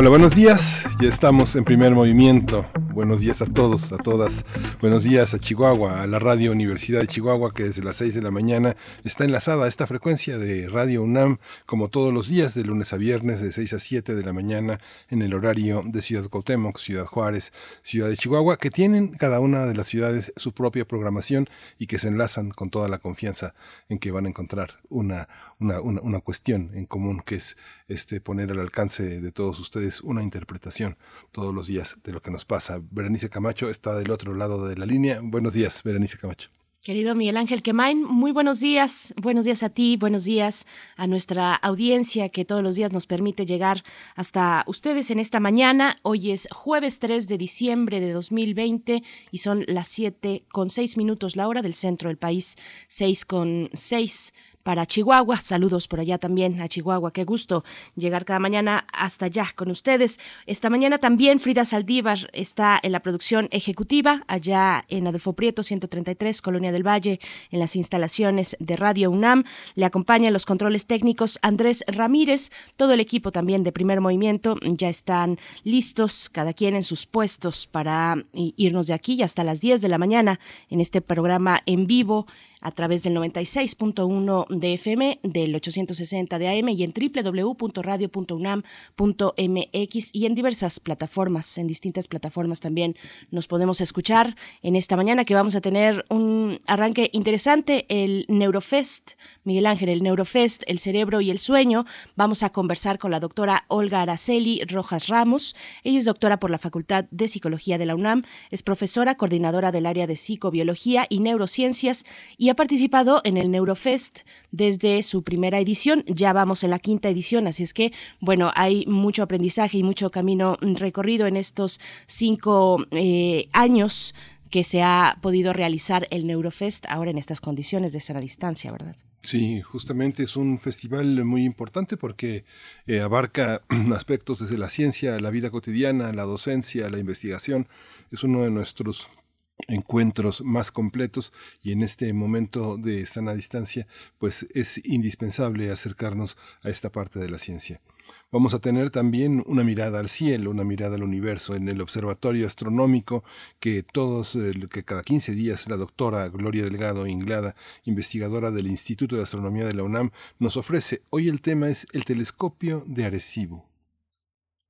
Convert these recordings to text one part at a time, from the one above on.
Hola, buenos días. Ya estamos en primer movimiento. Buenos días a todos, a todas. Buenos días a Chihuahua, a la Radio Universidad de Chihuahua, que desde las 6 de la mañana está enlazada a esta frecuencia de Radio UNAM, como todos los días, de lunes a viernes, de 6 a 7 de la mañana, en el horario de Ciudad Cuauhtémoc, Ciudad Juárez, Ciudad de Chihuahua, que tienen cada una de las ciudades su propia programación y que se enlazan con toda la confianza en que van a encontrar una, una, una, cuestión en común, que es este, poner al alcance de todos ustedes una interpretación todos los días de lo que nos pasa. Berenice Camacho está del otro lado de la línea. Buenos días, Berenice Camacho. Querido Miguel Ángel Quemain, muy buenos días, buenos días a ti, buenos días a nuestra audiencia que todos los días nos permite llegar hasta ustedes en esta mañana. Hoy es jueves 3 de diciembre de 2020 y son las 7 con 6 minutos la hora del centro del país, 6 con 6 para Chihuahua. Saludos por allá también a Chihuahua. Qué gusto llegar cada mañana hasta allá con ustedes. Esta mañana también Frida Saldívar está en la producción ejecutiva allá en Adolfo Prieto 133, Colonia del Valle, en las instalaciones de Radio UNAM. Le acompañan los controles técnicos Andrés Ramírez. Todo el equipo también de Primer Movimiento ya están listos, cada quien en sus puestos para irnos de aquí hasta las 10 de la mañana en este programa en vivo a través del 96.1 de FM, del 860 de AM y en www.radio.unam.mx y en diversas plataformas, en distintas plataformas también nos podemos escuchar en esta mañana que vamos a tener un arranque interesante, el Neurofest, Miguel Ángel, el Neurofest, el cerebro y el sueño. Vamos a conversar con la doctora Olga Araceli Rojas Ramos. Ella es doctora por la Facultad de Psicología de la UNAM, es profesora coordinadora del área de psicobiología y neurociencias y ha participado en el Neurofest desde su primera edición. Ya vamos en la quinta edición, así es que, bueno, hay mucho aprendizaje y mucho camino recorrido en estos cinco eh, años que se ha podido realizar el Neurofest ahora en estas condiciones de sana distancia, ¿verdad? Sí, justamente es un festival muy importante porque eh, abarca aspectos desde la ciencia, la vida cotidiana, la docencia, la investigación. Es uno de nuestros encuentros más completos y en este momento de sana distancia pues es indispensable acercarnos a esta parte de la ciencia. Vamos a tener también una mirada al cielo, una mirada al universo en el observatorio astronómico que todos, eh, que cada 15 días la doctora Gloria Delgado Inglada, investigadora del Instituto de Astronomía de la UNAM, nos ofrece. Hoy el tema es el telescopio de Arecibo.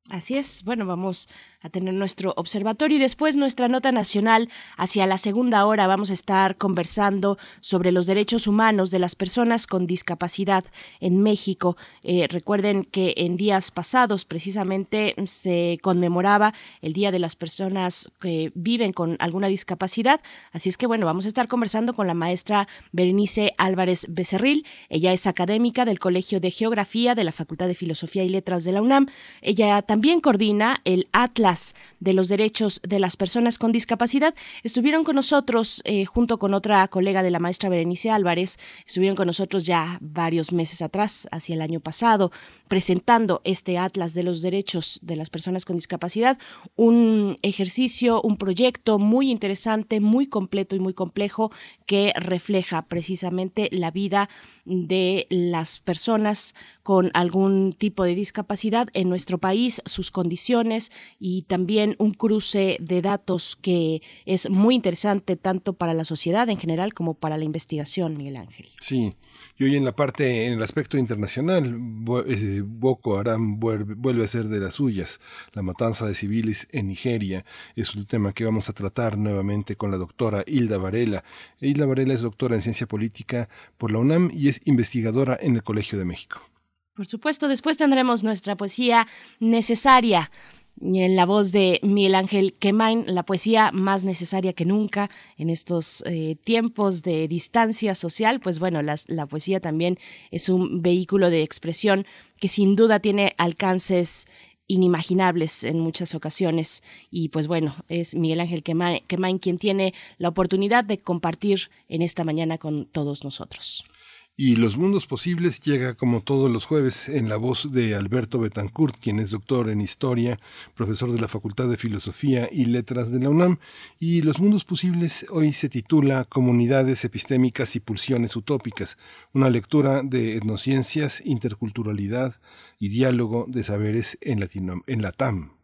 Así es, bueno, vamos a tener nuestro observatorio y después nuestra nota nacional. Hacia la segunda hora vamos a estar conversando sobre los derechos humanos de las personas con discapacidad en México. Eh, recuerden que en días pasados precisamente se conmemoraba el Día de las Personas que viven con alguna discapacidad. Así es que bueno, vamos a estar conversando con la maestra Berenice Álvarez Becerril. Ella es académica del Colegio de Geografía de la Facultad de Filosofía y Letras de la UNAM. Ella también coordina el Atlas de los Derechos de las Personas con Discapacidad. Estuvieron con nosotros, eh, junto con otra colega de la maestra Berenice Álvarez, estuvieron con nosotros ya varios meses atrás, hacia el año pasado, presentando este Atlas de los Derechos de las Personas con Discapacidad, un ejercicio, un proyecto muy interesante, muy completo y muy complejo que refleja precisamente la vida de las personas con algún tipo de discapacidad en nuestro país, sus condiciones y también un cruce de datos que es muy interesante tanto para la sociedad en general como para la investigación, Miguel Ángel. Sí, y hoy en la parte, en el aspecto internacional, eh, Boko Haram vuelve a ser de las suyas. La matanza de civiles en Nigeria es un tema que vamos a tratar nuevamente con la doctora Hilda Varela. Hilda Varela es doctora en ciencia política por la UNAM y es investigadora en el Colegio de México. Por supuesto, después tendremos nuestra poesía necesaria en la voz de Miguel Ángel Quemain, la poesía más necesaria que nunca en estos eh, tiempos de distancia social, pues bueno, la poesía también es un vehículo de expresión que sin duda tiene alcances inimaginables en muchas ocasiones. Y pues bueno, es Miguel Ángel Quemain quien tiene la oportunidad de compartir en esta mañana con todos nosotros. Y Los Mundos Posibles llega como todos los jueves en la voz de Alberto Betancourt, quien es doctor en historia, profesor de la Facultad de Filosofía y Letras de la UNAM. Y Los Mundos Posibles hoy se titula Comunidades epistémicas y pulsiones utópicas, una lectura de etnociencias, interculturalidad y diálogo de saberes en, Latino, en.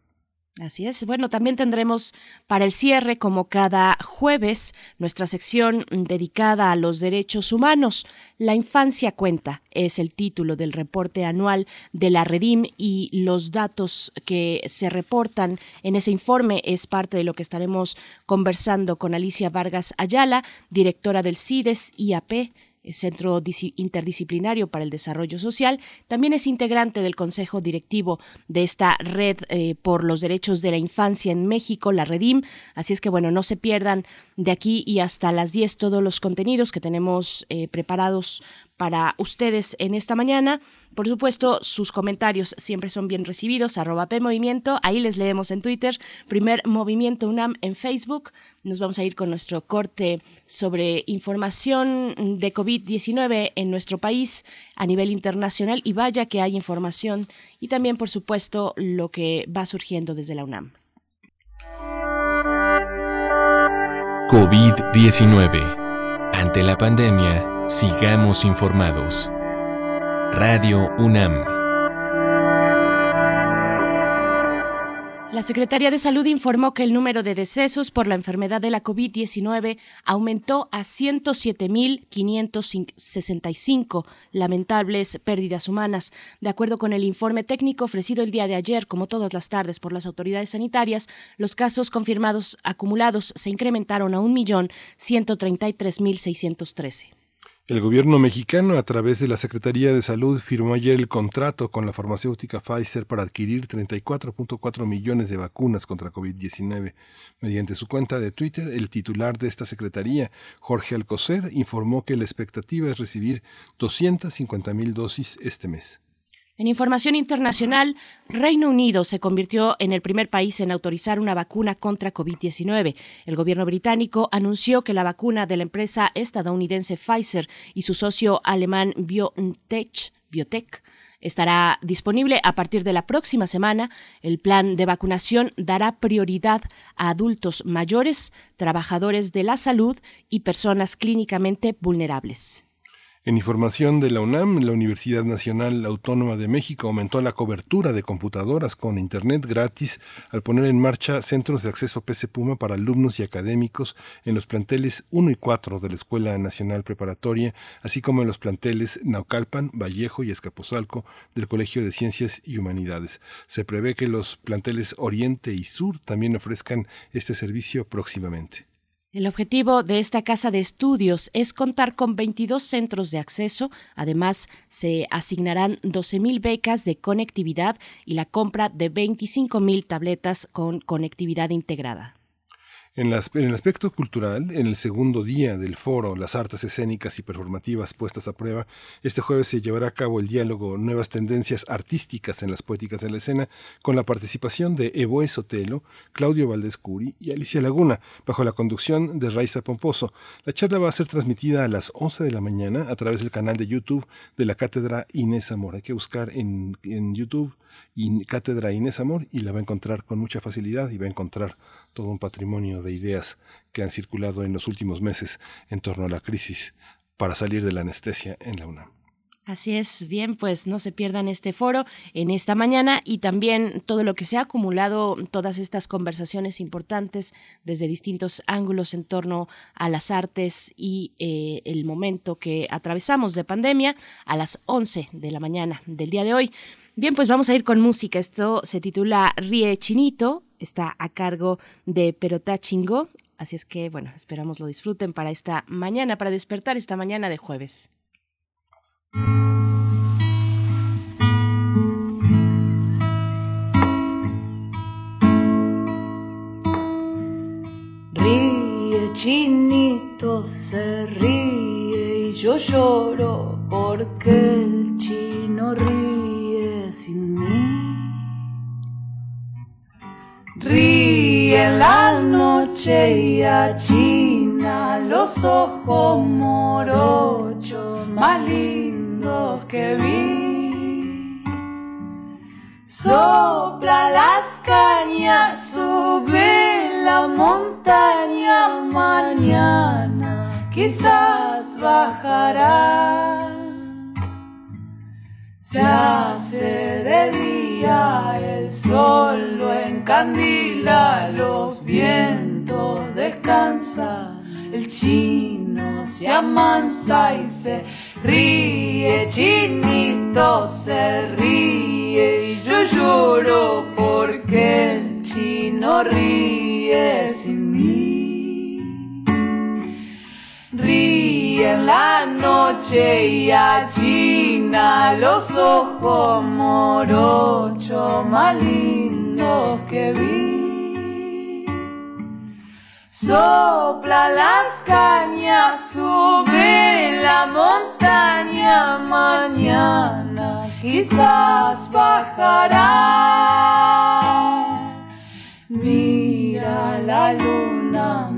Así es. Bueno, también tendremos para el cierre, como cada jueves, nuestra sección dedicada a los derechos humanos. La infancia cuenta es el título del reporte anual de la Redim y los datos que se reportan en ese informe es parte de lo que estaremos conversando con Alicia Vargas Ayala, directora del CIDES IAP Centro Interdisciplinario para el Desarrollo Social. También es integrante del Consejo Directivo de esta Red eh, por los Derechos de la Infancia en México, la Redim. Así es que, bueno, no se pierdan de aquí y hasta las 10 todos los contenidos que tenemos eh, preparados para ustedes en esta mañana. Por supuesto, sus comentarios siempre son bien recibidos, arroba PMovimiento, ahí les leemos en Twitter, primer Movimiento UNAM en Facebook. Nos vamos a ir con nuestro corte sobre información de COVID-19 en nuestro país a nivel internacional y vaya que hay información y también, por supuesto, lo que va surgiendo desde la UNAM. COVID-19. Ante la pandemia, Sigamos informados. Radio UNAM. La Secretaría de Salud informó que el número de decesos por la enfermedad de la COVID-19 aumentó a 107.565 lamentables pérdidas humanas. De acuerdo con el informe técnico ofrecido el día de ayer, como todas las tardes por las autoridades sanitarias, los casos confirmados acumulados se incrementaron a 1.133.613. El gobierno mexicano, a través de la Secretaría de Salud, firmó ayer el contrato con la farmacéutica Pfizer para adquirir 34.4 millones de vacunas contra COVID-19. Mediante su cuenta de Twitter, el titular de esta secretaría, Jorge Alcocer, informó que la expectativa es recibir 250 mil dosis este mes. En información internacional, Reino Unido se convirtió en el primer país en autorizar una vacuna contra COVID-19. El gobierno británico anunció que la vacuna de la empresa estadounidense Pfizer y su socio alemán BioNTech, Biotech estará disponible a partir de la próxima semana. El plan de vacunación dará prioridad a adultos mayores, trabajadores de la salud y personas clínicamente vulnerables. En información de la UNAM, la Universidad Nacional Autónoma de México aumentó la cobertura de computadoras con Internet gratis al poner en marcha centros de acceso PC Puma para alumnos y académicos en los planteles 1 y 4 de la Escuela Nacional Preparatoria, así como en los planteles Naucalpan, Vallejo y Escapozalco del Colegio de Ciencias y Humanidades. Se prevé que los planteles Oriente y Sur también ofrezcan este servicio próximamente. El objetivo de esta casa de estudios es contar con 22 centros de acceso. Además, se asignarán 12.000 becas de conectividad y la compra de 25.000 tabletas con conectividad integrada. En, el aspecto cultural, en el segundo día del foro Las artes escénicas y performativas puestas a prueba, este jueves se llevará a cabo el diálogo Nuevas tendencias artísticas en las poéticas de la escena, con la participación de Evoe Sotelo, Claudio Valdés Curi y Alicia Laguna, bajo la conducción de Raiza Pomposo. La charla va a ser transmitida a las 11 de la mañana a través del canal de YouTube de la Cátedra Inés Amor. Hay que buscar en, en YouTube Cátedra Inés Amor y la va a encontrar con mucha facilidad y va a encontrar todo un patrimonio de ideas que han circulado en los últimos meses en torno a la crisis para salir de la anestesia en la UNAM. Así es, bien, pues no se pierdan este foro en esta mañana y también todo lo que se ha acumulado, todas estas conversaciones importantes desde distintos ángulos en torno a las artes y eh, el momento que atravesamos de pandemia a las 11 de la mañana del día de hoy. Bien, pues vamos a ir con música. Esto se titula Rie Chinito, está a cargo de Perotá Chingo. Así es que, bueno, esperamos lo disfruten para esta mañana, para despertar esta mañana de jueves. Ríe, chinito, se ríe y yo lloro porque el chino ríe sin mí. Ríe en la noche y achina los ojos morochos más lindos que vi. Sopla las cañas, sube la montaña mañana, quizás bajará. Se hace de día, el sol lo encandila, los vientos descansan, el chino se amansa y se ríe, chinito se ríe. Y yo lloro porque el chino ríe sin mí. Ríe en la noche y achina los ojos morochos más lindos que vi. Sopla las cañas, sube la montaña mañana, quizás bajará. Mira la luna,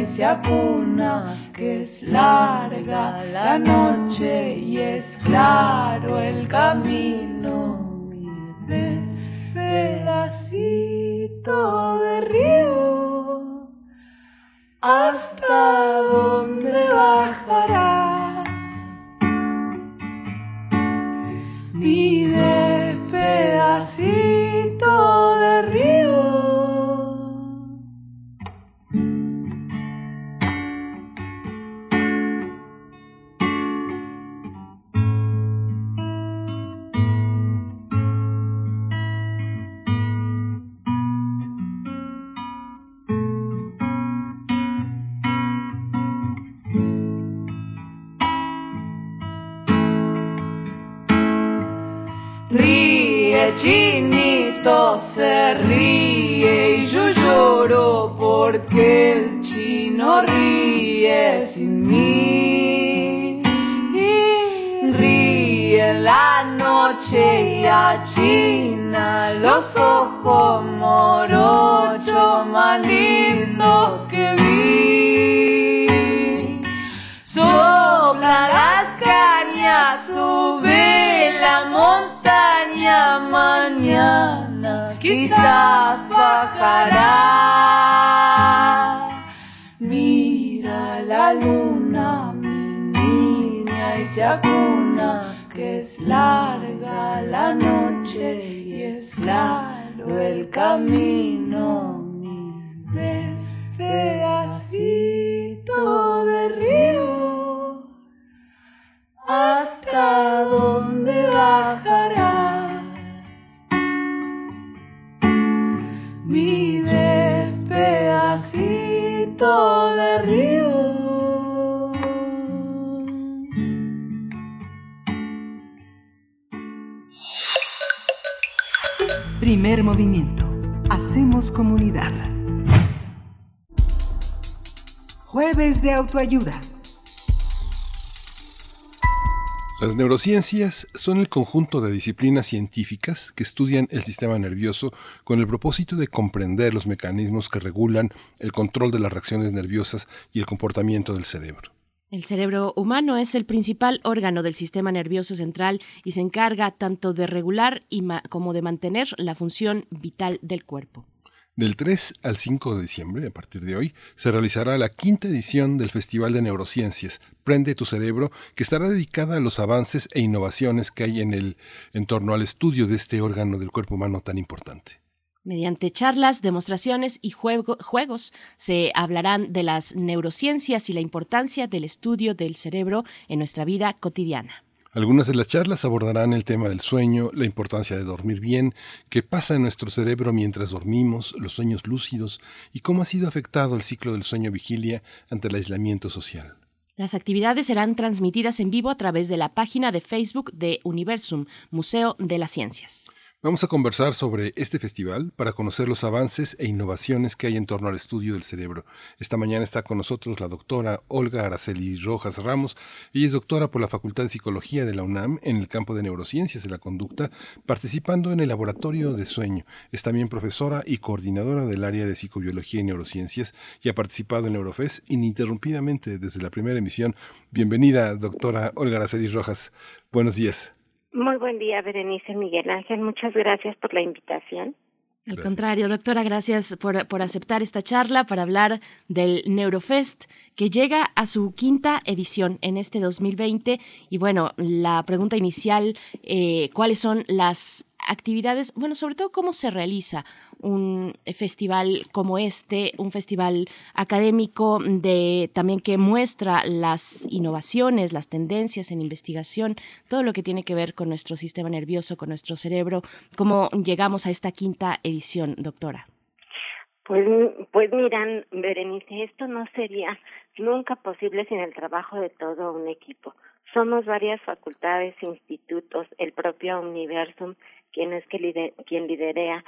y se acuna, es larga la noche y es claro el camino. Mi pedacito de río, hasta dónde bajarás. Mi pedacito porque el chino ríe sin mí. Y ríe en la noche y achina los ojos morochos más lindos que vi. Sopla las cañas, sube la montaña mañana, quizás bajará. Mira la luna, mi niña, y se acuna, que es larga la noche y es claro el camino. Mi despedacito de río, hasta dónde bajarás. Primer movimiento. Hacemos comunidad. Jueves de autoayuda. Las neurociencias son el conjunto de disciplinas científicas que estudian el sistema nervioso con el propósito de comprender los mecanismos que regulan el control de las reacciones nerviosas y el comportamiento del cerebro. El cerebro humano es el principal órgano del sistema nervioso central y se encarga tanto de regular como de mantener la función vital del cuerpo. Del 3 al 5 de diciembre, a partir de hoy, se realizará la quinta edición del Festival de Neurociencias, Prende tu Cerebro, que estará dedicada a los avances e innovaciones que hay en, el, en torno al estudio de este órgano del cuerpo humano tan importante. Mediante charlas, demostraciones y juegos se hablarán de las neurociencias y la importancia del estudio del cerebro en nuestra vida cotidiana. Algunas de las charlas abordarán el tema del sueño, la importancia de dormir bien, qué pasa en nuestro cerebro mientras dormimos, los sueños lúcidos y cómo ha sido afectado el ciclo del sueño vigilia ante el aislamiento social. Las actividades serán transmitidas en vivo a través de la página de Facebook de Universum, Museo de las Ciencias. Vamos a conversar sobre este festival para conocer los avances e innovaciones que hay en torno al estudio del cerebro. Esta mañana está con nosotros la doctora Olga Araceli Rojas Ramos. Ella es doctora por la Facultad de Psicología de la UNAM en el campo de neurociencias de la conducta, participando en el laboratorio de sueño. Es también profesora y coordinadora del área de psicobiología y neurociencias y ha participado en Eurofest ininterrumpidamente desde la primera emisión. Bienvenida, doctora Olga Araceli Rojas. Buenos días. Muy buen día, Berenice Miguel Ángel. Muchas gracias por la invitación. Al contrario, doctora, gracias por, por, aceptar esta charla para hablar del Neurofest que llega a su quinta edición en este 2020. Y bueno, la pregunta inicial, eh, ¿cuáles son las actividades? Bueno, sobre todo, ¿cómo se realiza un festival como este, un festival académico de también que muestra las innovaciones, las tendencias en investigación, todo lo que tiene que ver con nuestro sistema nervioso, con nuestro cerebro. ¿Cómo llegamos a esta quinta edición, doctora? Pues, pues miran, Berenice, esto no sería nunca posible sin el trabajo de todo un equipo. Somos varias facultades, institutos, el propio Universum, quien es que quien liderea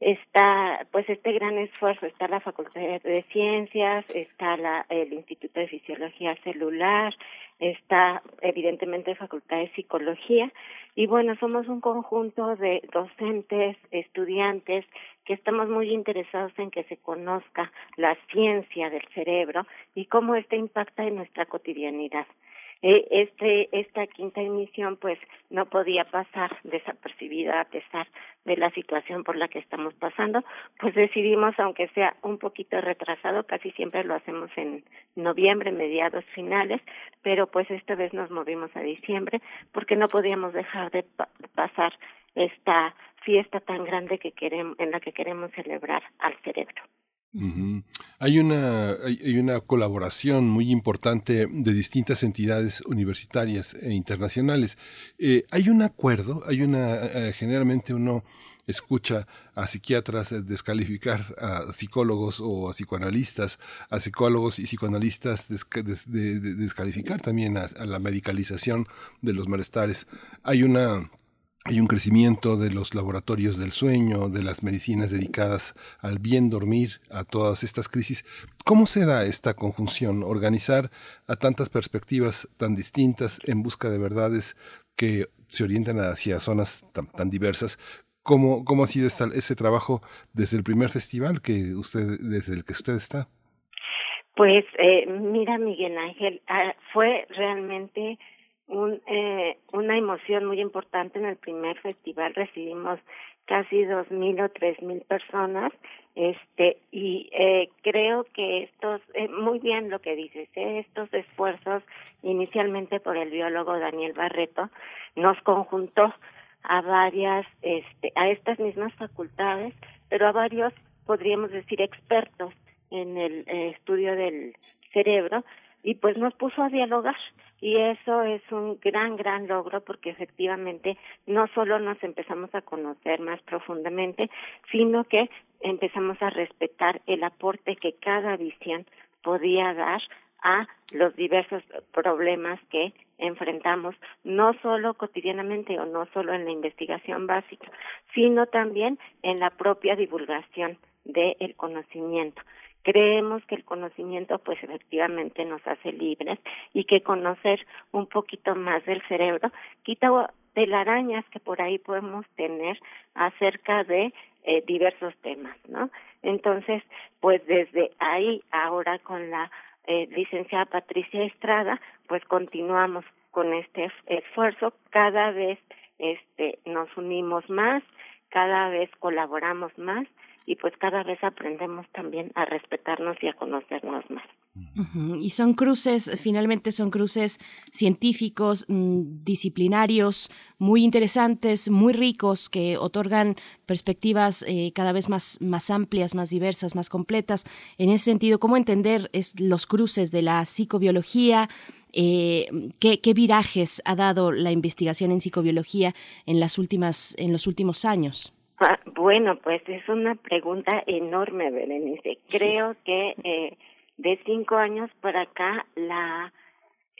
está pues este gran esfuerzo. Está la facultad de ciencias está la el instituto de fisiología celular está evidentemente facultad de psicología. Y bueno somos un conjunto de docentes estudiantes que estamos muy interesados en que se conozca la ciencia del cerebro y cómo ésta impacta en nuestra cotidianidad eh, este esta quinta emisión pues no podía pasar desapercibida a pesar de la situación por la que estamos pasando. Pues decidimos aunque sea un poquito retrasado casi siempre lo hacemos en noviembre mediados finales pero pues esta vez nos movimos a diciembre porque no podíamos dejar de pasar esta fiesta tan grande que queremos en la que queremos celebrar al cerebro hay, una, hay, una colaboración muy importante de distintas entidades universitarias e internacionales. Eh, hay un acuerdo, hay una, eh, generalmente uno escucha a psiquiatras descalificar a psicólogos o a psicoanalistas, a psicólogos y psicoanalistas descalificar también a, la medicalización de los malestares. Hay una hay un crecimiento de los laboratorios del sueño, de las medicinas dedicadas al bien dormir, a todas estas crisis. ¿Cómo se da esta conjunción? Organizar a tantas perspectivas tan distintas en busca de verdades que se orientan hacia zonas tan, diversas. ¿Cómo, ¿Cómo ha sido ese trabajo desde el primer festival que usted, desde el que usted está? Pues eh, mira, Miguel Ángel, ah, fue realmente un, eh, una emoción muy importante en el primer festival. Recibimos casi dos mil o tres mil personas este y eh, creo que estos eh, muy bien lo que dices eh, estos esfuerzos inicialmente por el biólogo Daniel Barreto nos conjuntó a varias este a estas mismas facultades pero a varios podríamos decir expertos en el eh, estudio del cerebro y pues nos puso a dialogar y eso es un gran, gran logro porque efectivamente no solo nos empezamos a conocer más profundamente, sino que empezamos a respetar el aporte que cada visión podía dar a los diversos problemas que enfrentamos, no solo cotidianamente o no solo en la investigación básica, sino también en la propia divulgación del conocimiento. Creemos que el conocimiento pues efectivamente nos hace libres y que conocer un poquito más del cerebro quita telarañas que por ahí podemos tener acerca de eh, diversos temas, ¿no? Entonces, pues desde ahí ahora con la eh, licenciada Patricia Estrada, pues continuamos con este esfuerzo, cada vez este nos unimos más, cada vez colaboramos más y pues cada vez aprendemos también a respetarnos y a conocernos más. Y son cruces, finalmente son cruces científicos, mm, disciplinarios, muy interesantes, muy ricos, que otorgan perspectivas eh, cada vez más, más amplias, más diversas, más completas. En ese sentido, ¿cómo entender los cruces de la psicobiología? Eh, ¿qué, ¿Qué virajes ha dado la investigación en psicobiología en, las últimas, en los últimos años? Ah, bueno, pues es una pregunta enorme, Berenice. Creo que eh, de cinco años para acá la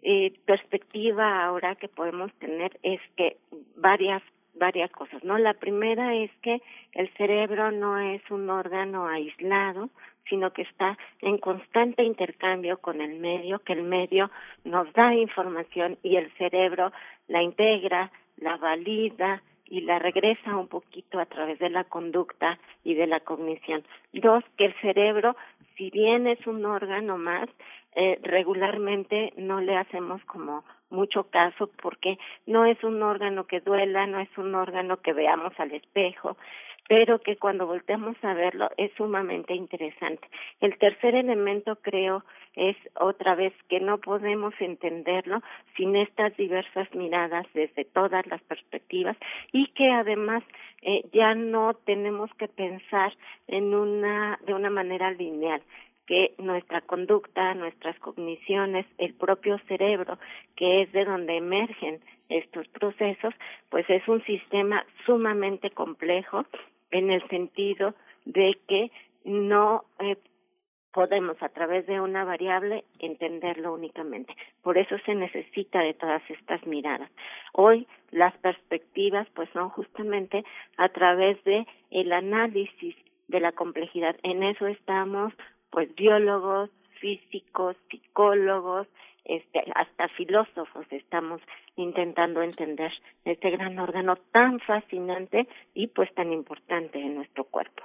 eh, perspectiva ahora que podemos tener es que varias varias cosas, ¿no? La primera es que el cerebro no es un órgano aislado, sino que está en constante intercambio con el medio, que el medio nos da información y el cerebro la integra, la valida y la regresa un poquito a través de la conducta y de la cognición. Dos, que el cerebro, si bien es un órgano más, eh, regularmente no le hacemos como mucho caso porque no es un órgano que duela, no es un órgano que veamos al espejo, pero que cuando volteamos a verlo es sumamente interesante. El tercer elemento creo es otra vez que no podemos entenderlo sin estas diversas miradas desde todas las perspectivas y que además eh, ya no tenemos que pensar en una de una manera lineal que nuestra conducta, nuestras cogniciones, el propio cerebro, que es de donde emergen estos procesos, pues es un sistema sumamente complejo en el sentido de que no eh, podemos a través de una variable entenderlo únicamente. Por eso se necesita de todas estas miradas. Hoy las perspectivas pues son justamente a través de el análisis de la complejidad. En eso estamos pues biólogos, físicos, psicólogos, este, hasta filósofos estamos intentando entender este gran órgano tan fascinante y pues tan importante en nuestro cuerpo.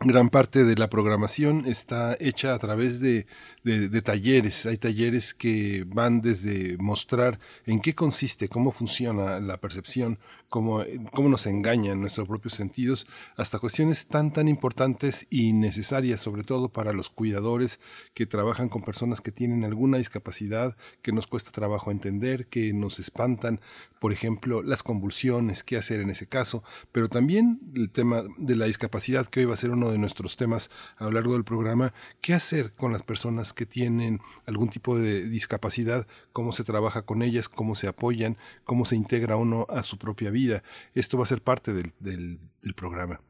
Gran parte de la programación está hecha a través de, de, talleres. Hay talleres que van desde mostrar en qué consiste, cómo funciona la percepción, cómo, cómo nos engañan nuestros propios sentidos, hasta cuestiones tan, tan importantes y necesarias, sobre todo para los cuidadores que trabajan con personas que tienen alguna discapacidad, que nos cuesta trabajo entender, que nos espantan, por ejemplo, las convulsiones, qué hacer en ese caso, pero también el tema de la discapacidad, que hoy va a ser uno de nuestros temas a lo largo del programa, qué hacer con las personas que tienen algún tipo de discapacidad, cómo se trabaja con ellas, cómo se apoyan, cómo se integra uno a su propia vida. Esto va a ser parte del, del, del programa.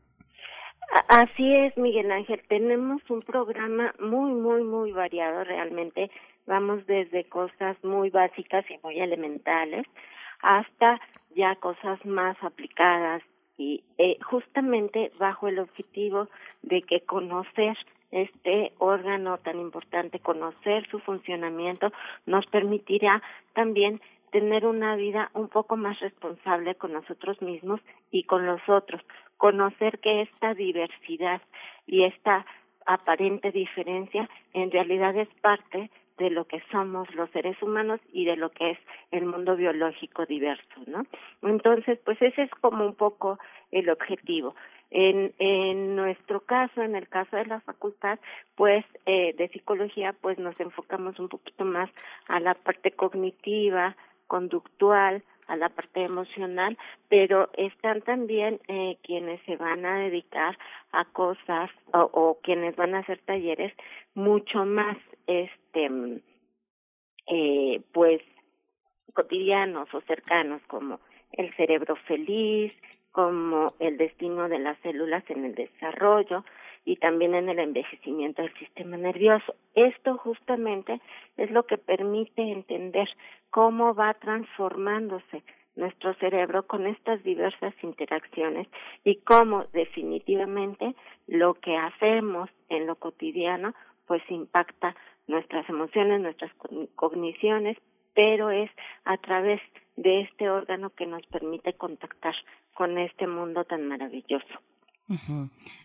Así es, Miguel Ángel. Tenemos un programa muy, muy, muy variado realmente. Vamos desde cosas muy básicas y muy elementales hasta ya cosas más aplicadas y eh, justamente bajo el objetivo de que conocer este órgano tan importante, conocer su funcionamiento, nos permitirá también tener una vida un poco más responsable con nosotros mismos y con los otros, conocer que esta diversidad y esta aparente diferencia en realidad es parte de lo que somos los seres humanos y de lo que es el mundo biológico diverso, ¿no? Entonces, pues ese es como un poco el objetivo. En, en nuestro caso, en el caso de la facultad, pues eh, de psicología, pues nos enfocamos un poquito más a la parte cognitiva, conductual, a la parte emocional, pero están también eh, quienes se van a dedicar a cosas o, quienes van a hacer talleres mucho más, este, eh, pues, cotidianos o cercanos, como el cerebro feliz, como el destino de las células en el desarrollo, y también en el envejecimiento del sistema nervioso. Esto justamente es lo que permite entender cómo va transformándose nuestro cerebro con estas diversas interacciones y cómo definitivamente lo que hacemos en lo cotidiano pues impacta nuestras emociones, nuestras cogniciones, pero es a través de este órgano que nos permite contactar con este mundo tan maravilloso.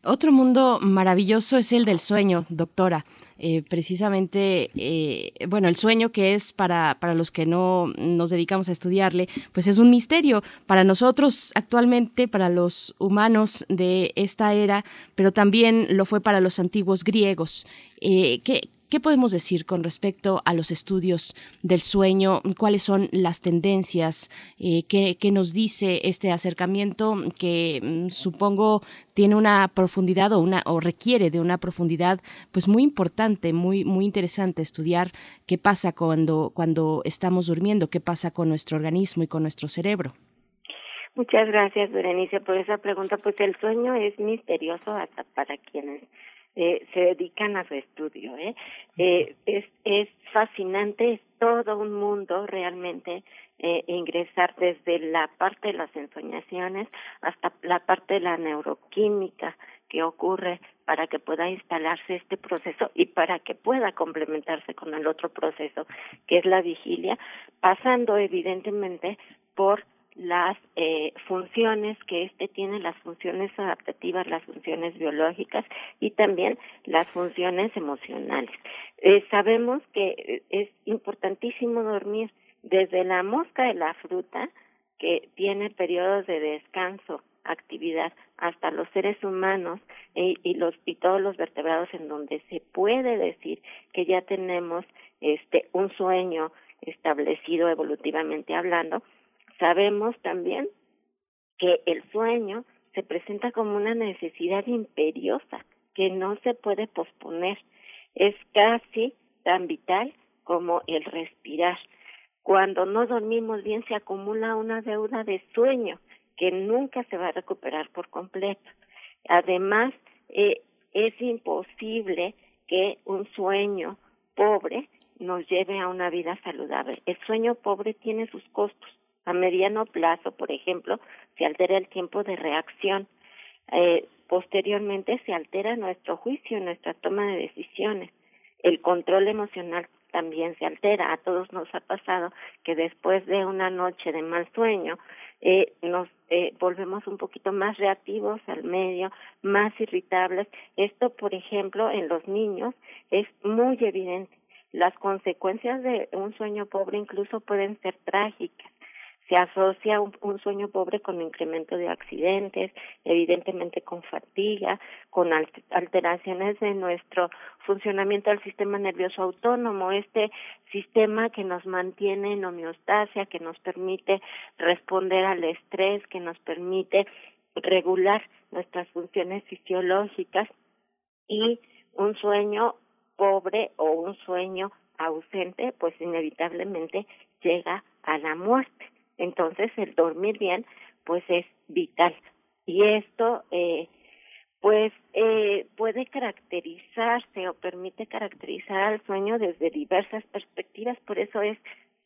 Otro mundo maravilloso es el del sueño, doctora. Eh, precisamente, eh, bueno, el sueño que es para, para los que no nos dedicamos a estudiarle, pues es un misterio para nosotros actualmente, para los humanos de esta era, pero también lo fue para los antiguos griegos. Eh, ¿qué, ¿Qué podemos decir con respecto a los estudios del sueño? ¿Cuáles son las tendencias? Eh, ¿qué, nos dice este acercamiento que mm, supongo tiene una profundidad o, una, o requiere de una profundidad pues muy importante, muy, muy interesante estudiar qué pasa cuando, cuando estamos durmiendo, qué pasa con nuestro organismo y con nuestro cerebro? Muchas gracias, Berenice, por esa pregunta. Pues el sueño es misterioso hasta para quienes eh, se dedican a su estudio. ¿eh? Eh, es, es fascinante, es todo un mundo realmente eh, ingresar desde la parte de las ensoñaciones hasta la parte de la neuroquímica que ocurre para que pueda instalarse este proceso y para que pueda complementarse con el otro proceso que es la vigilia, pasando evidentemente por las eh, funciones que éste tiene, las funciones adaptativas, las funciones biológicas y también las funciones emocionales. Eh, sabemos que es importantísimo dormir desde la mosca de la fruta, que tiene periodos de descanso, actividad, hasta los seres humanos y, y, los y todos los vertebrados en donde se puede decir que ya tenemos este un sueño establecido evolutivamente hablando, sabemos también que el sueño se presenta como una necesidad imperiosa que no se puede posponer. Es casi tan vital como el respirar. Cuando no dormimos bien se acumula una deuda de sueño que nunca se va a recuperar por completo. Además, eh, es imposible que un sueño pobre nos lleve a una vida saludable. El sueño pobre tiene sus costos. A mediano plazo, por ejemplo, se altera el tiempo de reacción. Eh, posteriormente se altera nuestro juicio, nuestra toma de decisiones. El control emocional también se altera. A todos nos ha pasado que después de una noche de mal sueño eh, nos eh, volvemos un poquito más reactivos al medio, más irritables. Esto, por ejemplo, en los niños es muy evidente. Las consecuencias de un sueño pobre incluso pueden ser trágicas se asocia un, un, sueño pobre con incremento de accidentes, evidentemente con fatiga, con alteraciones de nuestro funcionamiento del sistema nervioso autónomo, este sistema que nos mantiene en homeostasia, que nos permite responder al estrés, que nos permite regular nuestras funciones fisiológicas y un sueño pobre o un sueño ausente, pues inevitablemente llega a la muerte. Entonces, el dormir bien, pues es vital. Y esto, eh, pues, eh, puede caracterizarse o permite caracterizar al sueño desde diversas perspectivas, por eso es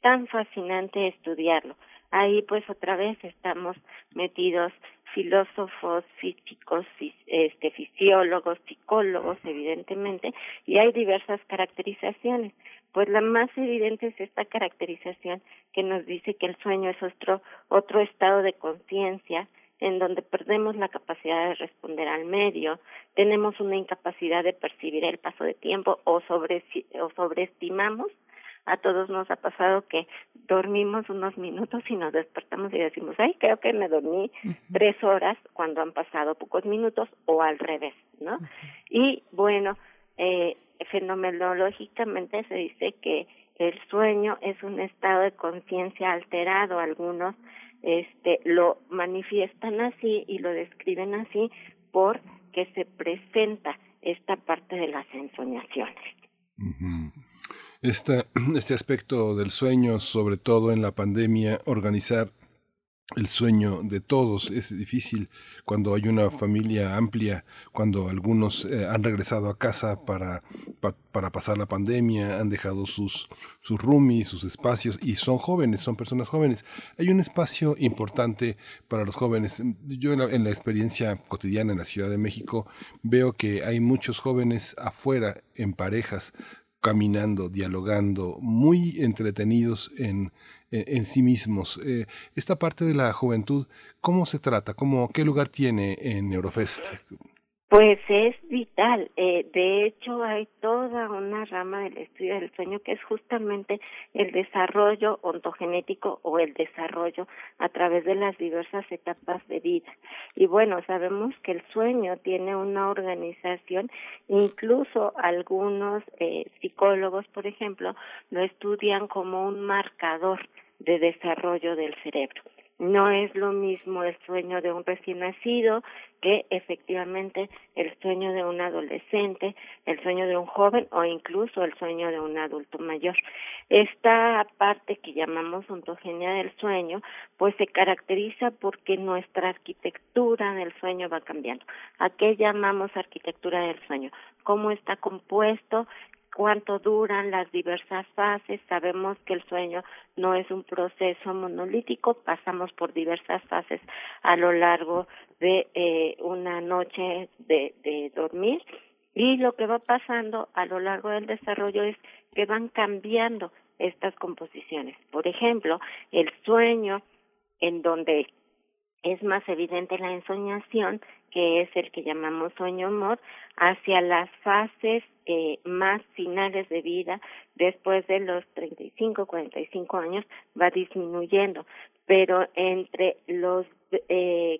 tan fascinante estudiarlo. Ahí, pues, otra vez estamos metidos filósofos, físicos, este, fisiólogos, psicólogos, evidentemente, y hay diversas caracterizaciones. Pues la más evidente es esta caracterización que nos dice que el sueño es otro, otro estado de conciencia en donde perdemos la capacidad de responder al medio, tenemos una incapacidad de percibir el paso de tiempo o, sobre, o sobreestimamos. A todos nos ha pasado que dormimos unos minutos y nos despertamos y decimos, ay, creo que me dormí tres horas cuando han pasado pocos minutos o al revés, ¿no? Y bueno, eh, fenomenológicamente se dice que el sueño es un estado de conciencia alterado. Algunos este, lo manifiestan así y lo describen así porque se presenta esta parte de las ensoñaciones este aspecto del sueño, sobre todo en la pandemia, organizar el sueño de todos es difícil cuando hay una familia amplia, cuando algunos eh, han regresado a casa para, para pasar la pandemia, han dejado sus, sus roomies, sus espacios y son jóvenes, son personas jóvenes. Hay un espacio importante para los jóvenes. Yo en la, en la experiencia cotidiana en la Ciudad de México veo que hay muchos jóvenes afuera en parejas caminando, dialogando, muy entretenidos en, en, sí mismos. Eh, esta parte de la juventud, ¿cómo se trata? ¿Cómo, ¿Qué lugar tiene en Eurofest? Pues es vital. Eh, de hecho, hay toda una rama del estudio del sueño que es justamente el desarrollo ontogenético o el desarrollo a través de las diversas etapas de vida. Y bueno, sabemos que el sueño tiene una organización, incluso algunos eh, psicólogos, por ejemplo, lo estudian como un marcador de desarrollo del cerebro. No es lo mismo el sueño de un recién nacido que efectivamente el sueño de un adolescente, el sueño de un joven o incluso el sueño de un adulto mayor. Esta parte que llamamos ontogenia del sueño, pues se caracteriza porque nuestra arquitectura del sueño va cambiando. ¿A qué llamamos arquitectura del sueño? ¿Cómo está compuesto? Cuánto duran las diversas fases. Sabemos que el sueño no es un proceso monolítico, pasamos por diversas fases a lo largo de eh, una noche de, de dormir y lo que va pasando a lo largo del desarrollo es que van cambiando estas composiciones. Por ejemplo, el sueño en donde es más evidente la ensoñación, que es el que llamamos sueño humor, hacia las fases eh, más finales de vida, después de los 35, 45 años, va disminuyendo. Pero entre los eh,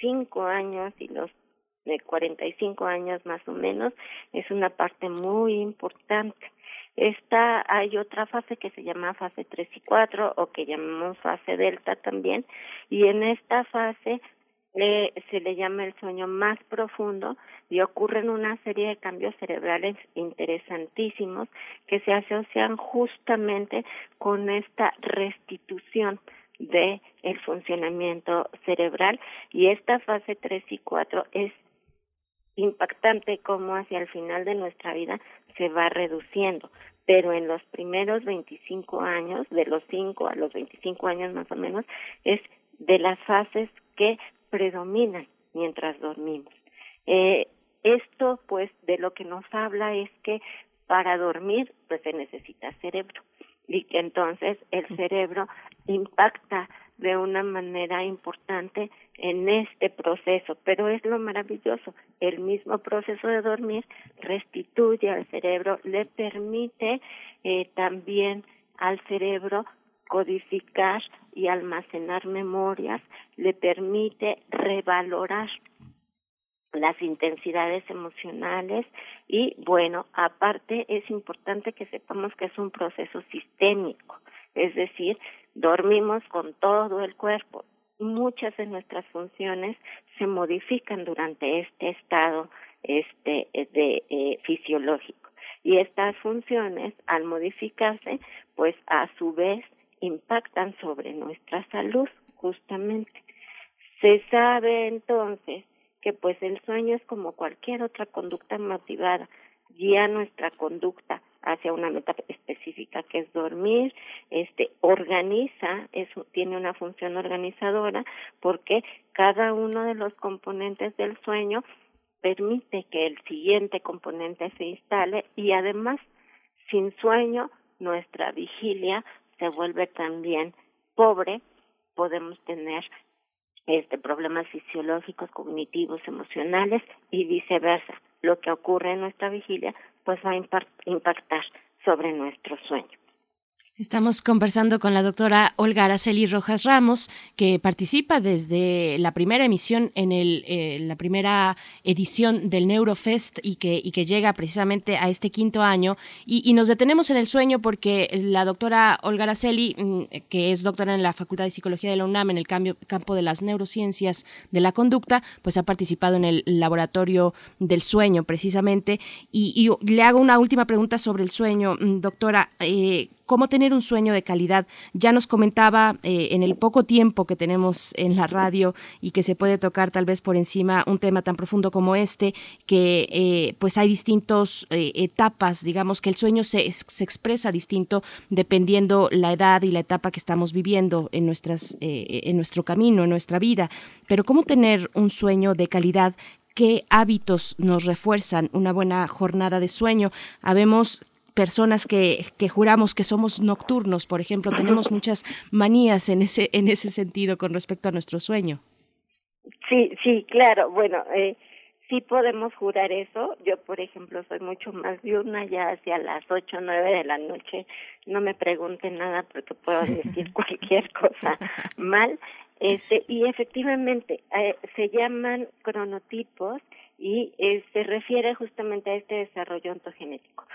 5 años y los de 45 años más o menos, es una parte muy importante. Esta, hay otra fase que se llama fase 3 y 4 o que llamamos fase delta también, y en esta fase eh, se le llama el sueño más profundo y ocurren una serie de cambios cerebrales interesantísimos que se asocian justamente con esta restitución de el funcionamiento cerebral y esta fase 3 y 4 es impactante cómo hacia el final de nuestra vida se va reduciendo, pero en los primeros 25 años, de los 5 a los 25 años más o menos, es de las fases que predominan mientras dormimos. Eh, esto, pues, de lo que nos habla es que para dormir, pues se necesita cerebro. Y que entonces el cerebro impacta de una manera importante en este proceso, pero es lo maravilloso, el mismo proceso de dormir restituye al cerebro, le permite eh, también al cerebro codificar y almacenar memorias, le permite revalorar las intensidades emocionales y bueno, aparte es importante que sepamos que es un proceso sistémico, es decir, dormimos con todo el cuerpo. Muchas de nuestras funciones se modifican durante este estado este de eh, fisiológico. Y estas funciones al modificarse pues a su vez impactan sobre nuestra salud justamente. Se sabe entonces que pues el sueño es como cualquier otra conducta motivada, guía nuestra conducta hacia una meta específica que es dormir, este organiza, eso tiene una función organizadora porque cada uno de los componentes del sueño permite que el siguiente componente se instale y además sin sueño nuestra vigilia se vuelve también pobre, podemos tener este, problemas fisiológicos, cognitivos, emocionales y viceversa. Lo que ocurre en nuestra vigilia pues va a impactar sobre nuestro sueño. Estamos conversando con la doctora Olga Araceli Rojas Ramos, que participa desde la primera emisión en el, eh, la primera edición del Neurofest y que, llega precisamente a este quinto año. Y, nos detenemos en el sueño porque la doctora Olga Araceli, mm, que es doctora en la Facultad de Psicología de la UNAM en el cambio, campo de las neurociencias de la conducta, pues ha participado en el laboratorio del sueño precisamente. Y, y le hago una última pregunta sobre el sueño, mm, doctora. Eh, cómo tener un sueño de calidad. Ya nos comentaba eh, en el poco tiempo que tenemos en la radio y que se puede tocar tal vez por encima un tema tan profundo como este, que eh, pues hay distintas eh, etapas, digamos que el sueño se, expresa distinto dependiendo la edad y la etapa que estamos viviendo en, nuestras, en nuestro camino, en nuestra vida. Pero cómo tener un sueño de calidad qué hábitos nos refuerzan una buena jornada de sueño. Habemos personas que, que juramos que somos nocturnos, por ejemplo, tenemos muchas manías en ese, en ese sentido con respecto a nuestro sueño. Sí, sí, claro. Bueno, eh, sí podemos jurar eso. Yo, por ejemplo, soy mucho más diurna, ya hacia las ocho, nueve de la noche. No me pregunten nada porque puedo decir cualquier cosa mal. Este, y efectivamente, eh, se llaman cronotipos y eh, se refiere justamente a este desarrollo ontogenético.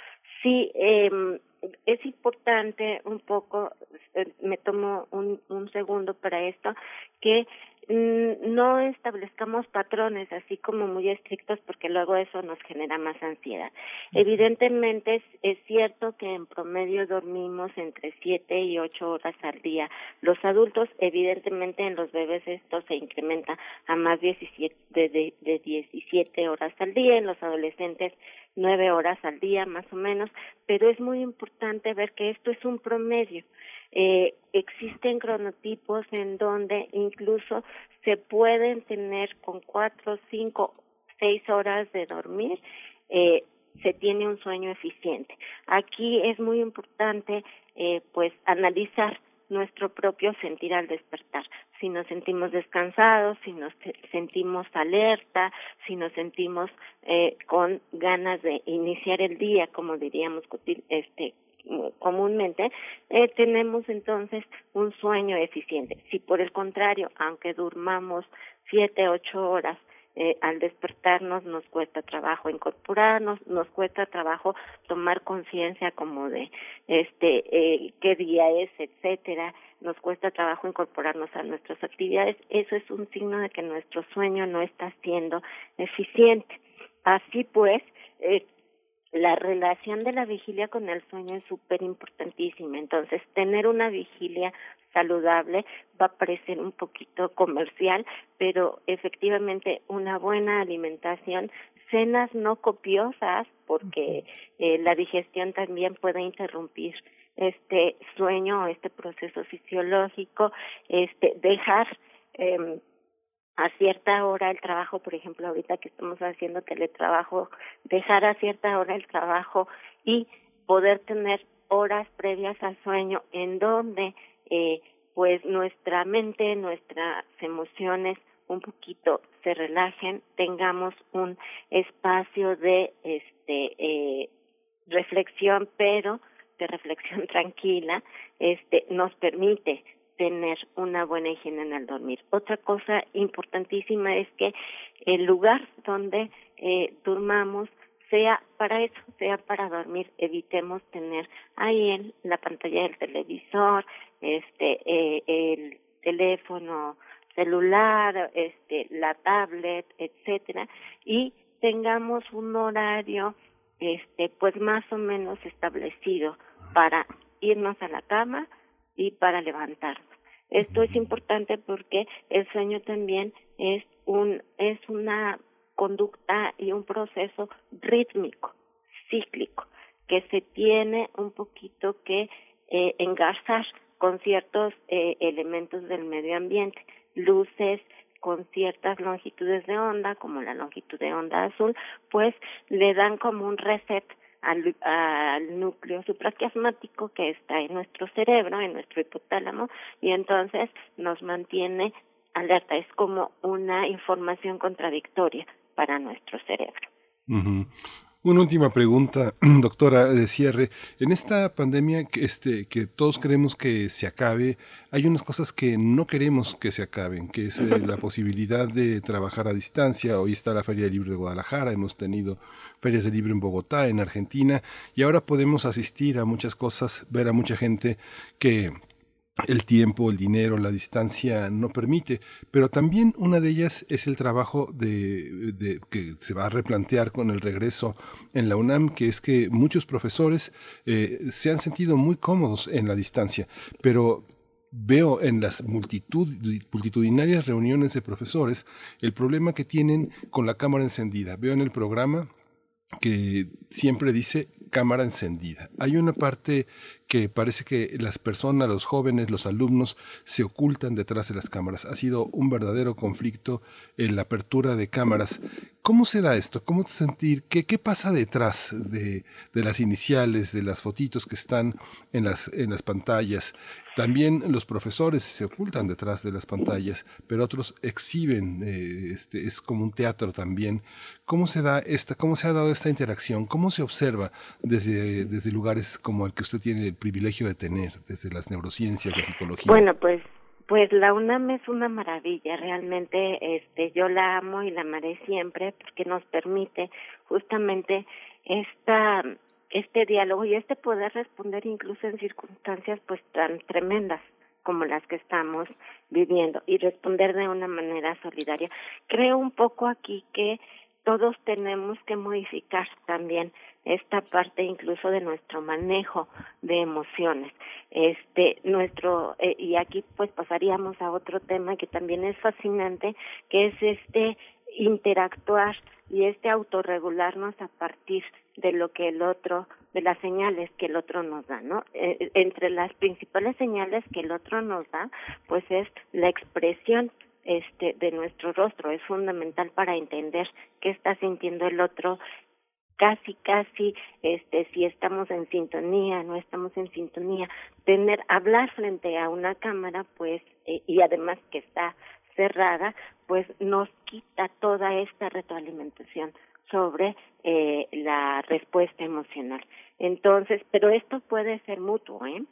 Sí, eh, es importante un poco, eh, me tomo un, un segundo para esto, que mm, no establezcamos patrones así como muy estrictos porque luego eso nos genera más ansiedad. Evidentemente es, es cierto que en promedio dormimos entre siete y ocho horas al día. Los adultos, evidentemente en los bebés esto se incrementa a más 17, de, de, de 17 horas al día, en los adolescentes nueve horas al día más o menos, pero es muy importante ver que esto es un promedio. Eh, existen cronotipos en donde incluso se pueden tener con cuatro, cinco, seis horas de dormir, eh, se tiene un sueño eficiente. Aquí es muy importante, eh, pues, analizar nuestro propio sentir al despertar. Si nos sentimos descansados, si nos sentimos alerta, si nos sentimos eh, con ganas de iniciar el día, como diríamos este comúnmente, eh, tenemos entonces un sueño eficiente. Si por el contrario, aunque durmamos siete, ocho horas, eh, al despertarnos nos cuesta trabajo incorporarnos, nos cuesta trabajo tomar conciencia como de este eh, qué día es, etcétera, nos cuesta trabajo incorporarnos a nuestras actividades, eso es un signo de que nuestro sueño no está siendo eficiente. Así pues, eh, la relación de la vigilia con el sueño es súper importantísima. Entonces, tener una vigilia saludable va a parecer un poquito comercial, pero efectivamente una buena alimentación, cenas no copiosas, porque eh, la digestión también puede interrumpir este sueño, este proceso fisiológico, este dejar eh, a cierta hora el trabajo, por ejemplo, ahorita que estamos haciendo teletrabajo, dejar a cierta hora el trabajo y poder tener horas previas al sueño en donde eh, pues nuestra mente, nuestras emociones un poquito se relajen, tengamos un espacio de este eh, reflexión, pero de reflexión tranquila, este nos permite tener una buena higiene en el dormir. Otra cosa importantísima es que el lugar donde eh, durmamos sea para eso, sea para dormir, evitemos tener ahí en la pantalla del televisor, este, eh, el teléfono celular, este, la tablet, etcétera, y tengamos un horario, este, pues más o menos establecido para irnos a la cama y para levantarnos. Esto es importante porque el sueño también es un es una conducta y un proceso rítmico, cíclico, que se tiene un poquito que eh, engarzar con ciertos eh, elementos del medio ambiente, luces con ciertas longitudes de onda, como la longitud de onda azul, pues le dan como un reset al, al núcleo supraquiasmático que está en nuestro cerebro, en nuestro hipotálamo, y entonces nos mantiene alerta. Es como una información contradictoria para nuestro cerebro. Una última pregunta, doctora, de cierre. En esta pandemia que, este, que todos queremos que se acabe, hay unas cosas que no queremos que se acaben, que es eh, la posibilidad de trabajar a distancia. Hoy está la Feria de Libro de Guadalajara, hemos tenido ferias de libro en Bogotá, en Argentina, y ahora podemos asistir a muchas cosas, ver a mucha gente que el tiempo, el dinero, la distancia no permite, pero también una de ellas es el trabajo de, que se va a replantear con el regreso en la UNAM, que es que muchos profesores eh, se han sentido muy cómodos en la distancia, pero veo en las multitud, multitudinarias reuniones de profesores el problema que tienen con la cámara encendida. Veo en el programa que siempre dice cámara encendida. Hay una parte que parece que las personas, los jóvenes, los alumnos se ocultan detrás de las cámaras. Ha sido un verdadero conflicto en la apertura de cámaras. ¿Cómo se da esto? ¿Cómo sentir? ¿Qué, qué pasa detrás de, de, las iniciales, de las fotitos que están en las, en las pantallas? También los profesores se ocultan detrás de las pantallas, pero otros exhiben, eh, este, es como un teatro también. ¿Cómo se da esta, cómo se ha dado esta interacción? ¿Cómo se observa desde, desde lugares como el que usted tiene el privilegio de tener, desde las neurociencias, la psicología? Bueno, pues pues la UNAM es una maravilla, realmente este yo la amo y la amaré siempre porque nos permite justamente esta este diálogo y este poder responder incluso en circunstancias pues tan tremendas como las que estamos viviendo y responder de una manera solidaria. Creo un poco aquí que todos tenemos que modificar también esta parte incluso de nuestro manejo de emociones. Este, nuestro, eh, y aquí pues pasaríamos a otro tema que también es fascinante, que es este interactuar y este autorregularnos a partir de lo que el otro, de las señales que el otro nos da, ¿no? Eh, entre las principales señales que el otro nos da, pues es la expresión este de nuestro rostro. Es fundamental para entender qué está sintiendo el otro. Casi casi este si estamos en sintonía no estamos en sintonía tener hablar frente a una cámara pues eh, y además que está cerrada pues nos quita toda esta retroalimentación sobre eh, la respuesta emocional entonces pero esto puede ser mutuo eh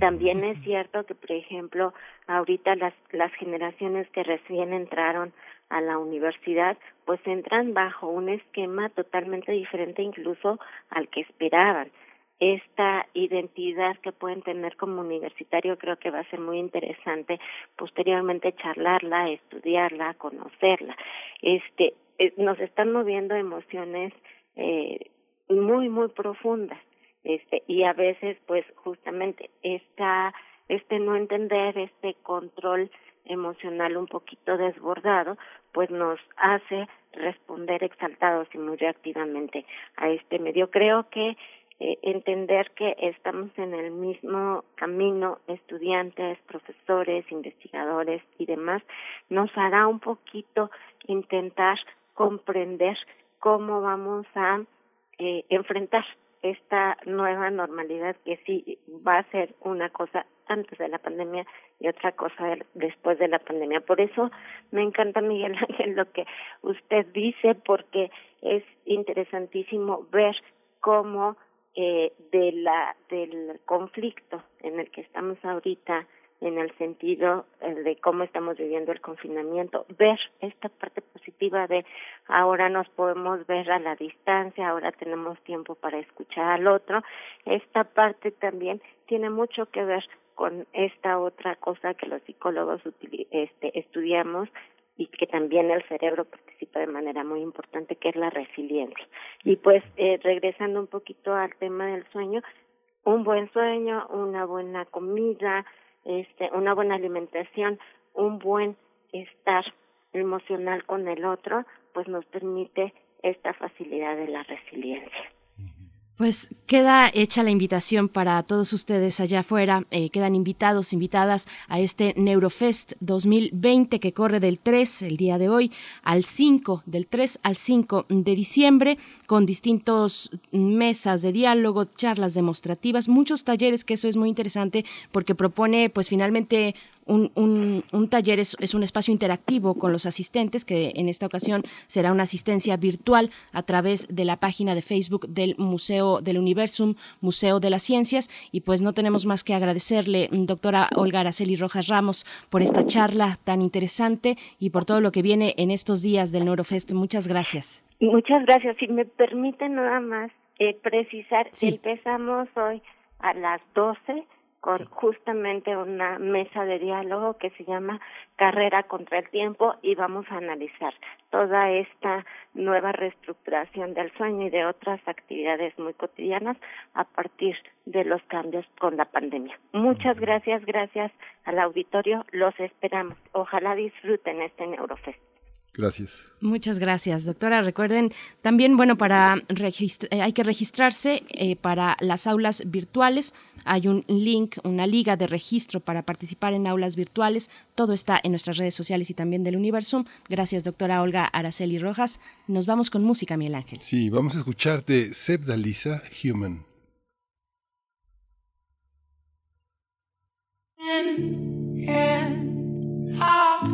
también es cierto que, por ejemplo, ahorita las, las generaciones que recién entraron a la universidad, pues entran bajo un esquema totalmente diferente incluso al que esperaban. Esta identidad que pueden tener como universitario creo que va a ser muy interesante posteriormente charlarla, estudiarla, conocerla. Este, eh, nos están moviendo emociones eh, muy, muy profundas este y a veces pues justamente esta este no entender este control emocional un poquito desbordado pues nos hace responder exaltados y muy reactivamente a este medio. Creo que eh, entender que estamos en el mismo camino estudiantes profesores investigadores y demás nos hará un poquito intentar comprender cómo vamos a eh, enfrentar esta nueva normalidad que sí va a ser una cosa antes de la pandemia y otra cosa después de la pandemia. Por eso me encanta, Miguel Ángel, lo que usted dice, porque es interesantísimo ver cómo eh, de la, del conflicto en el que estamos ahorita en el sentido eh, de cómo estamos viviendo el confinamiento, ver esta parte positiva de ahora nos podemos ver a la distancia, ahora tenemos tiempo para escuchar al otro, esta parte también tiene mucho que ver con esta otra cosa que los psicólogos este, estudiamos y que también el cerebro participa de manera muy importante, que es la resiliencia. Y pues, eh, regresando un poquito al tema del sueño, un buen sueño, una buena comida, este, una buena alimentación, un buen estar emocional con el otro, pues nos permite esta facilidad de la resiliencia. Pues queda hecha la invitación para todos ustedes allá afuera. Eh, quedan invitados, invitadas a este Neurofest 2020 que corre del 3, el día de hoy, al 5, del 3 al 5 de diciembre, con distintos mesas de diálogo, charlas demostrativas, muchos talleres, que eso es muy interesante porque propone, pues finalmente un, un, un taller es, es, un espacio interactivo con los asistentes, que en esta ocasión será una asistencia virtual a través de la página de Facebook del Museo del Universum, Museo de las Ciencias. Y pues no tenemos más que agradecerle, doctora Olga Araceli Rojas Ramos, por esta charla tan interesante y por todo lo que viene en estos días del Neurofest. Muchas gracias. Muchas gracias. Si me permite nada más eh, precisar, empezamos hoy a las 12 con justamente una mesa de diálogo que se llama Carrera contra el Tiempo y vamos a analizar toda esta nueva reestructuración del sueño y de otras actividades muy cotidianas a partir de los cambios con la pandemia. Muchas gracias, gracias al auditorio, los esperamos. Ojalá disfruten este Neurofest. Gracias. Muchas gracias, doctora. Recuerden también, bueno, para eh, hay que registrarse eh, para las aulas virtuales. Hay un link, una liga de registro para participar en aulas virtuales. Todo está en nuestras redes sociales y también del Universum. Gracias, doctora Olga Araceli Rojas. Nos vamos con música, Miguel Ángel. Sí, vamos a escuchar de Seb Dalisa, Human. One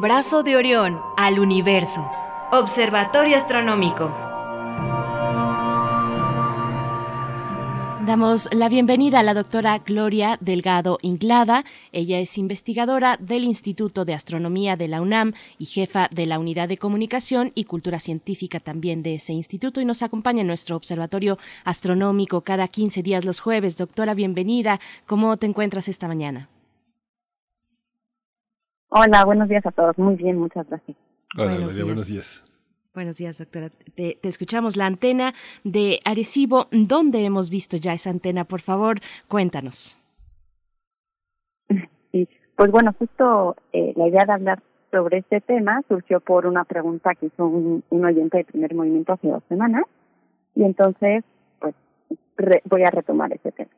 Brazo de Orión al universo. Observatorio Astronómico. Damos la bienvenida a la doctora Gloria Delgado Inglada. Ella es investigadora del Instituto de Astronomía de la UNAM y jefa de la Unidad de Comunicación y Cultura Científica también de ese instituto y nos acompaña en nuestro observatorio astronómico cada 15 días los jueves. Doctora, bienvenida. ¿Cómo te encuentras esta mañana? Hola, buenos días a todos. Muy bien, muchas gracias. Hola, Buenos días. buenos días. Buenos días, doctora. Te, te escuchamos la antena de Arecibo. ¿Dónde hemos visto ya esa antena? Por favor, cuéntanos. Sí, pues bueno, justo eh, la idea de hablar sobre este tema surgió por una pregunta que hizo un, un oyente de primer movimiento hace dos semanas y entonces pues re- voy a retomar ese tema.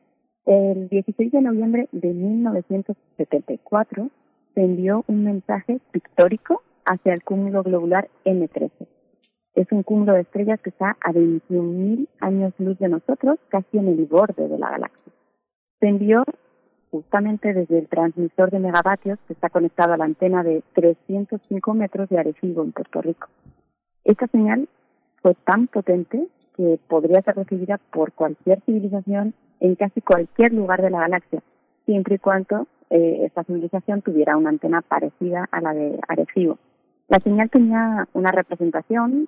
El 16 de noviembre de 1974 se envió un mensaje pictórico hacia el cúmulo globular M13. Es un cúmulo de estrellas que está a 21.000 años luz de nosotros, casi en el borde de la galaxia. Se envió justamente desde el transmisor de megavatios que está conectado a la antena de 305 metros de Arecibo, en Puerto Rico. Esta señal fue tan potente que podría ser recibida por cualquier civilización en casi cualquier lugar de la galaxia, siempre y cuando eh, esta civilización tuviera una antena parecida a la de Arecibo. La señal tenía una representación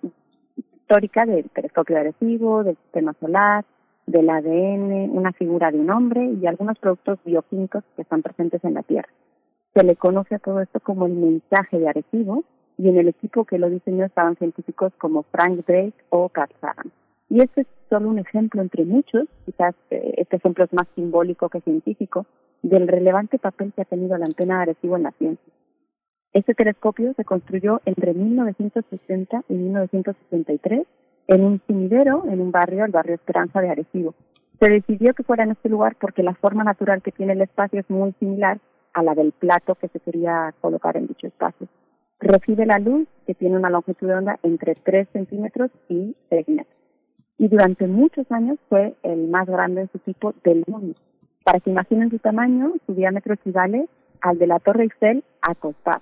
histórica del telescopio de Arecibo, del sistema solar, del ADN, una figura de un hombre y algunos productos bioquímicos que están presentes en la Tierra. Se le conoce a todo esto como el mensaje de Arecibo y en el equipo que lo diseñó estaban científicos como Frank Drake o Carl Sagan. Y este es solo un ejemplo entre muchos, quizás eh, este ejemplo es más simbólico que científico, del relevante papel que ha tenido la antena de Arecibo en la ciencia. Este telescopio se construyó entre 1960 y 1963 en un cimidero en un barrio, el barrio Esperanza de Arecibo. Se decidió que fuera en este lugar porque la forma natural que tiene el espacio es muy similar a la del plato que se quería colocar en dicho espacio. Recibe la luz que tiene una longitud de onda entre 3 centímetros y 6 metros. Y durante muchos años fue el más grande en su tipo del mundo. Para que imaginen su tamaño, su diámetro equivale al de la Torre Eiffel acostada.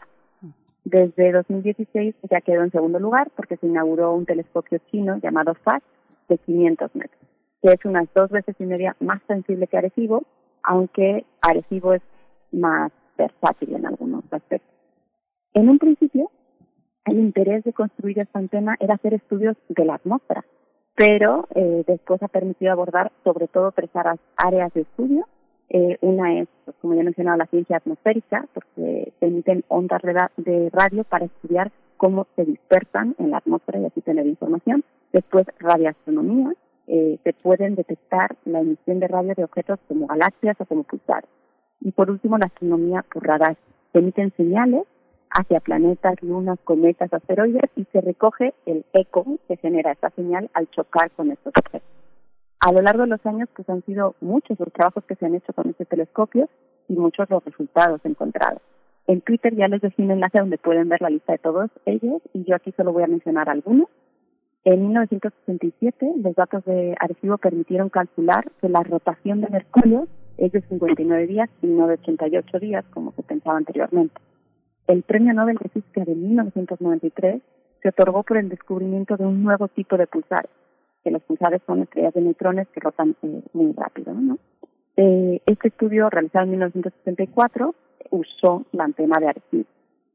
Desde 2016 ya quedó en segundo lugar porque se inauguró un telescopio chino llamado FAST de 500 metros, que es unas dos veces y media más sensible que Arecibo, aunque Arecibo es más versátil en algunos aspectos. En un principio, el interés de construir esta antena era hacer estudios de la atmósfera, pero eh, después ha permitido abordar sobre todo tres áreas- de estudio. Eh, una es, pues, como ya he mencionado, la ciencia atmosférica, porque emiten ondas de radio para estudiar cómo se dispersan en la atmósfera y así tener información. Después, radioastronomía. Eh, se pueden detectar la emisión de radio de objetos como galaxias o como pulsares. Y por último, la astronomía por radar. Se emiten señales hacia planetas, lunas, cometas, asteroides y se recoge el eco que genera esta señal al chocar con estos objetos. A lo largo de los años, pues han sido muchos los trabajos que se han hecho con este telescopio y muchos los resultados encontrados. En Twitter ya les dejé un enlace donde pueden ver la lista de todos ellos y yo aquí solo voy a mencionar algunos. En 1967, los datos de Arecibo permitieron calcular que la rotación de Mercurio es de 59 días y no de 88 días, como se pensaba anteriormente. El Premio Nobel de Física de 1993 se otorgó por el descubrimiento de un nuevo tipo de pulsares, que los pulsares son estrellas de neutrones que rotan eh, muy rápido. ¿no? Eh, este estudio realizado en 1964 usó la antena de Arecibo.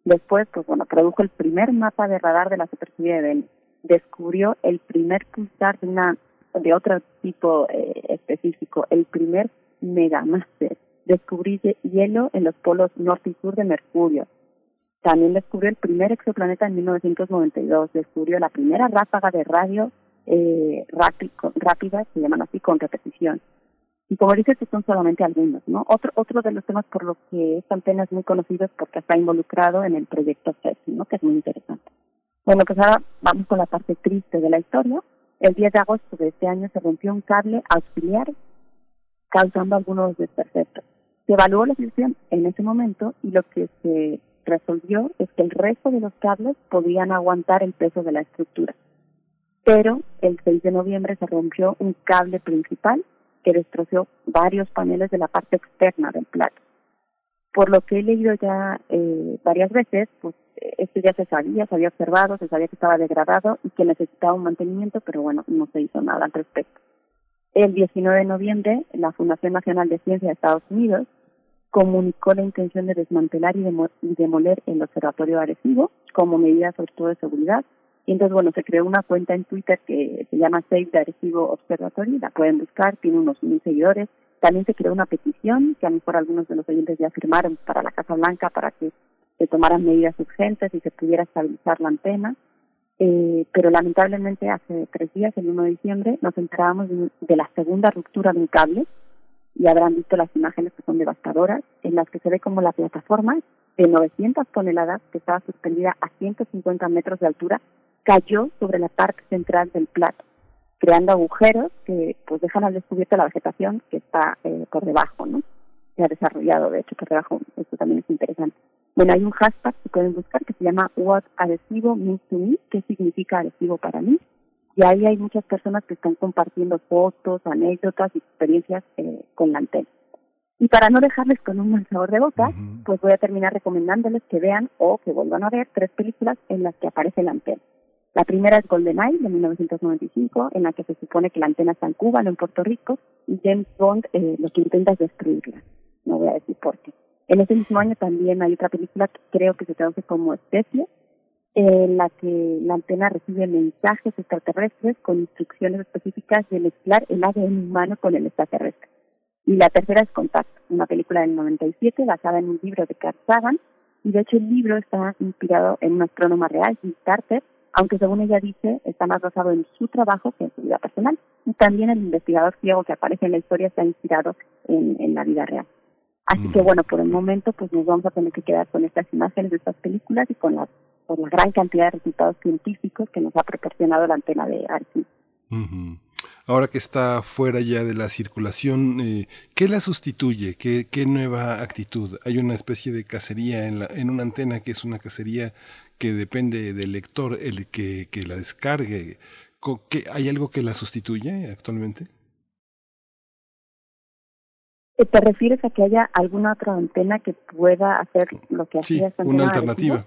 Después, pues bueno, produjo el primer mapa de radar de la superficie de Venus. Descubrió el primer pulsar de una de otro tipo eh, específico, el primer megamaster. Descubrió hielo en los polos norte y sur de Mercurio. También descubrió el primer exoplaneta en 1992. Descubrió la primera ráfaga de radio eh, rápido, rápida, se llaman así, con repetición. Y como dices, son solamente algunos, ¿no? Otro, otro de los temas por los que esta antena es muy conocida es porque está involucrado en el proyecto CESI, ¿no? Que es muy interesante. Bueno, pues ahora vamos con la parte triste de la historia. El 10 de agosto de este año se rompió un cable auxiliar causando algunos desperfectos. Se evaluó la situación en ese momento y lo que se resolvió es que el resto de los cables podían aguantar el peso de la estructura. Pero el 6 de noviembre se rompió un cable principal que destrozó varios paneles de la parte externa del plato. Por lo que he leído ya eh, varias veces, pues esto ya se sabía, se había observado, se sabía que estaba degradado y que necesitaba un mantenimiento, pero bueno, no se hizo nada al respecto. El 19 de noviembre, la Fundación Nacional de Ciencia de Estados Unidos comunicó la intención de desmantelar y, demoler el observatorio Arecibo como medida sobre todo de seguridad. Entonces, bueno, se creó una cuenta en Twitter que se llama Save de Arecibo Observatory, la pueden buscar, tiene unos mil seguidores. También se creó una petición que a lo mejor algunos de los oyentes ya firmaron para la Casa Blanca para que se tomaran medidas urgentes y se pudiera estabilizar la antena. Eh, pero lamentablemente hace tres días, el 1 de diciembre, nos enterábamos de, la segunda ruptura de un cable y habrán visto las imágenes que son devastadoras, en las que se ve como la plataforma de 900 toneladas que estaba suspendida a 150 metros de altura cayó sobre la parte central del plato, creando agujeros que pues dejan al descubierto la vegetación que está eh, por debajo, ¿no? Se ha desarrollado, de hecho, por debajo, esto también es interesante. Bueno, hay un hashtag que pueden buscar que se llama What Adhesivo Means to Me, que significa adhesivo para mí, y ahí hay muchas personas que están compartiendo fotos, anécdotas y experiencias eh, con la antena. Y para no dejarles con un mal sabor de boca, pues voy a terminar recomendándoles que vean o que vuelvan a ver tres películas en las que aparece la antena. La primera es GoldenEye de 1995, en la que se supone que la antena está en Cuba, no en Puerto Rico, y James Bond eh, lo que intenta es destruirla. No voy a decir por qué. En ese mismo año también hay otra película que creo que se traduce como Especie, en la que la antena recibe mensajes extraterrestres con instrucciones específicas de mezclar el ADN humano con el extraterrestre. Y la tercera es Contact, una película del 97 basada en un libro de Carl Sagan, y de hecho el libro está inspirado en una astrónoma real, Jim Carter, aunque según ella dice está más basado en su trabajo que en su vida personal. Y también el investigador ciego que aparece en la historia está inspirado en, en la vida real. Así que mm. bueno, por el momento pues nos vamos a tener que quedar con estas imágenes de estas películas y con las por la gran cantidad de resultados científicos que nos ha proporcionado la antena de Arci. Ahora que está fuera ya de la circulación, eh, ¿qué la sustituye? ¿Qué, ¿Qué, nueva actitud? Hay una especie de cacería en, la, en una antena que es una cacería que depende del lector, el que, que la descargue. ¿Qué, ¿Hay algo que la sustituye actualmente? Eh, ¿Te refieres a que haya alguna otra antena que pueda hacer lo que hacía sí, una alternativa?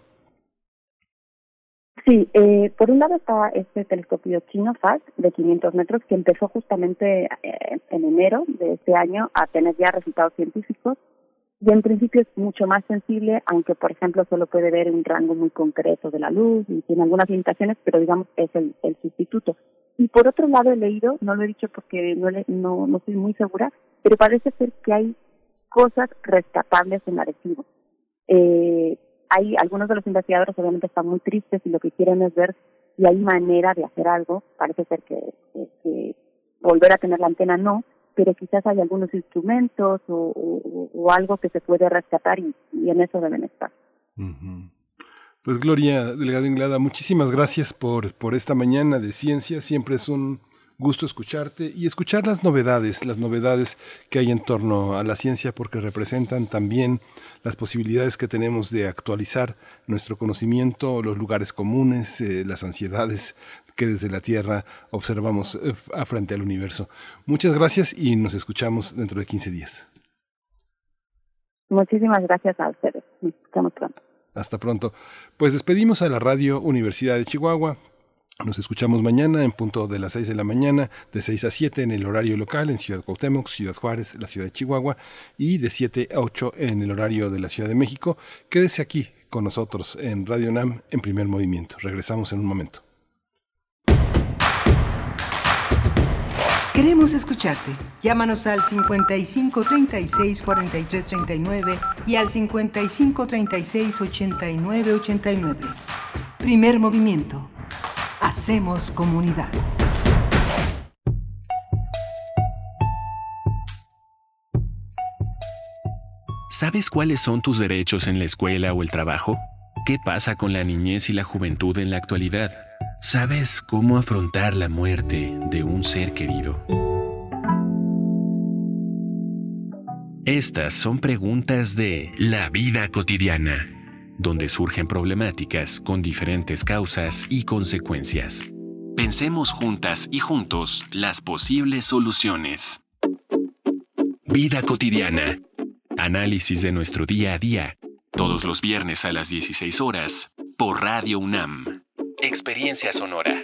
Sí, eh, por un lado está este telescopio chino FAST de 500 metros que empezó justamente eh, en enero de este año a tener ya resultados científicos y en principio es mucho más sensible, aunque por ejemplo solo puede ver un rango muy concreto de la luz y tiene algunas limitaciones, pero digamos es el, el sustituto. Y por otro lado he leído, no lo he dicho porque no, no, no estoy muy segura, pero parece ser que hay cosas rescatables en Arecibo. Eh, hay algunos de los investigadores obviamente están muy tristes y lo que quieren es ver si hay manera de hacer algo. Parece ser que, volver a tener la antena no, pero quizás hay algunos instrumentos o, algo que se puede rescatar y, en eso deben estar. Pues Gloria Delgado Inglada, muchísimas gracias por, por esta mañana de ciencia. Siempre es un gusto escucharte y escuchar las novedades, las novedades que hay en torno a la ciencia porque representan también las posibilidades que tenemos de actualizar nuestro conocimiento, los lugares comunes, eh, las ansiedades que desde la Tierra observamos eh, a frente al universo. Muchas gracias y nos escuchamos dentro de 15 días. Muchísimas gracias a ustedes. Nos escuchamos pronto. Hasta pronto. Pues despedimos a la Radio Universidad de Chihuahua. Nos escuchamos mañana en punto de las 6 de la mañana, de 6 a 7 en el horario local en Ciudad Cuauhtémoc, Ciudad Juárez, la ciudad de Chihuahua, y de 7 a 8 en el horario de la Ciudad de México. Quédese aquí con nosotros en Radio NAM en primer movimiento. Regresamos en un momento. Queremos escucharte. Llámanos al 55 36 43 39 y al 55 36 89 89. Primer movimiento Hacemos comunidad. ¿Sabes cuáles son tus derechos en la escuela o el trabajo? ¿Qué pasa con la niñez y la juventud en la actualidad? ¿Sabes cómo afrontar la muerte de un ser querido? Estas son preguntas de la vida cotidiana donde surgen problemáticas con diferentes causas y consecuencias. Pensemos juntas y juntos las posibles soluciones. Vida cotidiana. Análisis de nuestro día a día. Todos los viernes a las 16 horas por Radio UNAM. Experiencia sonora.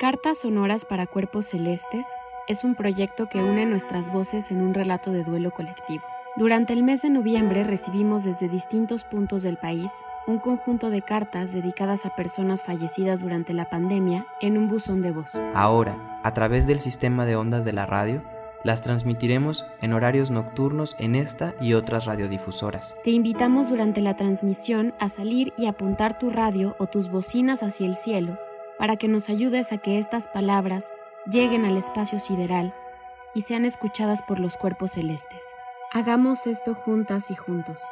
Cartas Sonoras para Cuerpos Celestes es un proyecto que une nuestras voces en un relato de duelo colectivo. Durante el mes de noviembre recibimos desde distintos puntos del país un conjunto de cartas dedicadas a personas fallecidas durante la pandemia en un buzón de voz. Ahora, a través del sistema de ondas de la radio, las transmitiremos en horarios nocturnos en esta y otras radiodifusoras. Te invitamos durante la transmisión a salir y apuntar tu radio o tus bocinas hacia el cielo para que nos ayudes a que estas palabras lleguen al espacio sideral y sean escuchadas por los cuerpos celestes. Hagamos esto juntas y juntos.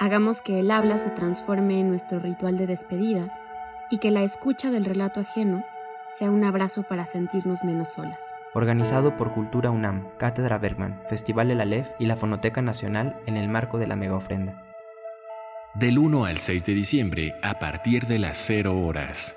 Hagamos que el habla se transforme en nuestro ritual de despedida y que la escucha del relato ajeno sea un abrazo para sentirnos menos solas. Organizado por Cultura UNAM, Cátedra Bergman, Festival El Aleph y la Fonoteca Nacional en el marco de la mega ofrenda. Del 1 al 6 de diciembre a partir de las 0 horas.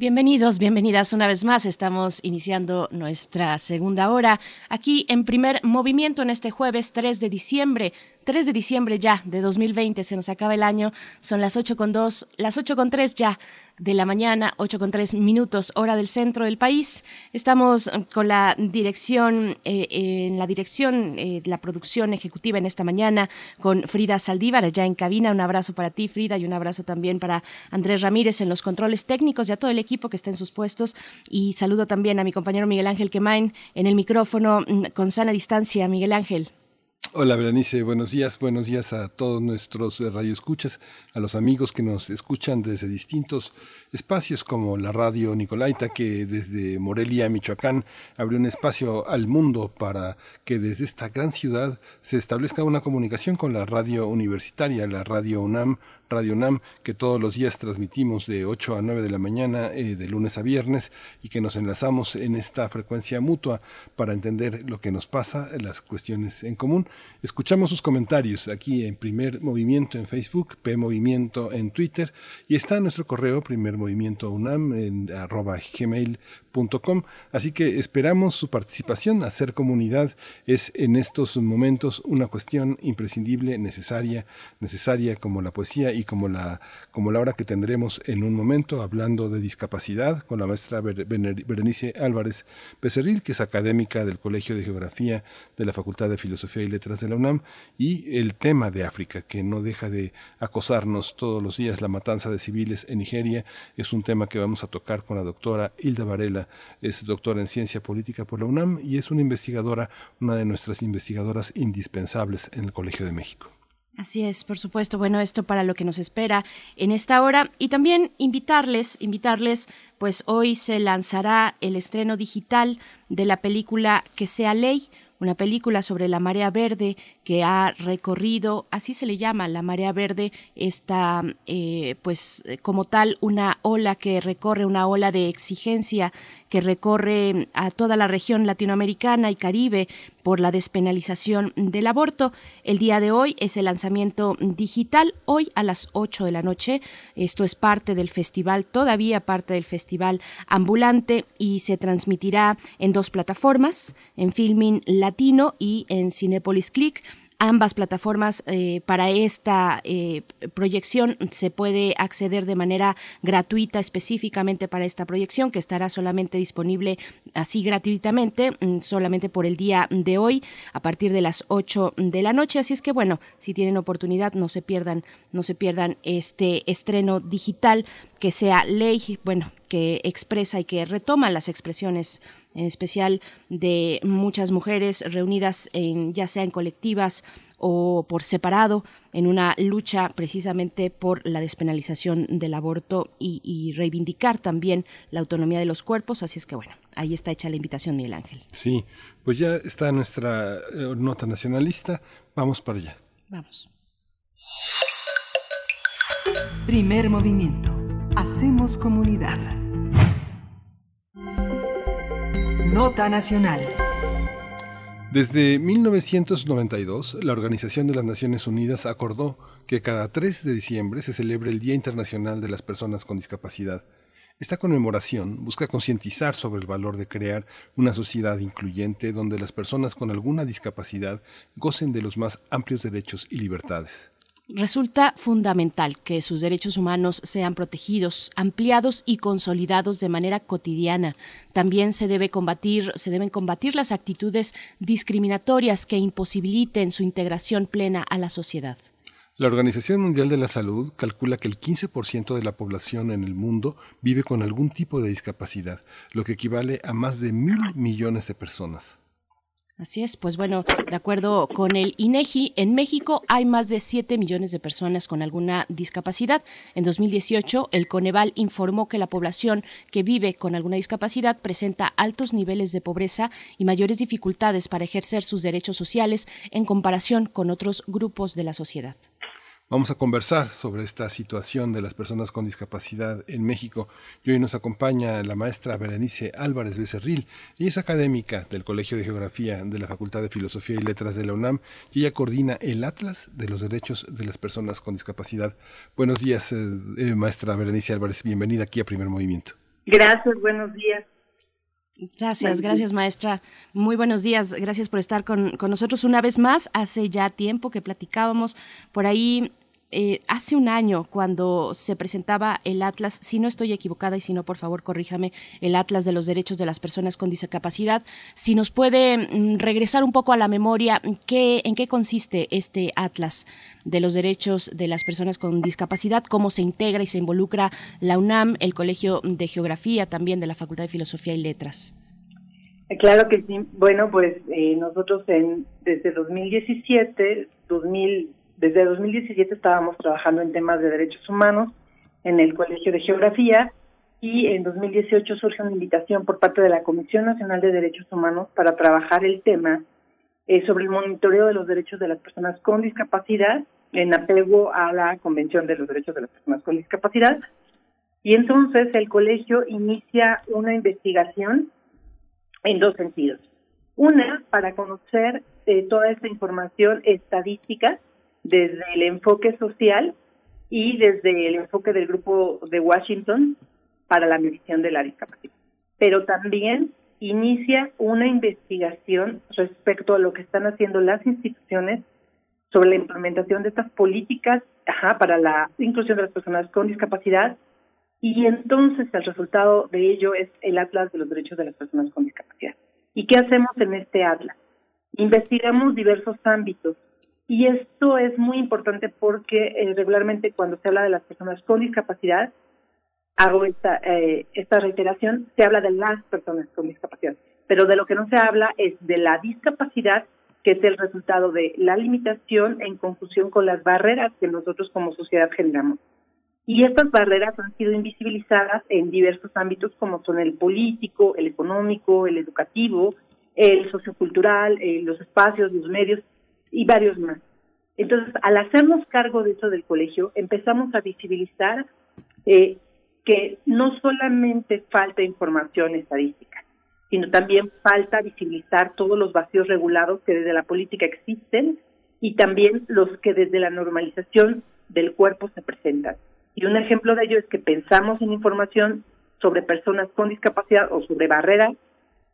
Bienvenidos, bienvenidas una vez más. Estamos iniciando nuestra segunda hora aquí en primer movimiento en este jueves 3 de diciembre. 3 de diciembre ya de 2020, se nos acaba el año, son las 8 con 2, las 8 con 3 ya de la mañana, 8 con 3 minutos, hora del centro del país. Estamos con la dirección, eh, en la dirección, eh, la producción ejecutiva en esta mañana con Frida Saldívar, allá en cabina. Un abrazo para ti, Frida, y un abrazo también para Andrés Ramírez en los controles técnicos y a todo el equipo que está en sus puestos. Y saludo también a mi compañero Miguel Ángel Quemain en el micrófono mm, con sana distancia. Miguel Ángel. Hola Berenice, buenos días, buenos días a todos nuestros radioescuchas, a los amigos que nos escuchan desde distintos espacios como la radio Nicolaita, que desde Morelia, Michoacán, abrió un espacio al mundo para que desde esta gran ciudad se establezca una comunicación con la radio universitaria, la radio UNAM, Radio UNAM, que todos los días transmitimos de 8 a 9 de la mañana, eh, de lunes a viernes, y que nos enlazamos en esta frecuencia mutua para entender lo que nos pasa, las cuestiones en común. Escuchamos sus comentarios aquí en Primer Movimiento en Facebook, P Movimiento en Twitter, y está nuestro correo Primer Movimiento UNAM en arroba Así que esperamos su participación. Hacer comunidad es en estos momentos una cuestión imprescindible, necesaria, necesaria como la poesía y como la, como la hora que tendremos en un momento hablando de discapacidad con la maestra Berenice Álvarez Becerril, que es académica del Colegio de Geografía de la Facultad de Filosofía y Letras de la UNAM, y el tema de África, que no deja de acosarnos todos los días, la matanza de civiles en Nigeria, es un tema que vamos a tocar con la doctora Hilda Varela, es doctora en ciencia política por la UNAM y es una investigadora, una de nuestras investigadoras indispensables en el Colegio de México. Así es, por supuesto. Bueno, esto para lo que nos espera en esta hora y también invitarles, invitarles, pues hoy se lanzará el estreno digital de la película Que sea ley, una película sobre la marea verde que ha recorrido, así se le llama, la marea verde, está eh, pues como tal una ola que recorre, una ola de exigencia que recorre a toda la región latinoamericana y Caribe por la despenalización del aborto. El día de hoy es el lanzamiento digital, hoy a las 8 de la noche. Esto es parte del festival, todavía parte del festival ambulante y se transmitirá en dos plataformas, en Filming Latino y en Cinepolis Click ambas plataformas eh, para esta eh, proyección se puede acceder de manera gratuita específicamente para esta proyección que estará solamente disponible así gratuitamente, mm, solamente por el día de hoy, a partir de las 8 de la noche. Así es que bueno, si tienen oportunidad, no se pierdan, no se pierdan este estreno digital que sea ley, bueno, que expresa y que retoma las expresiones en especial de muchas mujeres reunidas en ya sea en colectivas o por separado en una lucha precisamente por la despenalización del aborto y, reivindicar también la autonomía de los cuerpos. Así es que bueno, ahí está hecha la invitación, Miguel Ángel. Sí, pues ya está nuestra eh, nota nacionalista. Vamos para allá. Vamos. Primer movimiento. Hacemos comunidad. Nota nacional. Desde 1992, la Organización de las Naciones Unidas acordó que cada 3 de diciembre se celebre el Día Internacional de las Personas con Discapacidad. Esta conmemoración busca concientizar sobre el valor de crear una sociedad incluyente donde las personas con alguna discapacidad gocen de los más amplios derechos y libertades. Resulta fundamental que sus derechos humanos sean protegidos, ampliados y consolidados de manera cotidiana. También se debe combatir, se deben combatir las actitudes discriminatorias que imposibiliten su integración plena a la sociedad. La Organización Mundial de la Salud calcula que el 15% de la población en el mundo vive con algún tipo de discapacidad, lo que equivale a más de mil millones de personas. Así es, pues bueno, de acuerdo con el INEGI, en México hay más de 7 millones de personas con alguna discapacidad. En 2018, el Coneval informó que la población que vive con alguna discapacidad presenta altos niveles de pobreza y mayores dificultades para ejercer sus derechos sociales en comparación con otros grupos de la sociedad. Vamos a conversar sobre esta situación de las personas con discapacidad en México y hoy nos acompaña la maestra Berenice Álvarez Becerril. Ella es académica del Colegio de Geografía de la Facultad de Filosofía y Letras de la UNAM y ella coordina el Atlas de los Derechos de las Personas con Discapacidad. Buenos días, eh, eh, maestra Berenice Álvarez. Bienvenida aquí a Primer Movimiento. Gracias, buenos días. Gracias, gracias maestra. Muy buenos días. Gracias por estar con, con, nosotros una vez más. Hace ya tiempo que platicábamos por ahí eh, hace un año cuando se presentaba el Atlas, si no estoy equivocada y si no, por favor, corríjame, el Atlas de los Derechos de las Personas con Discapacidad, si nos puede mm, regresar un poco a la memoria, ¿qué, ¿en qué consiste este Atlas de los Derechos de las Personas con Discapacidad? ¿Cómo se integra y se involucra la UNAM, el Colegio de Geografía también de la Facultad de Filosofía y Letras? Claro que sí. Bueno, pues eh, nosotros en, desde 2017, 2000 desde 2017 estábamos trabajando en temas de derechos humanos en el Colegio de Geografía y en 2018 surge una invitación por parte de la Comisión Nacional de Derechos Humanos para trabajar el tema eh, sobre el monitoreo de los derechos de las personas con discapacidad en apego a la Convención de los Derechos de las Personas con Discapacidad. Y entonces el colegio inicia una investigación en dos sentidos. Una, para conocer eh, toda esta información estadística desde el enfoque social y desde el enfoque del grupo de Washington para la medición de la discapacidad. Pero también inicia una investigación respecto a lo que están haciendo las instituciones sobre la implementación de estas políticas ajá, para la inclusión de las personas con discapacidad y entonces el resultado de ello es el Atlas de los Derechos de las Personas con Discapacidad. ¿Y qué hacemos en este Atlas? Investigamos diversos ámbitos y esto es muy importante porque eh, regularmente cuando se habla de las personas con discapacidad, hago esta, eh, esta reiteración, se habla de las personas con discapacidad, pero de lo que no se habla es de la discapacidad que es el resultado de la limitación en confusión con las barreras que nosotros como sociedad generamos. Y estas barreras han sido invisibilizadas en diversos ámbitos como son el político, el económico, el educativo, el sociocultural, eh, los espacios, los medios, y varios más. Entonces, al hacernos cargo de eso del colegio, empezamos a visibilizar eh, que no solamente falta información estadística, sino también falta visibilizar todos los vacíos regulados que desde la política existen y también los que desde la normalización del cuerpo se presentan. Y un ejemplo de ello es que pensamos en información sobre personas con discapacidad o sobre barreras,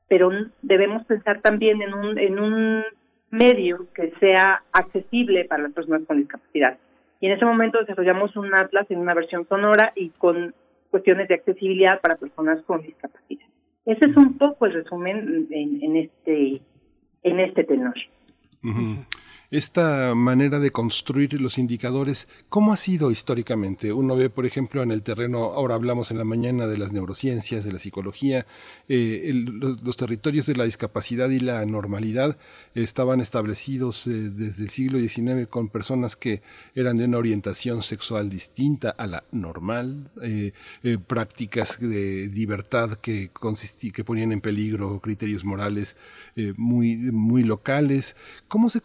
pero debemos pensar también en un, en un medio que sea accesible para las personas con discapacidad. Y en ese momento desarrollamos un atlas en una versión sonora y con cuestiones de accesibilidad para personas con discapacidad. Ese es un poco el resumen en, en este en este tenor. Esta manera de construir los indicadores, ¿cómo ha sido históricamente? Uno ve, por ejemplo, en el terreno, ahora hablamos en la mañana de las neurociencias, de la psicología, eh, los, territorios de la discapacidad y la normalidad estaban establecidos eh, desde el siglo XIX con personas que eran de una orientación sexual distinta a la normal, eh, prácticas de libertad que, que ponían en peligro criterios morales muy, muy locales. ¿Cómo se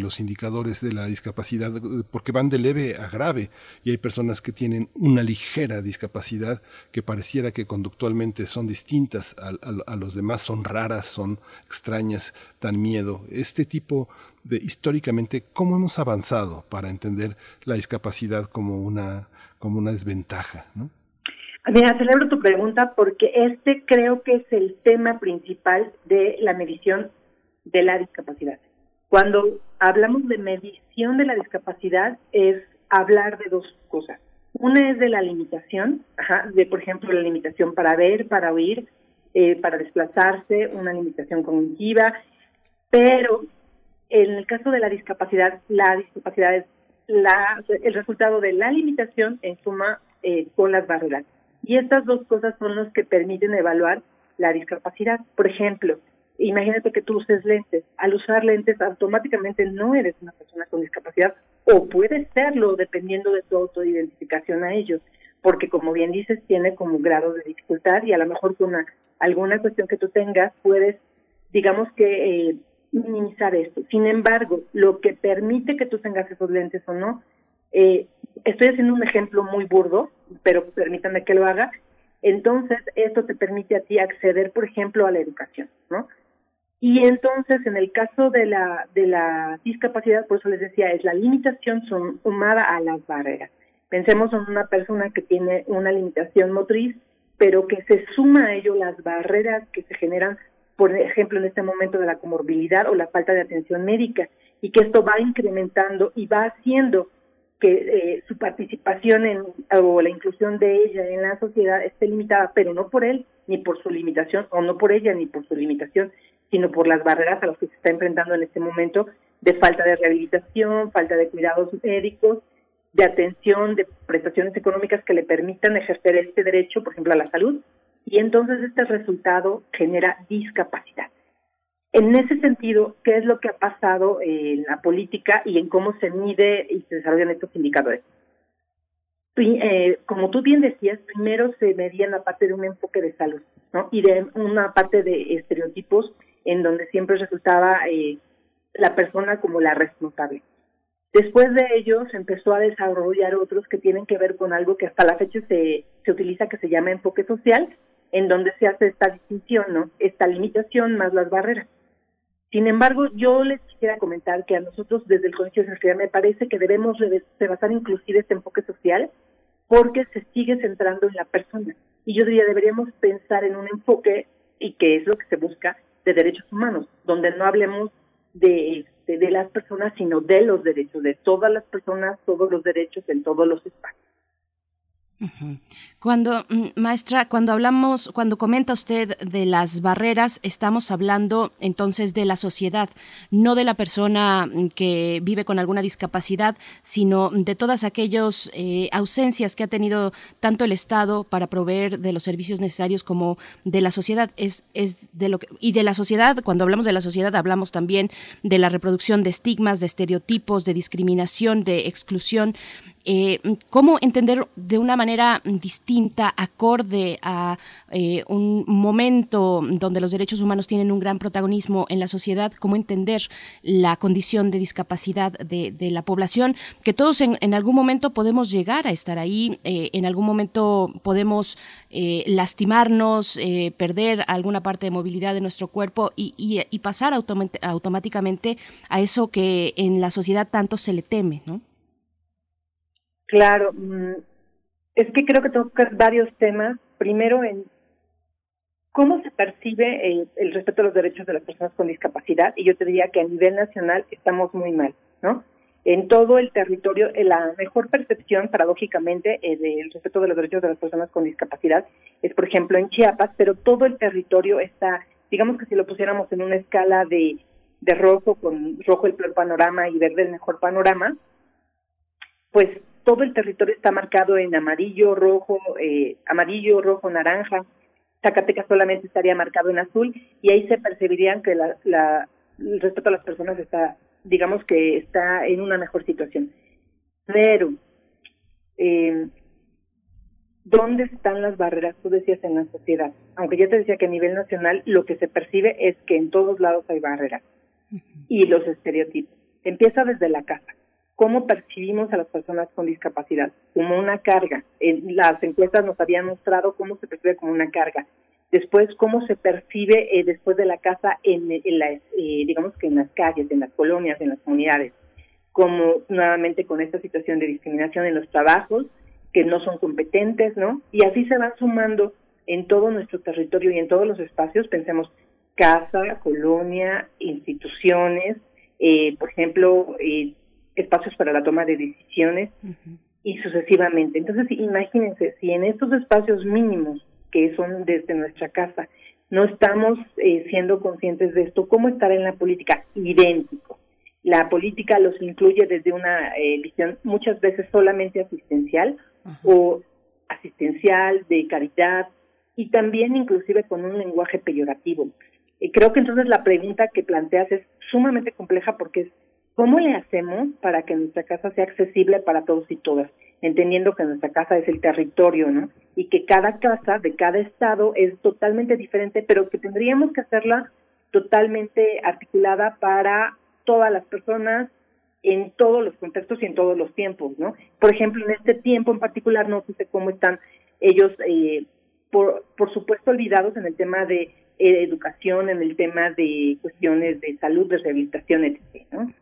los indicadores de la discapacidad porque van de leve a grave y hay personas que tienen una ligera discapacidad que pareciera que conductualmente son distintas a, los demás, son raras, son extrañas, dan miedo. Este tipo de históricamente, ¿cómo hemos avanzado para entender la discapacidad como una, como una desventaja? ¿no? Mira, celebro tu pregunta porque este creo que es el tema principal de la medición de la discapacidad. Cuando hablamos de medición de la discapacidad es hablar de dos cosas. Una es de la limitación, de por ejemplo la limitación para ver, para oír, eh, para desplazarse, una limitación cognitiva, pero en el caso de la discapacidad, la discapacidad es la, el resultado de la limitación en suma eh, con las barreras. Y estas dos cosas son las que permiten evaluar la discapacidad. Por ejemplo, imagínate que tú uses lentes. Al usar lentes, automáticamente no eres una persona con discapacidad o puedes serlo dependiendo de tu autoidentificación a ellos, porque como bien dices, tiene como grado de dificultad y a lo mejor con alguna cuestión que tú tengas puedes, digamos que, eh, minimizar esto. Sin embargo, lo que permite que tú tengas esos lentes o no, eh, estoy haciendo un ejemplo muy burdo, pero permítame que lo haga, entonces esto te permite a ti acceder, por ejemplo, a la educación, ¿no? Y entonces, en el caso de la, de la discapacidad, por eso les decía, es la limitación sumada a las barreras. Pensemos en una persona que tiene una limitación motriz, pero que se suma a ello las barreras que se generan, por ejemplo, en este momento de la comorbilidad o la falta de atención médica, y que esto va incrementando y va haciendo que eh, su participación en, o la inclusión de ella en la sociedad esté limitada, pero no por él ni por su limitación, o no por ella ni por su limitación, sino por las barreras a las que se está enfrentando en este momento de falta de rehabilitación, falta de cuidados médicos, de atención, de prestaciones económicas que le permitan ejercer este derecho, por ejemplo, a la salud, y entonces este resultado genera discapacidad. En ese sentido, ¿qué es lo que ha pasado en la política y en cómo se mide y se desarrollan estos indicadores? Eh, como tú bien decías, primero se medía la parte de un enfoque de salud, ¿no? Y de una parte de estereotipos en donde siempre resultaba eh, la persona como la responsable. Después de ello se empezó a desarrollar otros que tienen que ver con algo que hasta la fecha se, se utiliza que se llama enfoque social, en donde se hace esta distinción, ¿no? Esta limitación más las barreras. Sin embargo, yo les quisiera comentar que a nosotros desde el Colegio de Sociedad me parece que debemos basar inclusive este enfoque social porque se sigue centrando en la persona. Y yo diría, deberíamos pensar en un enfoque, y que es lo que se busca, de derechos humanos, donde no hablemos de, de, de las personas, sino de los derechos, de todas las personas, todos los derechos en todos los espacios. Cuando, mm, maestra, cuando hablamos, cuando comenta usted de las barreras, estamos hablando entonces de la sociedad, no de la persona mm, que vive con alguna discapacidad, sino de todas aquellas eh, ausencias que ha tenido tanto el Estado para proveer de los servicios necesarios como de la sociedad. Es, es de lo y de la sociedad, cuando hablamos de la sociedad, hablamos también de la reproducción de estigmas, de estereotipos, de discriminación, de exclusión. Eh, cómo entender de una manera distinta, acorde a eh, un momento donde los derechos humanos tienen un gran protagonismo en la sociedad, cómo entender la condición de discapacidad de, la población, que todos en, algún momento podemos llegar a estar ahí, eh, en algún momento podemos lastimarnos, perder alguna parte de movilidad de nuestro cuerpo y, y pasar automáticamente a eso que en la sociedad tanto se le teme, ¿no? Claro, mm, es que creo que tocas varios temas. Primero, en cómo se percibe el, respeto a los derechos de las personas con discapacidad, y yo te diría que a nivel nacional estamos muy mal, ¿no? En todo el territorio, la mejor percepción, paradójicamente, eh, del respeto de los derechos de las personas con discapacidad es, por ejemplo, en Chiapas, pero todo el territorio está, digamos que si lo pusiéramos en una escala de, de rojo, con rojo el peor panorama y verde el mejor panorama, pues todo el territorio está marcado en amarillo, rojo, eh, amarillo, rojo, naranja. Zacatecas solamente estaría marcado en azul y ahí se percibirían que la, la, el respeto a las personas está, digamos que está en una mejor situación. Pero, eh, ¿dónde están las barreras? Tú decías en la sociedad. Aunque yo te decía que a nivel nacional lo que se percibe es que en todos lados hay barreras y los estereotipos. Empieza desde la casa cómo percibimos a las personas con discapacidad, como una carga. Las encuestas nos habían mostrado cómo se percibe como una carga. Después, cómo se percibe eh, después de la casa en, en las, eh, digamos que en las calles, en las colonias, en las comunidades, como nuevamente con esta situación de discriminación en los trabajos, que no son competentes, ¿no? Y así se van sumando en todo nuestro territorio y en todos los espacios, pensemos casa, colonia, instituciones, eh, por ejemplo, eh, espacios para la toma de decisiones y sucesivamente. Entonces, imagínense, si en estos espacios mínimos que son desde nuestra casa no estamos eh, siendo conscientes de esto, ¿cómo estar en la política? Idéntico. La política los incluye desde una eh, visión muchas veces solamente asistencial o asistencial, de caridad y también inclusive con un lenguaje peyorativo. Eh, creo que entonces la pregunta que planteas es sumamente compleja porque es ¿Cómo le hacemos para que nuestra casa sea accesible para todos y todas? Entendiendo que nuestra casa es el territorio, ¿no? Y que cada casa de cada estado es totalmente diferente, pero que tendríamos que hacerla totalmente articulada para todas las personas en todos los contextos y en todos los tiempos, ¿no? Por ejemplo, en este tiempo en particular, no sé cómo están ellos, eh, por, por supuesto, olvidados en el tema de eh, educación, en el tema de cuestiones de salud, de rehabilitación, etc., ¿no?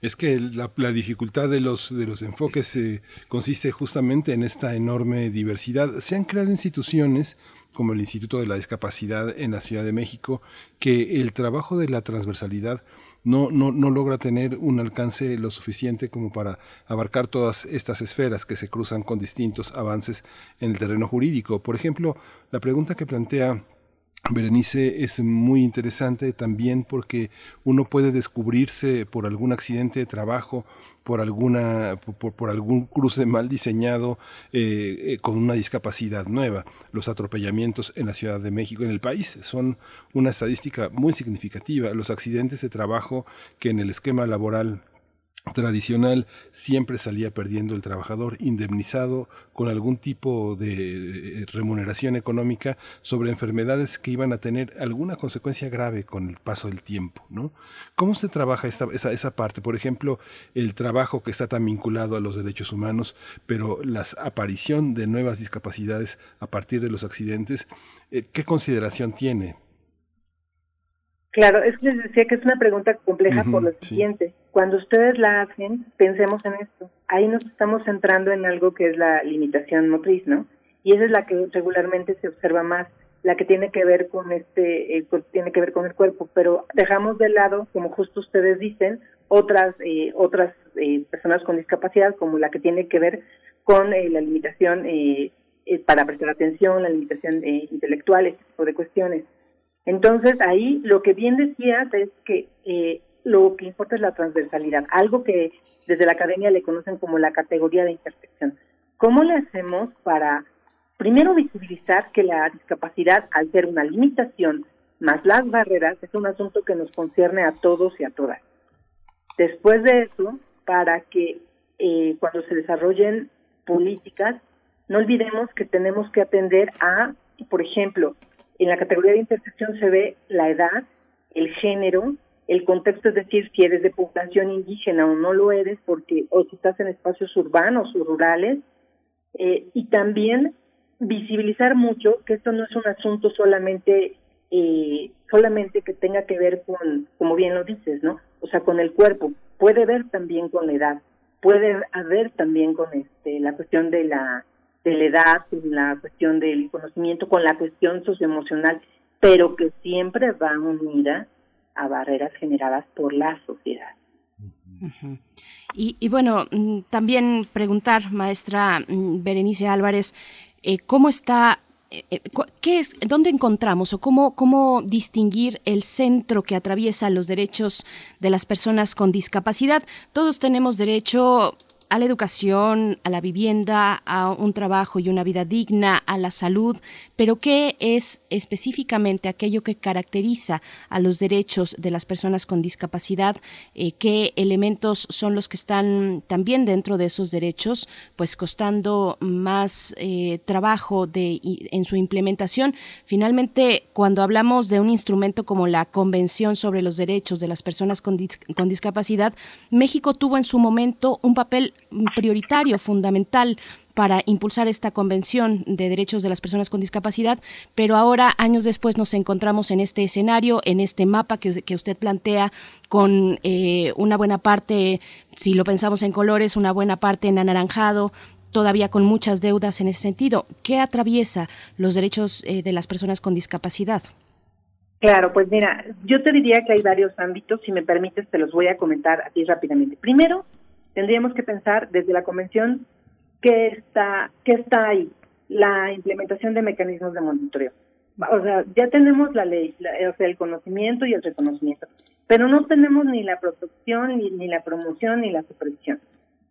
Es que la, dificultad de los, de los enfoques eh, consiste justamente en esta enorme diversidad. Se han creado instituciones como el Instituto de la Discapacidad en la Ciudad de México, que el trabajo de la transversalidad no, no, no logra tener un alcance lo suficiente como para abarcar todas estas esferas que se cruzan con distintos avances en el terreno jurídico. Por ejemplo, la pregunta que plantea Berenice es muy interesante también porque uno puede descubrirse por algún accidente de trabajo, por alguna, por, algún cruce mal diseñado eh, eh, con una discapacidad nueva. Los atropellamientos en la Ciudad de México, en el país, son una estadística muy significativa. Los accidentes de trabajo que en el esquema laboral tradicional siempre salía perdiendo el trabajador indemnizado con algún tipo de remuneración económica sobre enfermedades que iban a tener alguna consecuencia grave con el paso del tiempo, ¿no? ¿Cómo se trabaja esa, esa parte? Por ejemplo, el trabajo que está tan vinculado a los derechos humanos, pero la aparición de nuevas discapacidades a partir de los accidentes, eh, ¿qué consideración tiene? Claro, es que les decía que es una pregunta compleja por lo siguiente. Cuando ustedes la hacen, pensemos en esto. Ahí nos estamos centrando en algo que es la limitación motriz, ¿no? Y esa es la que regularmente se observa más, la que tiene que ver con este, eh, tiene que ver con el cuerpo, pero dejamos de lado, como justo ustedes dicen, otras eh, otras eh, personas con discapacidad, como la que tiene que ver con la limitación para prestar atención, la limitación intelectual, ese tipo de cuestiones. Entonces ahí lo que bien decías es que eh, lo que importa es la transversalidad, algo que desde la academia le conocen como la categoría de intersección. ¿Cómo le hacemos para primero visibilizar que la discapacidad, al ser una limitación más las barreras, es un asunto que nos concierne a todos y a todas? Después de eso, para que eh, cuando se desarrollen políticas, no olvidemos que tenemos que atender a, por ejemplo, en la categoría de intersección se ve la edad, el género, el contexto, es decir, si eres de población indígena o no lo eres, porque o si estás en espacios urbanos o rurales, eh, y también visibilizar mucho que esto no es un asunto solamente eh, solamente que tenga que ver con, como bien lo dices, ¿no? O sea, con el cuerpo, puede ver también con la edad, puede haber también con este la cuestión de la de la edad, con la cuestión del conocimiento, con la cuestión socioemocional, pero que siempre va unida a barreras generadas por la sociedad. y, bueno, mm, también preguntar, maestra mm, Berenice Álvarez, eh, ¿cómo está eh, eh, ¿Qué es, ¿Dónde encontramos o cómo, cómo distinguir el centro que atraviesa los derechos de las personas con discapacidad? Todos tenemos derecho a la educación, a la vivienda, a un trabajo y una vida digna, a la salud, pero ¿qué es específicamente aquello que caracteriza a los derechos de las personas con discapacidad? Eh, ¿Qué elementos son los que están también dentro de esos derechos, pues costando más eh, trabajo de, en su implementación? Finalmente, cuando hablamos de un instrumento como la Convención sobre los Derechos de las Personas con, con Discapacidad, México tuvo en su momento un papel prioritario, fundamental para impulsar esta Convención de Derechos de las Personas con Discapacidad, pero ahora, años después, nos encontramos en este escenario, en este mapa que, que usted plantea, con eh, una buena parte, si lo pensamos en colores, una buena parte en anaranjado, todavía con muchas deudas en ese sentido. ¿Qué atraviesa los derechos eh, de las personas con discapacidad? Claro, pues mira, yo te diría que hay varios ámbitos, si me permites te los voy a comentar aquí rápidamente. Primero, tendríamos que pensar desde la Convención qué está, qué está ahí, la implementación de mecanismos de monitoreo. O sea, ya tenemos la ley, o sea, el conocimiento y el reconocimiento, pero no tenemos ni la protección, ni, ni la promoción, ni la supervisión.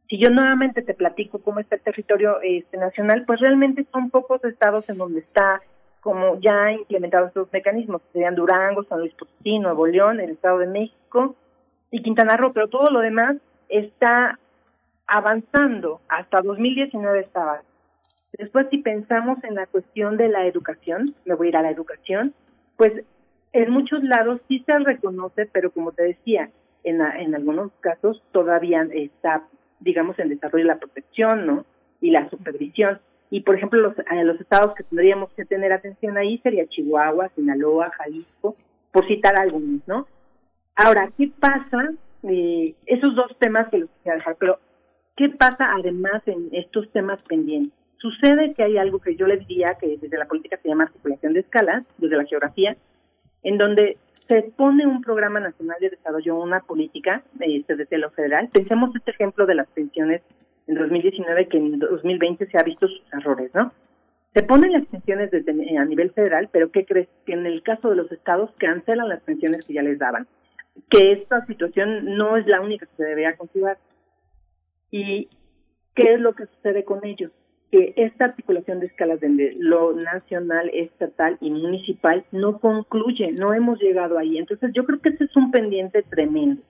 Si yo nuevamente te platico cómo está el territorio este, nacional, pues realmente son pocos estados en donde está como ya implementados estos mecanismos, serían Durango, San Luis Potosí, Nuevo León, el Estado de México y Quintana Roo, pero todo lo demás está avanzando, hasta 2019 estaba. Después, si pensamos en la cuestión de la educación, me voy a ir a la educación, pues en muchos lados sí se reconoce, pero como te decía, en, en algunos casos todavía está, digamos, en desarrollo la protección, ¿no? Y la supervisión. Y, por ejemplo, los, los estados que tendríamos que tener atención ahí sería Chihuahua, Sinaloa, Jalisco, por citar algunos, ¿no? Ahora, ¿qué pasa eh, esos dos temas que los quería dejar, pero ¿qué pasa además en estos temas pendientes? Sucede que hay algo que yo les diría que desde la política se llama articulación de escalas, desde la geografía, en donde se pone un programa nacional de desarrollo, una política este, desde lo federal. Pensemos este ejemplo de las pensiones en 2019 que en 2020 se ha visto sus errores, ¿no? Se ponen las pensiones desde a nivel federal, pero ¿qué crees? Que en el caso de los estados cancelan las pensiones que ya les daban que esta situación no es la única que se debería considerar. ¿Y qué es lo que sucede con ellos? Que esta articulación de escalas de lo nacional, estatal y municipal no concluye, no hemos llegado ahí. Entonces yo creo que ese es un pendiente tremendo.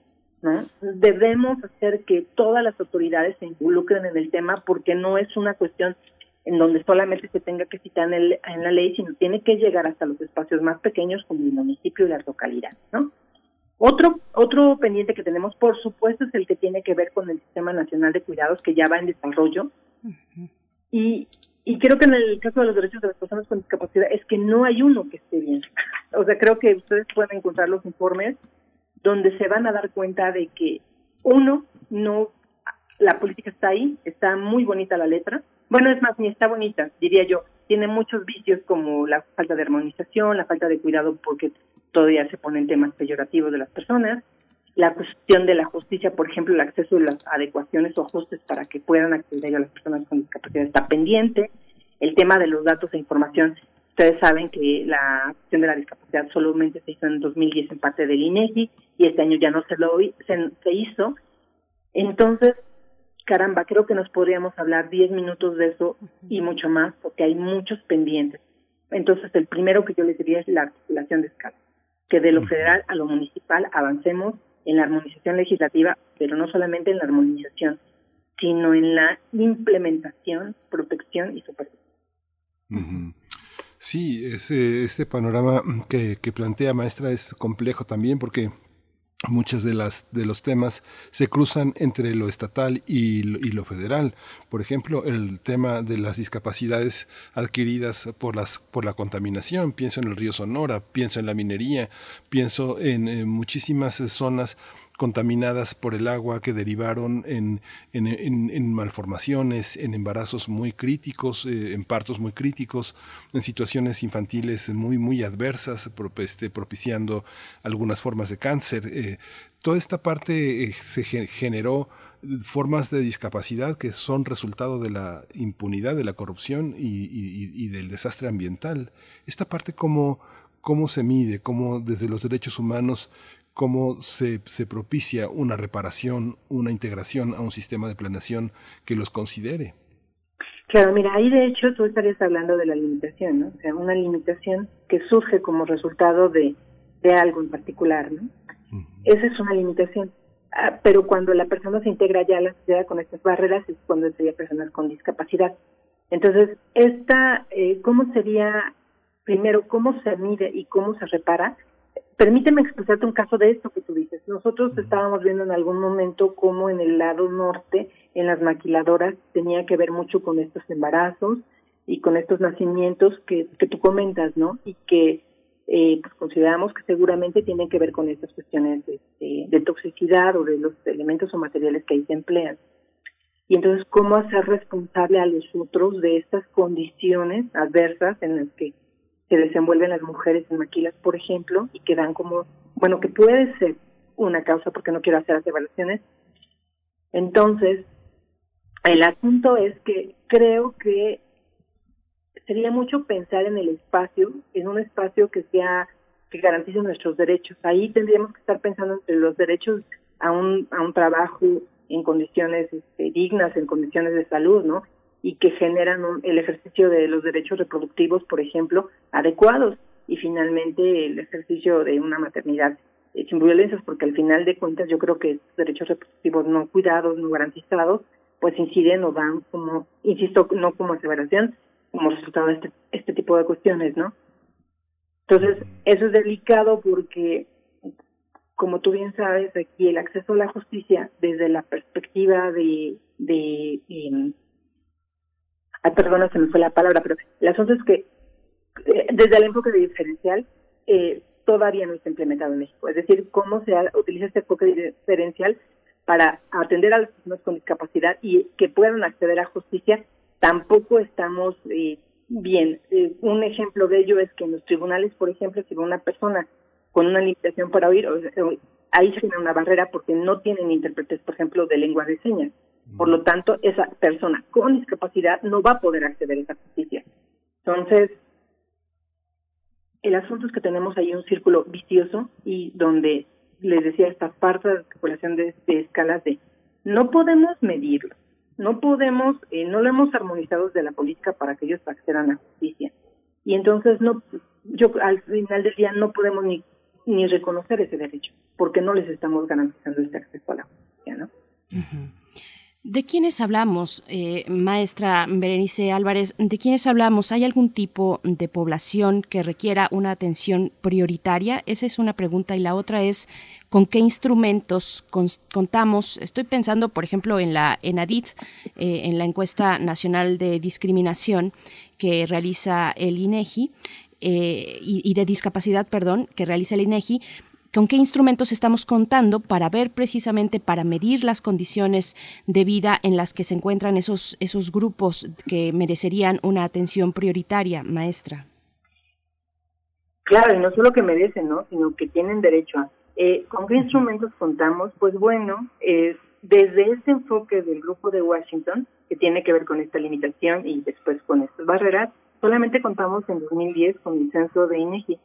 ¿no? Debemos hacer que todas las autoridades se involucren en el tema porque no es una cuestión en donde solamente se tenga que citar en, en la ley, sino tiene que llegar hasta los espacios más pequeños como el municipio y la localidad, ¿no? Otro, otro pendiente que tenemos, por supuesto, es el que tiene que ver con el Sistema Nacional de Cuidados, que ya va en desarrollo. y, y creo que en el caso de los derechos de las personas con discapacidad es que no hay uno que esté bien. o sea, creo que ustedes pueden encontrar los informes donde se van a dar cuenta de que, uno, no, la política está ahí, está muy bonita la letra. Bueno, es más, ni está bonita, diría yo. Tiene muchos vicios como la falta de armonización, la falta de cuidado porque todavía se ponen temas peyorativos de las personas, la cuestión de la justicia, por ejemplo, el acceso a las adecuaciones o ajustes para que puedan acceder a las personas con discapacidad está pendiente, el tema de los datos e información, ustedes saben que la cuestión de la discapacidad solamente se hizo en 2010 en parte del INEGI y este año ya no se lo se, se hizo, entonces caramba, creo que nos podríamos hablar 10 minutos de eso y mucho más, porque hay muchos pendientes. Entonces, el primero que yo les diría es la articulación de escala que de lo federal a lo municipal avancemos en la armonización legislativa, pero no solamente en la armonización, sino en la implementación, protección y supervisión. Sí, ese, este panorama que, que plantea maestra es complejo también porque muchas de las de los temas se cruzan entre lo estatal y lo, federal. Por ejemplo el tema de las discapacidades adquiridas por las por la contaminación. Pienso en el río Sonora pienso en la minería pienso en, muchísimas zonas contaminadas por el agua que derivaron en, en, malformaciones, en embarazos muy críticos, eh, en partos muy críticos, en situaciones infantiles muy, muy adversas, este, propiciando algunas formas de cáncer. Eh, toda esta parte eh, generó formas de discapacidad que son resultado de la impunidad, de la corrupción y, del desastre ambiental. Esta parte cómo, cómo se mide, cómo desde los derechos humanos, cómo se, se propicia una reparación, una integración a un sistema de planeación que los considere. Claro, mira, ahí de hecho tú estarías hablando de la limitación, ¿no? O sea, una limitación que surge como resultado de, de algo en particular, ¿no? Esa es una limitación. Ah, pero cuando la persona se integra ya a la sociedad con estas barreras es cuando sería personas con discapacidad. Entonces, esta, eh, ¿cómo sería, primero, cómo se mide y cómo se repara? Permíteme expresarte un caso de esto que tú dices. Nosotros estábamos viendo en algún momento cómo en el lado norte, en las maquiladoras, tenía que ver mucho con estos embarazos y con estos nacimientos que, que tú comentas, ¿no? Y que eh, pues consideramos que seguramente tienen que ver con estas cuestiones de, toxicidad o de los elementos o materiales que ahí se emplean. Y entonces, ¿cómo hacer responsable a los otros de estas condiciones adversas en las que se desenvuelven las mujeres en maquilas, por ejemplo, y que dan como, bueno, que puede ser una causa porque no quiero hacer las evaluaciones. Entonces, el asunto es que creo que sería mucho pensar en el espacio, en un espacio que sea que garantice nuestros derechos. Ahí tendríamos que estar pensando entre los derechos a un a un trabajo en condiciones este, dignas, en condiciones de salud, ¿no? Y que generan el ejercicio de los derechos reproductivos, por ejemplo, adecuados y finalmente el ejercicio de una maternidad eh, sin violencias, porque al final de cuentas yo creo que estos derechos reproductivos no cuidados, no garantizados, pues inciden o dan como, insisto, no como aseveración, como resultado de este, este tipo de cuestiones, ¿no? Entonces, eso es delicado porque, como tú bien sabes, aquí el acceso a la justicia desde la perspectiva de, de eh, perdona, se me fue la palabra, pero el asunto es que eh, desde el enfoque diferencial eh, todavía no está implementado en México. Es decir, cómo se utiliza este enfoque diferencial para atender a las personas con discapacidad y que puedan acceder a justicia tampoco estamos eh, bien. Eh, un ejemplo de ello es que en los tribunales, por ejemplo, si una persona con una limitación para oír, ahí se genera una barrera porque no tienen intérpretes, por ejemplo, de lengua de señas. Por lo tanto, esa persona con discapacidad no va a poder acceder a esa justicia. Entonces, el asunto es que tenemos ahí un círculo vicioso y donde les decía esta parte de articulación de escalas de no podemos medirlo, no podemos, eh, no lo hemos armonizado desde la política para que ellos accedan a justicia. Y entonces no, yo al final del día no podemos ni ni reconocer ese derecho, porque no les estamos garantizando este acceso a la justicia, ¿no? ¿De quiénes hablamos, eh, maestra Berenice Álvarez? ¿De quiénes hablamos? ¿Hay algún tipo de población que requiera una atención prioritaria? Esa es una pregunta. Y la otra es, ¿con qué instrumentos contamos? Estoy pensando, por ejemplo, en la ENADIT, eh, en la encuesta nacional de discriminación que realiza el INEGI. Eh, y, y, de discapacidad, perdón, que realiza el INEGI, con qué instrumentos estamos contando para ver precisamente, para medir las condiciones de vida en las que se encuentran esos, esos grupos que merecerían una atención prioritaria, maestra. Claro, y no solo que merecen, ¿no? sino que tienen derecho a. Eh, ¿Con qué instrumentos contamos? Pues bueno, es desde ese enfoque del grupo de Washington, que tiene que ver con esta limitación y después con estas barreras, solamente contamos en 2010 con el censo de INEGI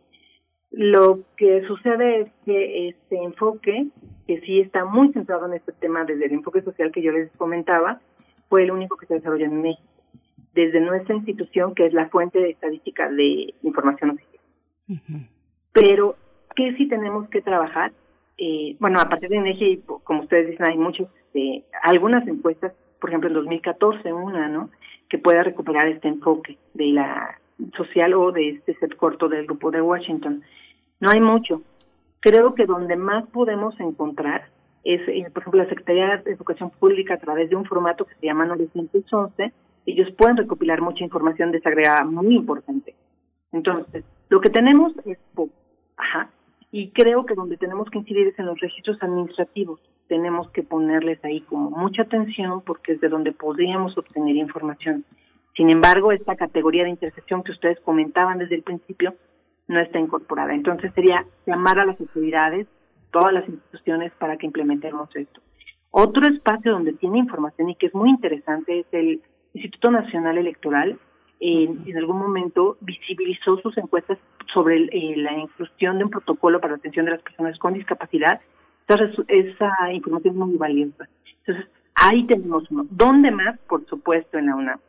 lo que sucede es que este enfoque, que sí está muy centrado en este tema desde el enfoque social que yo les comentaba, fue el único que se desarrolló en México, desde nuestra institución, que es la fuente de estadística de información oficial. Pero, ¿qué sí tenemos que trabajar? Eh, bueno, a partir de INEGI, como ustedes dicen, hay muchos, este, algunas encuestas, por ejemplo, en 2014, una, ¿no? Que pueda recuperar este enfoque de la social o de este set corto del grupo de Washington. No hay mucho. Creo que donde más podemos encontrar es, por ejemplo, la Secretaría de Educación Pública a través de un formato que se llama 911. Ellos pueden recopilar mucha información desagregada muy importante. Entonces, lo que tenemos es poco. Ajá. y creo que donde tenemos que incidir es en los registros administrativos. Tenemos que ponerles ahí como mucha atención porque es de donde podríamos obtener información. Sin embargo, esta categoría de intersección que ustedes comentaban desde el principio no está incorporada. Entonces sería llamar a las autoridades, todas las instituciones para que implementemos esto. Otro espacio donde tiene información y que es muy interesante es el Instituto Nacional Electoral. En, en algún momento visibilizó sus encuestas sobre eh, la inclusión de un protocolo para la atención de las personas con discapacidad. Entonces, esa información es muy valiosa. Entonces, ahí tenemos uno. ¿Dónde más? Por supuesto, en la UNAM.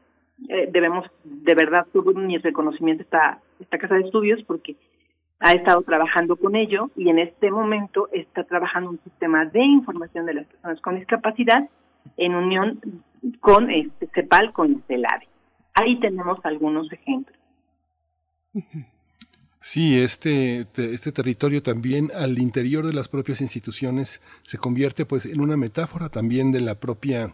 Eh, debemos, de verdad, todo mi reconocimiento a esta casa de estudios porque ha estado trabajando con ello y en este momento está trabajando un sistema de información de las personas con discapacidad en unión con este CEPAL, con CELADE. Ahí tenemos algunos ejemplos. Sí, este, este territorio también al interior de las propias instituciones se convierte pues en una metáfora también de la propia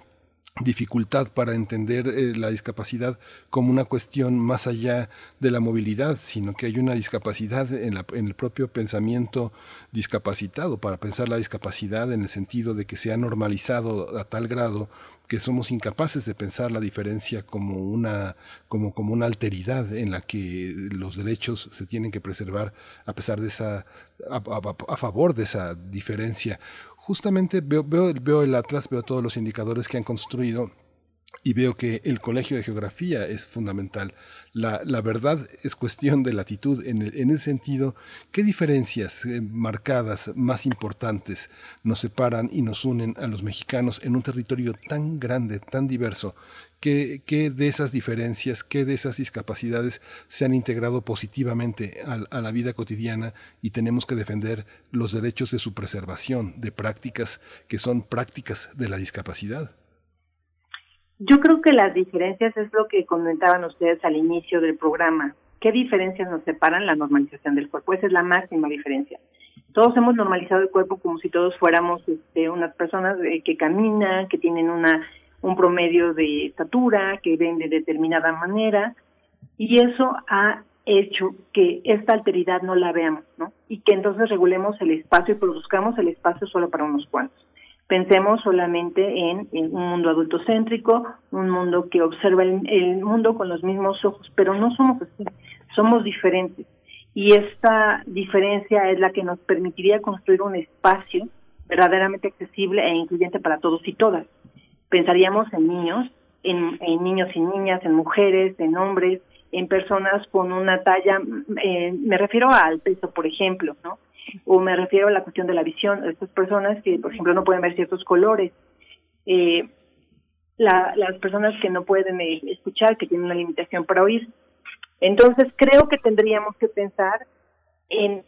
dificultad para entender eh, la discapacidad como una cuestión más allá de la movilidad, sino que hay una discapacidad en, el propio pensamiento discapacitado, para pensar la discapacidad en el sentido de que se ha normalizado a tal grado que somos incapaces de pensar la diferencia como una, como, como una alteridad en la que los derechos se tienen que preservar a pesar de esa, a favor de esa diferencia justamente veo, el Atlas, veo todos los indicadores que han construido y veo que el colegio de geografía es fundamental. La, la verdad es cuestión de latitud en el, en el sentido, ¿qué diferencias eh, marcadas más importantes nos separan y nos unen a los mexicanos en un territorio tan grande, tan diverso? ¿Qué, de esas diferencias, qué de esas discapacidades se han integrado positivamente a, a la vida cotidiana y tenemos que defender los derechos de su preservación, de prácticas que son prácticas de la discapacidad? Yo creo que las diferencias es lo que comentaban ustedes al inicio del programa. ¿Qué diferencias nos separan? La normalización del cuerpo. Esa es la máxima diferencia. Todos hemos normalizado el cuerpo como si todos fuéramos este, unas personas eh, que caminan, que tienen una un promedio de estatura, que ven de determinada manera, y eso ha hecho que esta alteridad no la veamos, ¿no? Y que entonces regulemos el espacio y produzcamos el espacio solo para unos cuantos. Pensemos solamente en, un mundo adultocéntrico, un mundo que observa el, mundo con los mismos ojos, pero no somos así, somos diferentes. Y esta diferencia es la que nos permitiría construir un espacio verdaderamente accesible e incluyente para todos y todas. Pensaríamos en niños, en, niños y niñas, en mujeres, en hombres, en personas con una talla, eh, me refiero al peso, por ejemplo, ¿no? o me refiero a la cuestión de la visión, estas personas que, por ejemplo, no pueden ver ciertos colores, eh, la, las personas que no pueden eh, escuchar, que tienen una limitación para oír. Entonces, creo que tendríamos que pensar en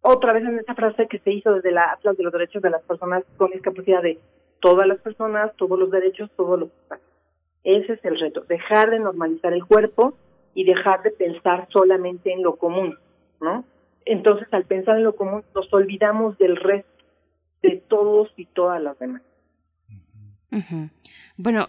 otra vez en esa frase que se hizo desde la Atlas de los Derechos de las Personas con Discapacidad de todas las personas, todos los derechos, todos los Ese es el reto, dejar de normalizar el cuerpo y dejar de pensar solamente en lo común, ¿no? entonces al pensar en lo común nos olvidamos del resto de todos y todas las demás. Bueno,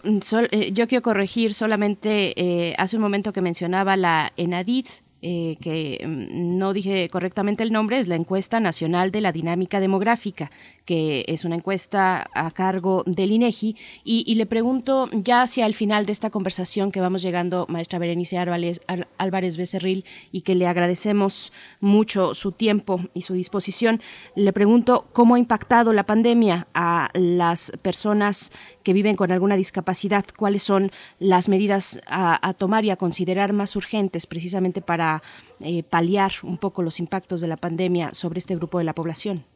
eh, yo quiero corregir solamente eh, hace un momento que mencionaba la ENADID, eh, que mm, no dije correctamente el nombre, es la encuesta nacional de la dinámica demográfica, que es una encuesta a cargo del INEGI. Y, le pregunto, ya hacia el final de esta conversación que vamos llegando, maestra Berenice Álvarez, Álvarez Becerril, y que le agradecemos mucho su tiempo y su disposición, le pregunto cómo ha impactado la pandemia a las personas que viven con alguna discapacidad, cuáles son las medidas a, tomar y a considerar más urgentes precisamente para eh, paliar un poco los impactos de la pandemia sobre este grupo de la población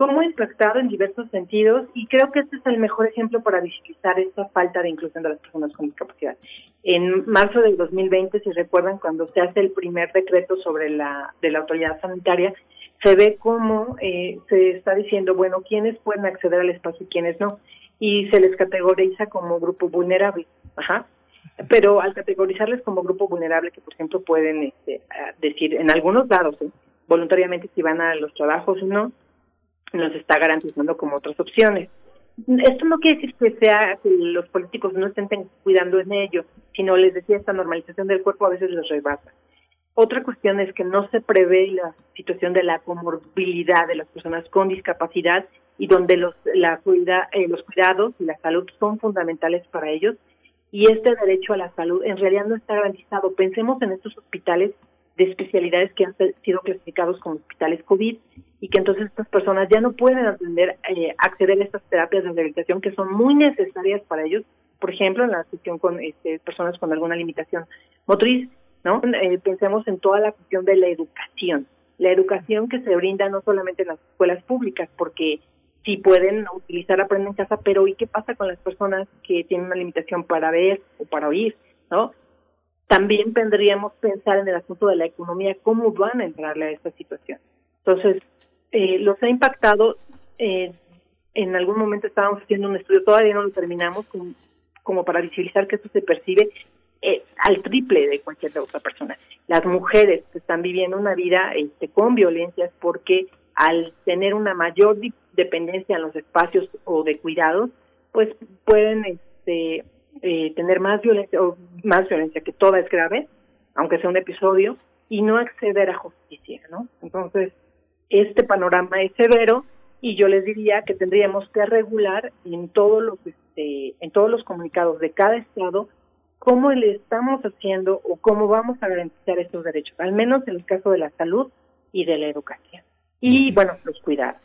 cómo ha impactado en diversos sentidos y creo que este es el mejor ejemplo para visibilizar esta falta de inclusión de las personas con discapacidad. En marzo del 2020, si recuerdan, cuando se hace el primer decreto sobre la de la autoridad sanitaria, se ve cómo eh, se está diciendo, bueno, quiénes pueden acceder al espacio y quiénes no y se les categoriza como grupo vulnerable. Ajá. Pero al categorizarles como grupo vulnerable, que por ejemplo pueden este, decir en algunos lados, ¿eh? voluntariamente si van a los trabajos o no, nos está garantizando como otras opciones. Esto no quiere decir que sea que los políticos no estén cuidando en ello, sino les decía esta normalización del cuerpo a veces los rebasa. Otra cuestión es que no se prevé la situación de la comorbilidad de las personas con discapacidad y donde los, la cuida, eh, los cuidados y la salud son fundamentales para ellos y este derecho a la salud en realidad no está garantizado. Pensemos en estos hospitales de especialidades que han sido clasificados como hospitales COVID y que entonces estas personas ya no pueden atender, eh, acceder a estas terapias de rehabilitación que son muy necesarias para ellos, por ejemplo, en la atención con este, personas con alguna limitación motriz, ¿no? Eh, pensemos en toda la cuestión de la educación, la educación que se brinda no solamente en las escuelas públicas, porque sí pueden utilizar Aprende en Casa, pero ¿y qué pasa con las personas que tienen una limitación para ver o para oír, ¿no? También tendríamos que pensar en el asunto de la economía, cómo van a entrarle a esta situación. Entonces, eh, los ha impactado, eh, en algún momento estábamos haciendo un estudio, todavía no lo terminamos, como, como para visibilizar que esto se percibe eh, al triple de cualquier otra persona. Las mujeres que están viviendo una vida este, con violencias porque al tener una mayor dependencia en los espacios o de cuidados, pues pueden este, eh, tener más violencia o más violencia que toda es grave, aunque sea un episodio, y no acceder a justicia, ¿no? Entonces, este panorama es severo y yo les diría que tendríamos que regular en todos los este, en todos los comunicados de cada estado cómo le estamos haciendo o cómo vamos a garantizar estos derechos, al menos en el caso de la salud y de la educación. Y bueno, los cuidados.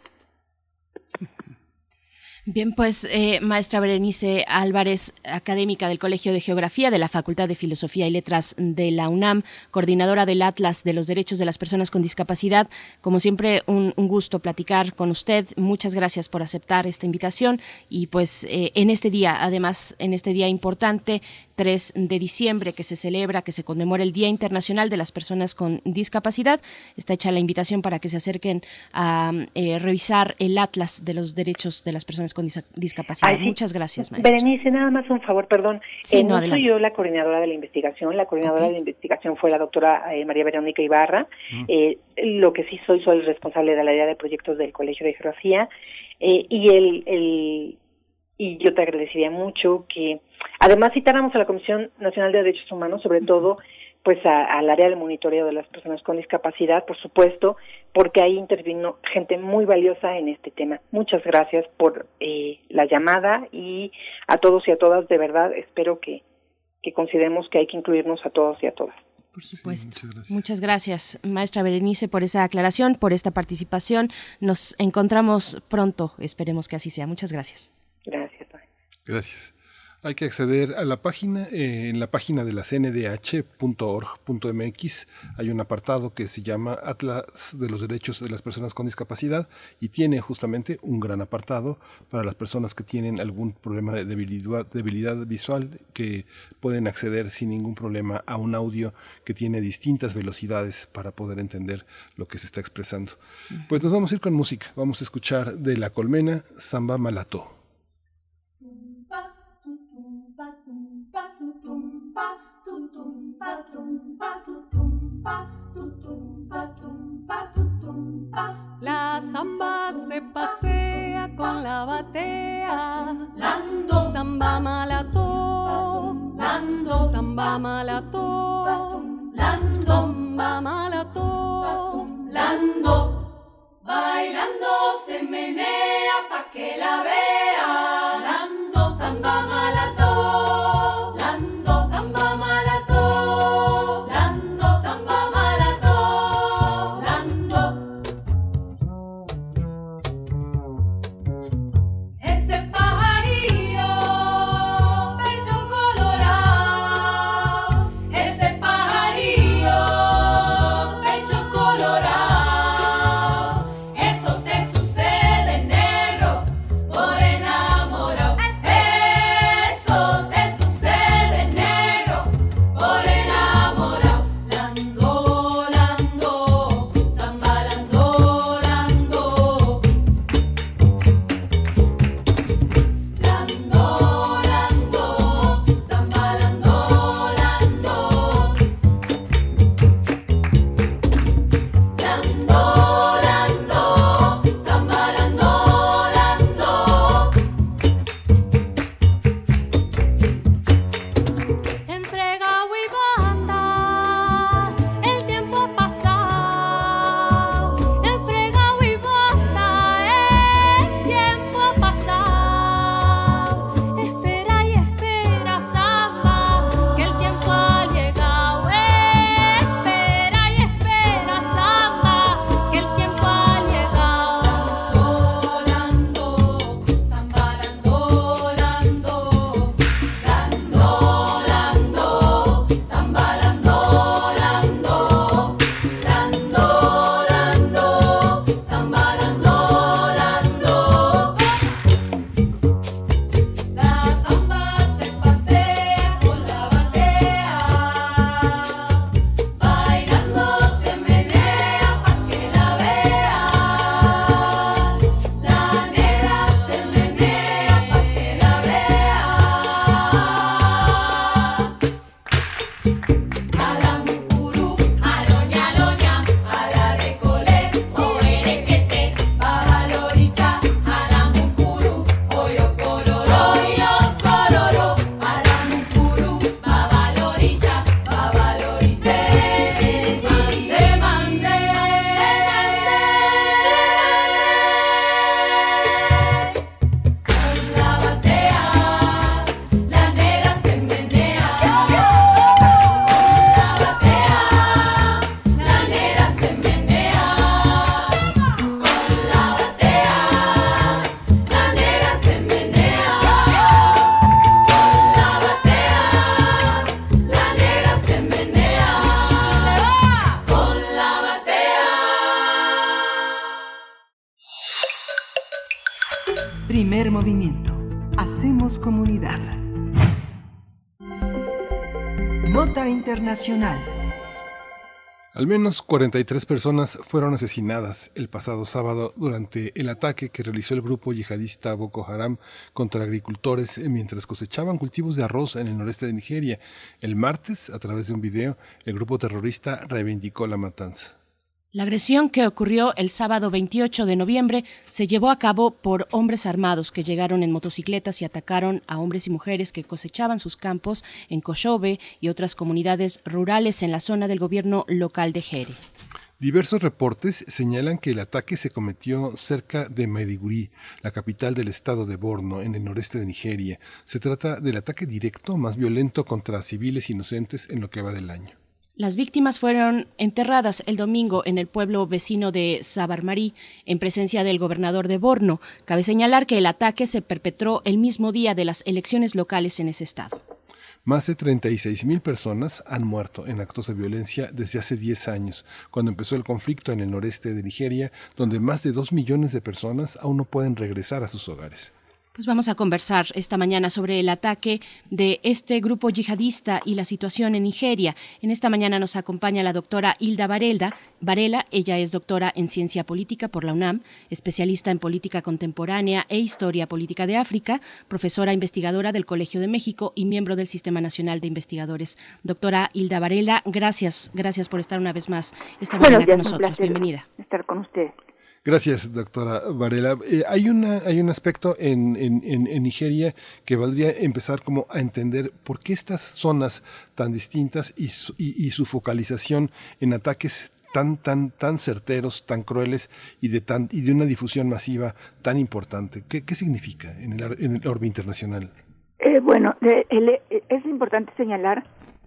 Bien, pues eh, maestra Berenice Álvarez, académica del Colegio de Geografía de la Facultad de Filosofía y Letras de la UNAM, coordinadora del Atlas de los Derechos de las Personas con Discapacidad. Como siempre, un, gusto platicar con usted. Muchas gracias por aceptar esta invitación y pues eh, en este día, además, en este día importante, 3 de diciembre, que se celebra, que se conmemora el Día Internacional de las Personas con Discapacidad, está hecha la invitación para que se acerquen a eh, revisar el Atlas de los Derechos de las Personas con discapacidad. Muchas gracias, maestra. Berenice, nada más un favor, perdón. Eh, no, soy yo la coordinadora de la investigación. La coordinadora de la investigación fue la doctora eh, María Verónica Ibarra. Eh, lo que sí soy, soy responsable de la área de proyectos del Colegio de Geografía. y el, el y yo te agradecería mucho que además citáramos a la Comisión Nacional de Derechos Humanos, sobre todo pues al área del monitoreo de las personas con discapacidad, por supuesto, porque ahí intervino gente muy valiosa en este tema. Muchas gracias por eh, la llamada y a todos y a todas, de verdad, espero que, que consideremos que hay que incluirnos a todos y a todas. Por supuesto. muchas, gracias. muchas, gracias. maestra Berenice, por esa aclaración, por esta participación. Nos encontramos pronto, esperemos que así sea. Muchas gracias. Gracias. Gracias. Hay que acceder a la página, eh, en la página de la cndh.org.mx hay un apartado que se llama Atlas de los Derechos de las Personas con Discapacidad y tiene justamente un gran apartado para las personas que tienen algún problema de debilidad, debilidad visual que pueden acceder sin ningún problema a un audio que tiene distintas velocidades para poder entender lo que se está expresando. Pues nos vamos a ir con música, vamos a escuchar de La Colmena, Samba Malató. La samba se pasea con la batea. Lando. Samba malato. Lando. Samba malato. Lando. Samba malato. Lando. Bailando se menea pa' que la vea. Lando. Samba malato. Al menos 43 personas fueron asesinadas el pasado sábado durante el ataque que realizó el grupo yihadista Boko Haram contra agricultores mientras cosechaban cultivos de arroz en el noreste de Nigeria. El martes, a través de un video, el grupo terrorista reivindicó la matanza. La agresión que ocurrió el sábado 28 de noviembre se llevó a cabo por hombres armados que llegaron en motocicletas y atacaron a hombres y mujeres que cosechaban sus campos en Koshobe y otras comunidades rurales en la zona del gobierno local de Jere. Diversos reportes señalan que el ataque se cometió cerca de Maiduguri, la capital del estado de Borno, en el noreste de Nigeria. Se trata del ataque directo más violento contra civiles inocentes en lo que va del año. Las víctimas fueron enterradas el domingo en el pueblo vecino de Sabarmarí, en presencia del gobernador de Borno. Cabe señalar que el ataque se perpetró el mismo día de las elecciones locales en ese estado. Más de 36.000 personas han muerto en actos de violencia desde hace 10 años, cuando empezó el conflicto en el noreste de Nigeria, donde más de 2 millones de personas aún no pueden regresar a sus hogares. Pues vamos a conversar esta mañana sobre el ataque de este grupo yihadista y la situación en Nigeria. En esta mañana nos acompaña la doctora Hilda Varela. Varela, ella es doctora en ciencia política por la UNAM, especialista en política contemporánea e historia política de África, profesora investigadora del Colegio de México y miembro del Sistema Nacional de Investigadores. Doctora Hilda Varela, gracias, gracias por estar una vez más esta mañana con nosotros. Bienvenida. Estar con usted. Gracias, doctora Varela. Eh, hay, una, hay un aspecto en, en, en, Nigeria que valdría empezar como a entender por qué estas zonas tan distintas y su, y, y su focalización en ataques tan, tan, tan certeros, tan crueles y de, tan, y de una difusión masiva tan importante. ¿Qué, qué significa en el, en el orbe internacional? Eh, bueno, eh, el, es importante señalar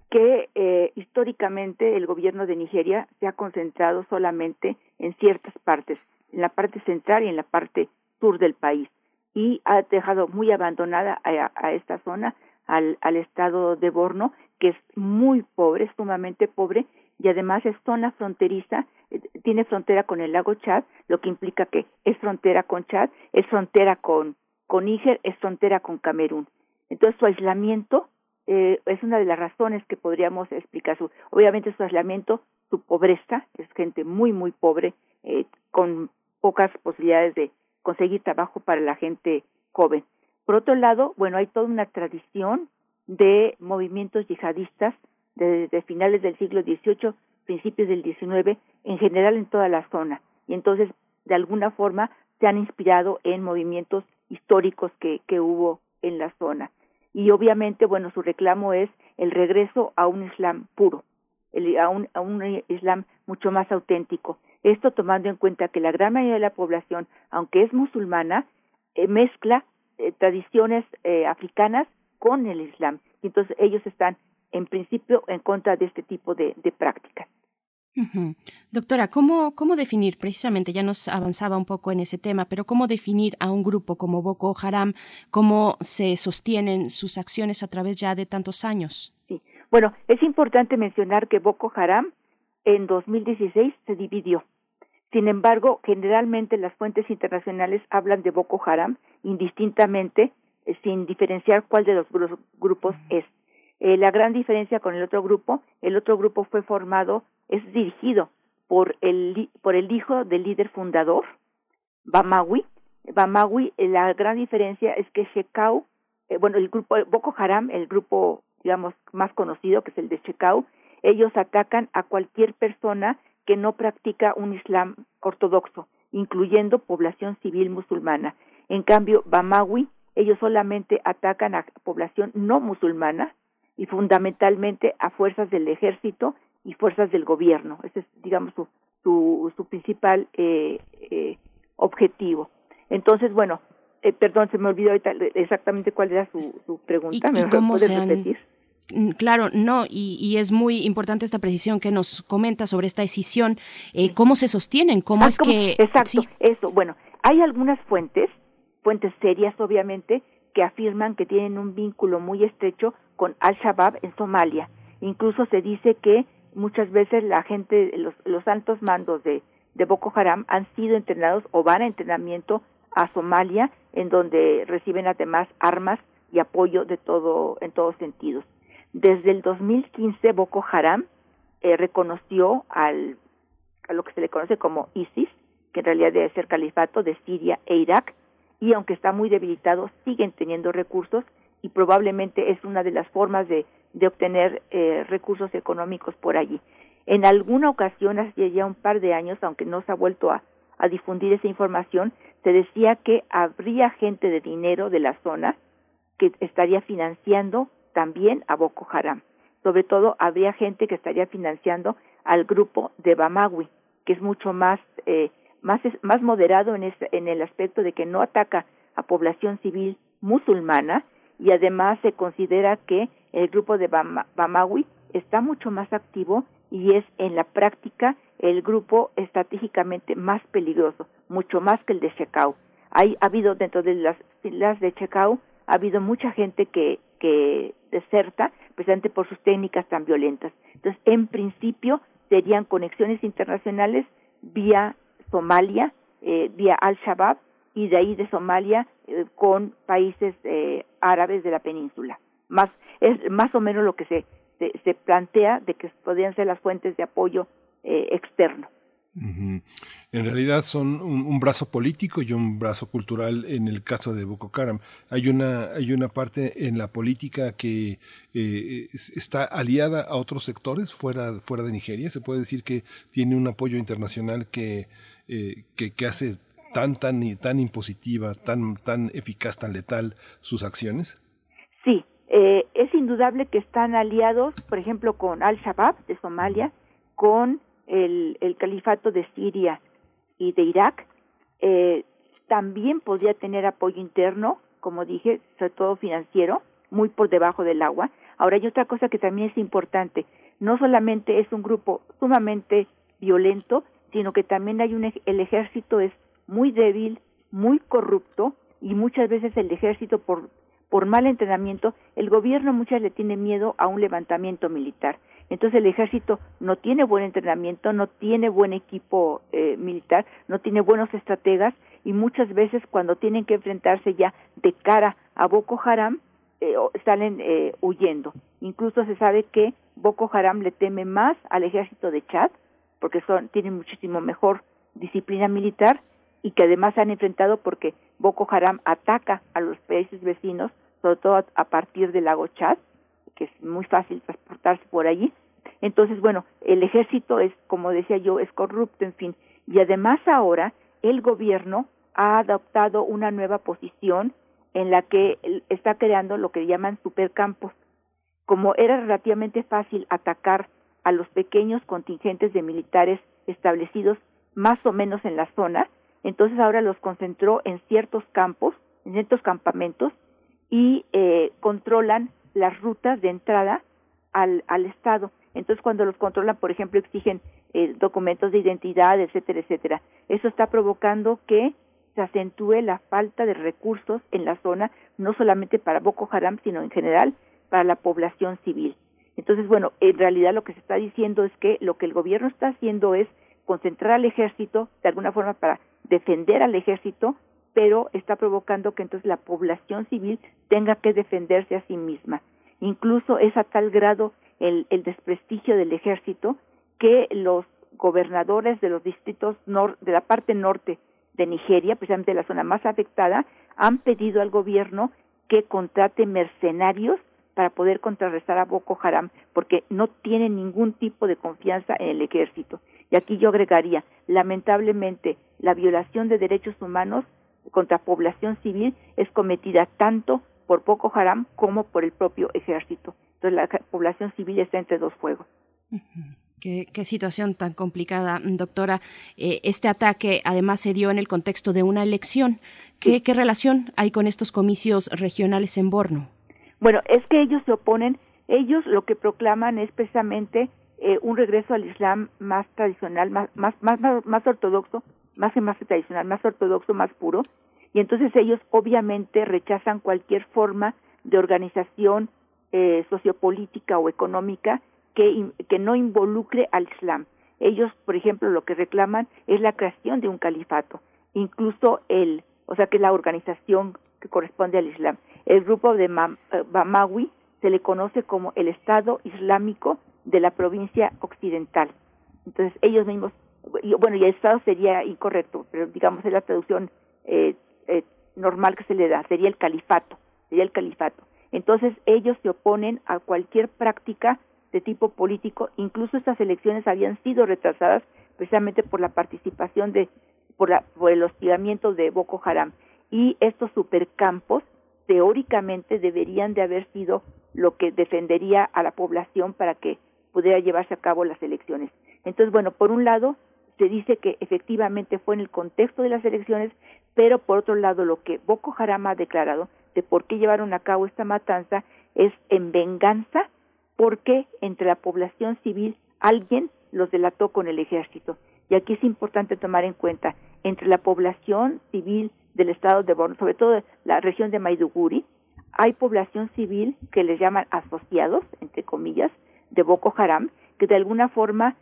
que eh, históricamente el gobierno de Nigeria se ha concentrado solamente en ciertas partes en la parte central y en la parte sur del país y ha dejado muy abandonada a, a esta zona al, al, estado de Borno que es muy pobre, sumamente pobre y además es zona fronteriza, eh, tiene frontera con el lago Chad, lo que implica que es frontera con Chad, es frontera con, con Níger, es frontera con Camerún. Entonces su aislamiento eh, es una de las razones que podríamos explicar. Su, obviamente su aislamiento, su pobreza, es gente muy, muy pobre, eh, con pocas posibilidades de conseguir trabajo para la gente joven. Por otro lado, bueno, hay toda una tradición de movimientos yihadistas desde finales del siglo XVIII, principios del XIX, en general en toda la zona. Y entonces, de alguna forma, se han inspirado en movimientos históricos que, que hubo en la zona. Y obviamente, bueno, su reclamo es el regreso a un Islam puro, el, a, un, a un Islam mucho más auténtico. Esto tomando en cuenta que la gran mayoría de la población, aunque es musulmana, eh, mezcla eh, tradiciones eh, africanas con el Islam. Y entonces ellos están, en principio, en contra de este tipo de, de prácticas. Doctora, ¿cómo, ¿cómo definir, precisamente, ya nos avanzaba un poco en ese tema, pero cómo definir a un grupo como Boko Haram, cómo se sostienen sus acciones a través ya de tantos años? Sí, bueno, es importante mencionar que Boko Haram en 2016 se dividió. Sin embargo, generalmente las fuentes internacionales hablan de Boko Haram indistintamente, eh, sin diferenciar cuál de los grupos es. Eh, la gran diferencia con el otro grupo, el otro grupo fue formado, es dirigido por el, por el hijo del líder fundador, Bamawi. Bamawi, eh, la gran diferencia es que Shekau, eh, bueno, el grupo Boko Haram, el grupo, digamos, más conocido, que es el de Shekau, ellos atacan a cualquier persona que no practica un Islam ortodoxo, incluyendo población civil musulmana. En cambio, Bamawi, ellos solamente atacan a población no musulmana y fundamentalmente a fuerzas del ejército y fuerzas del gobierno. Ese es, digamos, su, su, su principal eh, eh, objetivo. Entonces, bueno, eh, perdón, se me olvidó ahorita exactamente cuál era su, su pregunta. ¿Y, ¿Me y cómo puedes se han, repetir? Claro, no, y, y, es muy importante esta precisión que nos comenta sobre esta decisión. Eh, ¿Cómo se sostienen? ¿Cómo Ah, es ¿cómo? que...? Exacto, sí. eso. Bueno, hay algunas fuentes, fuentes serias obviamente, que afirman que tienen un vínculo muy estrecho con Al-Shabaab en Somalia. Incluso se dice que muchas veces la gente, los, los altos mandos de, de Boko Haram han sido entrenados o van a entrenamiento a Somalia, en donde reciben además armas y apoyo de todo en todos sentidos. Desde el 2015 Boko Haram eh, reconoció al a lo que se le conoce como ISIS, que en realidad debe ser califato de Siria e Irak, y aunque está muy debilitado, siguen teniendo recursos y probablemente es una de las formas de, de obtener eh, recursos económicos por allí. En alguna ocasión, hace ya un par de años, aunque no se ha vuelto a, a difundir esa información, se decía que habría gente de dinero de la zona que estaría financiando también a Boko Haram. Sobre todo, habría gente que estaría financiando al grupo de Bamawi, que es mucho más eh, más más moderado en, en el aspecto de que no ataca a población civil musulmana y además se considera que el grupo de Bamawi está mucho más activo y es en la práctica el grupo estratégicamente más peligroso, mucho más que el de Checao. Hay, ha habido dentro de las filas de Checao, ha habido mucha gente que, que deserta precisamente por sus técnicas tan violentas. Entonces, en principio, serían conexiones internacionales vía Somalia, eh, vía Al-Shabaab y de ahí de Somalia eh, con países eh, árabes de la península. Más es más o menos lo que se se, plantea de que podrían ser las fuentes de apoyo En realidad son un, brazo político y un brazo cultural en el caso de Boko Haram. Hay una, hay una parte en la política que eh, está aliada a otros sectores fuera, fuera de Nigeria. Se puede decir que tiene un apoyo internacional que, eh, que, que, hace tan, tan, tan impositiva, tan, tan eficaz, tan letal sus acciones. Sí, eh, es indudable que están aliados, por ejemplo, con Al-Shabaab de Somalia, con el, el, califato de Siria y de Irak. Eh, también podría tener apoyo interno, como dije, sobre todo financiero, muy por debajo del agua. Ahora hay otra cosa que también es importante. No solamente es un grupo sumamente violento, sino que también hay un el ejército es muy débil, muy corrupto y muchas veces el ejército por por mal entrenamiento, el gobierno muchas le tiene miedo a un levantamiento militar. Entonces el ejército no tiene buen entrenamiento, no tiene buen equipo eh, militar, no tiene buenos estrategas y muchas veces cuando tienen que enfrentarse ya de cara a Boko Haram eh, salen eh, huyendo. Incluso se sabe que Boko Haram le teme más al ejército de Chad porque son tienen muchísimo mejor disciplina militar y que además han enfrentado porque Boko Haram ataca a los países vecinos, sobre todo a, partir del lago Chad, que es muy fácil transportarse por allí. Entonces, bueno, el ejército es, como decía yo, es corrupto, en fin. Y además ahora el gobierno ha adoptado una nueva posición en la que está creando lo que llaman supercampos. Como era relativamente fácil atacar a los pequeños contingentes de militares establecidos más o menos en la zona, entonces ahora los concentró en ciertos campos, en ciertos campamentos y eh, controlan las rutas de entrada al, al Estado. Entonces cuando los controlan, por ejemplo, exigen eh, documentos de identidad, etcétera, etcétera. Eso está provocando que se acentúe la falta de recursos en la zona, no solamente para Boko Haram, sino en general para la población civil. Entonces, bueno, en realidad lo que se está diciendo es que lo que el gobierno está haciendo es concentrar al ejército de alguna forma para defender al ejército, pero está provocando que entonces la población civil tenga que defenderse a sí misma. Incluso es a tal grado el, el desprestigio del ejército que los gobernadores de los distritos de la parte norte de Nigeria, precisamente la zona más afectada, han pedido al gobierno que contrate mercenarios para poder contrarrestar a Boko Haram, porque no tienen ningún tipo de confianza en el ejército. Y aquí yo agregaría, lamentablemente, la violación de derechos humanos contra población civil es cometida tanto por Boko Haram como por el propio ejército. Entonces la población civil está entre dos fuegos. Qué, situación tan complicada, doctora. Eh, este ataque además se dio en el contexto de una elección. ¿Qué, ¿Qué relación hay con estos comicios regionales en Borno? Bueno, es que ellos se oponen, ellos lo que proclaman es precisamente eh, un regreso al Islam más tradicional, más, más, más, más ortodoxo, más más tradicional, más ortodoxo, más puro, y entonces ellos obviamente rechazan cualquier forma de organización eh, sociopolítica o económica que, que no involucre al Islam. Ellos, por ejemplo, lo que reclaman es la creación de un califato. Incluso el, o sea que es la organización que corresponde al Islam. El grupo de eh, Bamawi se le conoce como el Estado Islámico de la provincia occidental. Entonces ellos mismos, bueno, y Estado sería incorrecto, pero digamos es la traducción eh, eh, normal que se le da, sería el califato, sería el califato. Entonces ellos se oponen a cualquier práctica de tipo político, incluso estas elecciones habían sido retrasadas precisamente por la participación de, por, la, por el hostigamiento de Boko Haram. Y estos supercampos teóricamente deberían de haber sido lo que defendería a la población para que pudiera llevarse a cabo las elecciones. Entonces, bueno, por un lado se dice que efectivamente fue en el contexto de las elecciones, pero por otro lado lo que Boko Haram ha declarado de por qué llevaron a cabo esta matanza es en venganza porque entre la población civil alguien los delató con el ejército. Y aquí es importante tomar en cuenta, entre la población civil del estado de Borno, sobre todo la región de Maiduguri, hay población civil que les llaman asociados, entre comillas, de Boko Haram, que de alguna forma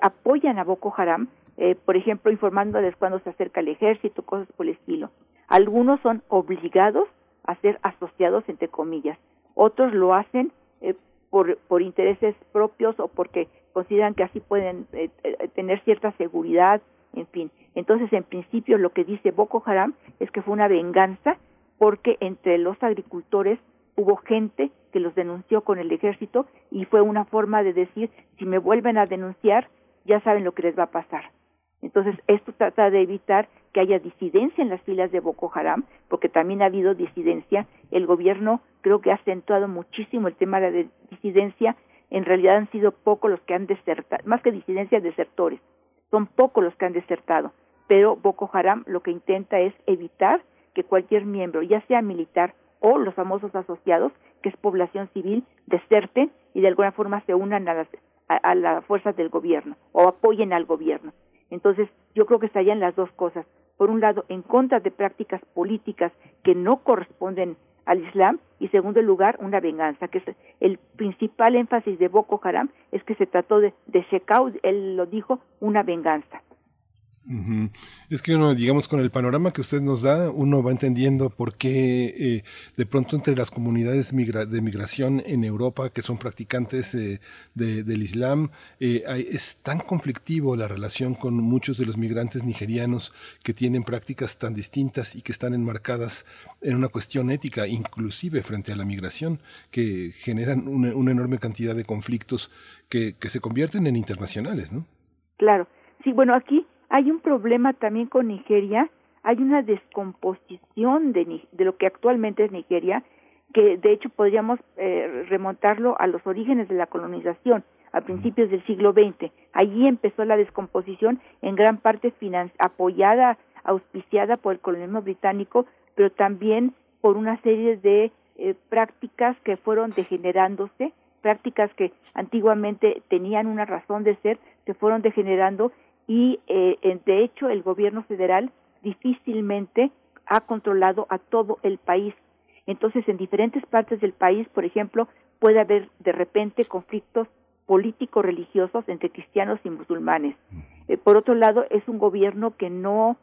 apoyan a Boko Haram, eh, por ejemplo, informándoles cuando se acerca el ejército, cosas por el estilo. Algunos son obligados a ser asociados, entre comillas. Otros lo hacen eh, por, por intereses propios o porque consideran que así pueden eh, eh, tener cierta seguridad, en fin. Entonces, en principio, lo que dice Boko Haram es que fue una venganza porque entre los agricultores hubo gente que los denunció con el ejército y fue una forma de decir, si me vuelven a denunciar, ya saben lo que les va a pasar. Entonces, esto trata de evitar que haya disidencia en las filas de Boko Haram, porque también ha habido disidencia. El gobierno creo que ha acentuado muchísimo el tema de la disidencia. En realidad han sido pocos los que han desertado, más que disidencia, desertores. Son pocos los que han desertado. Pero Boko Haram lo que intenta es evitar que cualquier miembro, ya sea militar o los famosos asociados, que es población civil, deserten y de alguna forma se unan a las, a las fuerzas del gobierno o apoyen al gobierno. Entonces, yo creo que estarían las dos cosas. Por un lado, en contra de prácticas políticas que no corresponden al Islam y, segundo lugar, una venganza, que es el principal énfasis de Boko Haram, es que se trató de, de él lo dijo, una venganza. Es que uno, digamos, con el panorama que usted nos da, uno va entendiendo por qué eh, de pronto entre las comunidades de migración en Europa, que son practicantes eh, del Islam, eh, es tan conflictivo la relación con muchos de los migrantes nigerianos que tienen prácticas tan distintas y que están enmarcadas en una cuestión ética, inclusive frente a la migración, que generan una, una enorme cantidad de conflictos que, que se convierten en internacionales, ¿no? Claro. Sí, bueno, aquí hay un problema también con Nigeria, hay una descomposición de, de lo que actualmente es Nigeria, que de hecho podríamos eh, remontarlo a los orígenes de la colonización, a principios del siglo XX. Allí empezó la descomposición, en gran parte apoyada, auspiciada por el colonialismo británico, pero también por una serie de eh, prácticas que fueron degenerándose, prácticas que antiguamente tenían una razón de ser, se fueron degenerando y eh, de hecho el gobierno federal difícilmente ha controlado a todo el país. Entonces, en diferentes partes del país, por ejemplo, puede haber de repente conflictos políticos religiosos entre cristianos y musulmanes. Eh, por otro lado, es un gobierno que no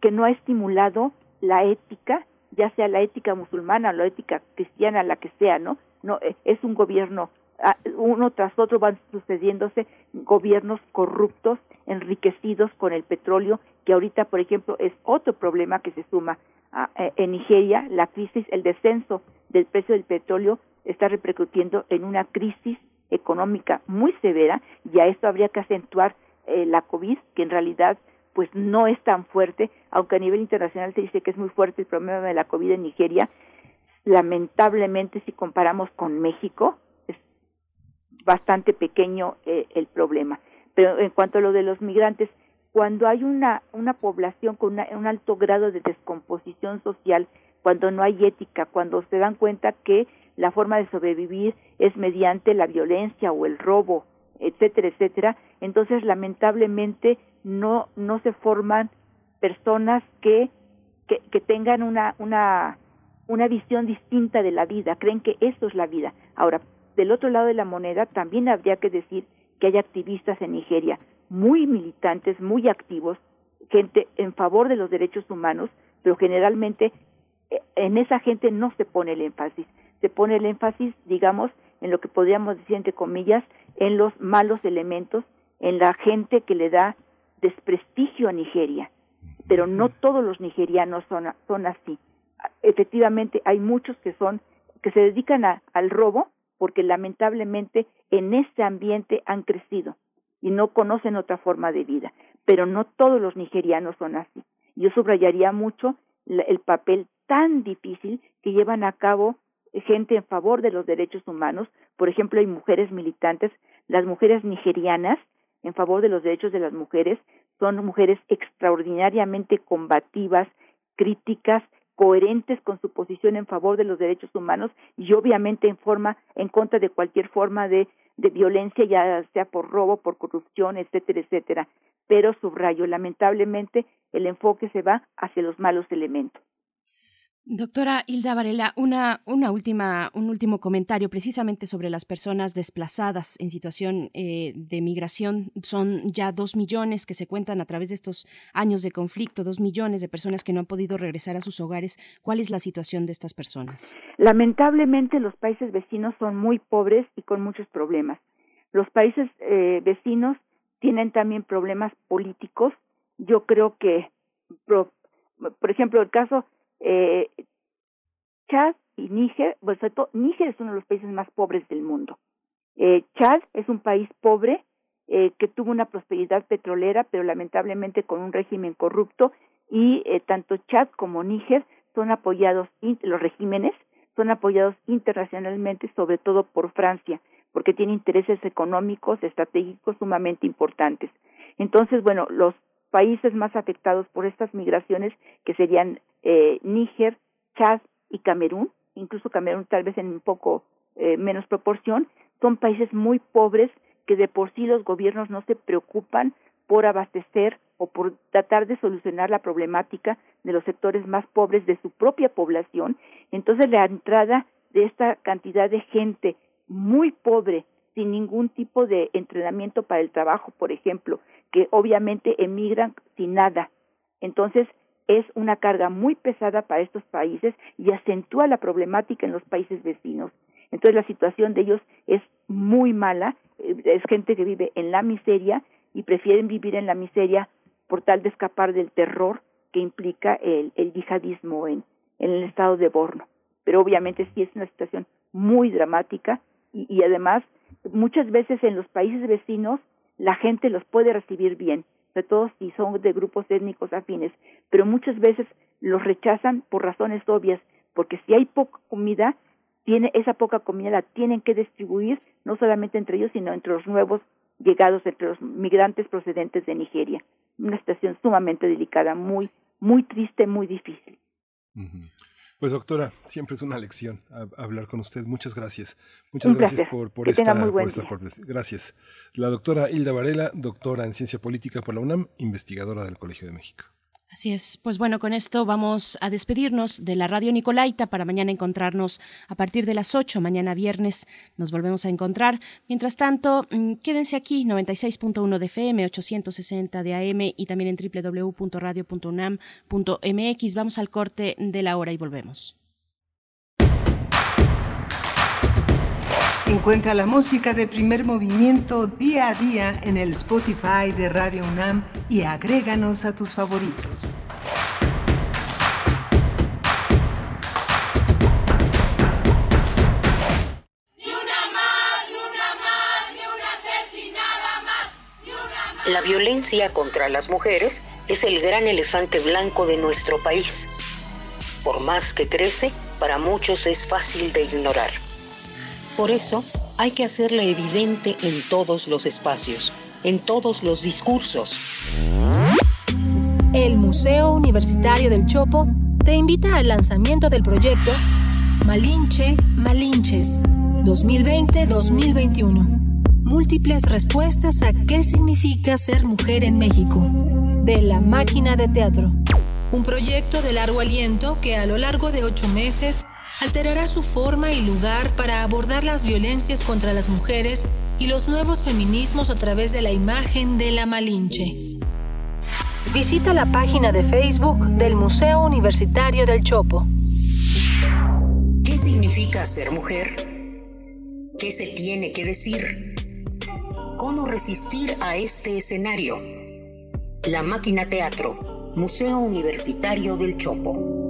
que no ha estimulado la ética, ya sea la ética musulmana o la ética cristiana, la que sea, ¿no? No eh, es un gobierno uno tras otro van sucediéndose gobiernos corruptos, enriquecidos con el petróleo, que ahorita, por ejemplo, es otro problema que se suma eh, en Nigeria, la crisis, el descenso del precio del petróleo está repercutiendo en una crisis económica muy severa y a esto habría que acentuar eh, la COVID, que en realidad pues no es tan fuerte, aunque a nivel internacional se dice que es muy fuerte el problema de la COVID en Nigeria, lamentablemente si comparamos con México, bastante pequeño eh, el problema. Pero en cuanto a lo de los migrantes, cuando hay una, una población con un alto grado de descomposición social, cuando no hay ética, cuando se dan cuenta que la forma de sobrevivir es mediante la violencia o el robo, etcétera, etcétera, entonces lamentablemente no, no se forman personas que, que, que tengan una, una, una visión distinta de la vida, creen que eso es la vida. Ahora, del otro lado de la moneda también habría que decir que hay activistas en Nigeria muy militantes, muy activos, gente en favor de los derechos humanos, pero generalmente eh, en esa gente no se pone el énfasis, se pone el énfasis, digamos, en lo que podríamos decir entre comillas, en los malos elementos, en la gente que le da desprestigio a Nigeria, pero no todos los nigerianos son, son así. Efectivamente, hay muchos que son que se dedican al robo porque lamentablemente en este ambiente han crecido y no conocen otra forma de vida, pero no todos los nigerianos son así. Yo subrayaría mucho el papel tan difícil que llevan a cabo gente en favor de los derechos humanos, por ejemplo, hay mujeres militantes, las mujeres nigerianas en favor de los derechos de las mujeres son mujeres extraordinariamente combativas, críticas, coherentes con su posición en favor de los derechos humanos y obviamente en forma en contra de cualquier forma de, de violencia ya sea por robo, por corrupción, etcétera, etcétera. Pero subrayo, lamentablemente el enfoque se va hacia los malos elementos. Doctora Hilda Varela, una, una última, un último comentario precisamente sobre las personas desplazadas en situación eh, de migración. Son ya dos millones que se cuentan a través de estos años de conflicto, dos millones de personas que no han podido regresar a sus hogares. ¿Cuál es la situación de estas personas? Lamentablemente los países vecinos son muy pobres y con muchos problemas. Los países eh, vecinos tienen también problemas políticos. Yo creo que, por ejemplo, el caso eh, Chad y Níger, pues, Níger es uno de los países más pobres del mundo. Eh, Chad es un país pobre eh, que tuvo una prosperidad petrolera, pero lamentablemente con un régimen corrupto y eh, tanto Chad como Níger son apoyados, los regímenes son apoyados internacionalmente, sobre todo por Francia, porque tiene intereses económicos, estratégicos sumamente importantes. Entonces, bueno, los países más afectados por estas migraciones, que serían eh, Níger, Chad y Camerún, incluso Camerún tal vez en un poco eh, menos proporción, son países muy pobres que de por sí los gobiernos no se preocupan por abastecer o por tratar de solucionar la problemática de los sectores más pobres de su propia población. Entonces la entrada de esta cantidad de gente muy pobre, sin ningún tipo de entrenamiento para el trabajo, por ejemplo, que obviamente emigran sin nada. Entonces, es una carga muy pesada para estos países y acentúa la problemática en los países vecinos. Entonces, la situación de ellos es muy mala, eh, es gente que vive en la miseria y prefieren vivir en la miseria por tal de escapar del terror que implica el, el yihadismo en, el estado de Borno. Pero obviamente sí es una situación muy dramática y, y además muchas veces en los países vecinos la gente los puede recibir bien, sobre todo si son de grupos étnicos afines, pero muchas veces los rechazan por razones obvias, porque si hay poca comida, tiene esa poca comida la tienen que distribuir no solamente entre ellos, sino entre los nuevos llegados, entre los migrantes procedentes de Nigeria. Una situación sumamente delicada, muy, muy triste, muy difícil. Pues doctora, siempre es una lección hablar con usted. Muchas gracias. Muchas gracias por, por esta, por esta Gracias. La doctora Hilda Varela, doctora en ciencia política por la UNAM, investigadora del Colegio de México. Así es. Pues bueno, con esto vamos a despedirnos de la radio Nicolaita para mañana encontrarnos a partir de las 8, mañana viernes nos volvemos a encontrar. Mientras tanto, mm, quédense aquí, 96.1 de FM, 860 de AM y también en www.radio.unam.mx. Vamos al corte de la hora y volvemos. Encuentra la música de primer movimiento día a día en el Spotify de Radio UNAM y agréganos a tus favoritos. La violencia contra las mujeres es el gran elefante blanco de nuestro país. Por más que crece, para muchos es fácil de ignorar. Por eso hay que hacerle evidente en todos los espacios, en todos los discursos. El Museo Universitario del Chopo te invita al lanzamiento del proyecto Malinche Malinches 2020-2021. Múltiples respuestas a qué significa ser mujer en México. De la máquina de teatro. Un proyecto de largo aliento que a lo largo de ocho meses alterará su forma y lugar para abordar las violencias contra las mujeres y los nuevos feminismos a través de la imagen de la Malinche. visita la página de Facebook del Museo Universitario del Chopo. ¿Qué significa ser mujer? ¿Qué se tiene que decir? ¿Cómo resistir a este escenario? La Máquina Teatro, Museo Universitario del Chopo.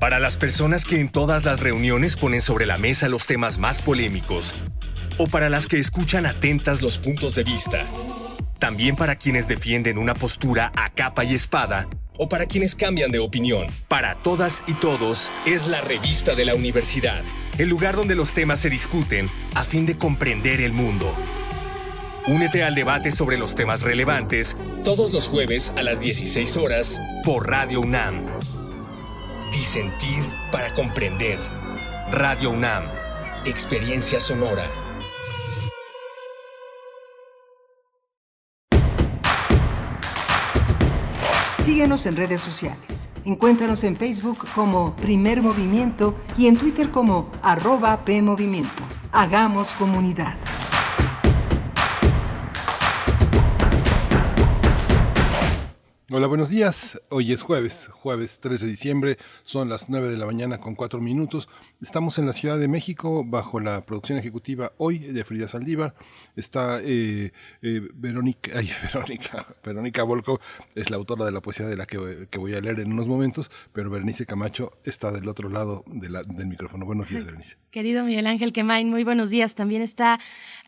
Para las personas que en todas las reuniones ponen sobre la mesa los temas más polémicos, o para las que escuchan atentas los puntos de vista, también para quienes defienden una postura a capa y espada, o para quienes cambian de opinión. Para todas y todos es la revista de la universidad, el lugar donde los temas se discuten a fin de comprender el mundo. Únete al debate sobre los temas relevantes todos los jueves a las 16 horas por Radio UNAM. Disentir para comprender. Radio UNAM. Experiencia sonora. Síguenos en redes sociales. Encuéntranos en Facebook como Primer Movimiento y en Twitter como arroba PMovimiento. Hagamos comunidad. Hola, buenos días. Hoy es jueves, jueves 3 de diciembre, son las 9 de la mañana con 4 minutos. Estamos en la Ciudad de México bajo la producción ejecutiva hoy de Frida Saldívar. Está eh, eh, Verónica, ay, Verónica, Verónica Volco, es la autora de la poesía de la que, que, voy a leer en unos momentos, pero Berenice Camacho está del otro lado de la, del micrófono. Buenos días, Berenice. Querido Miguel Ángel Quemain, muy buenos días. También está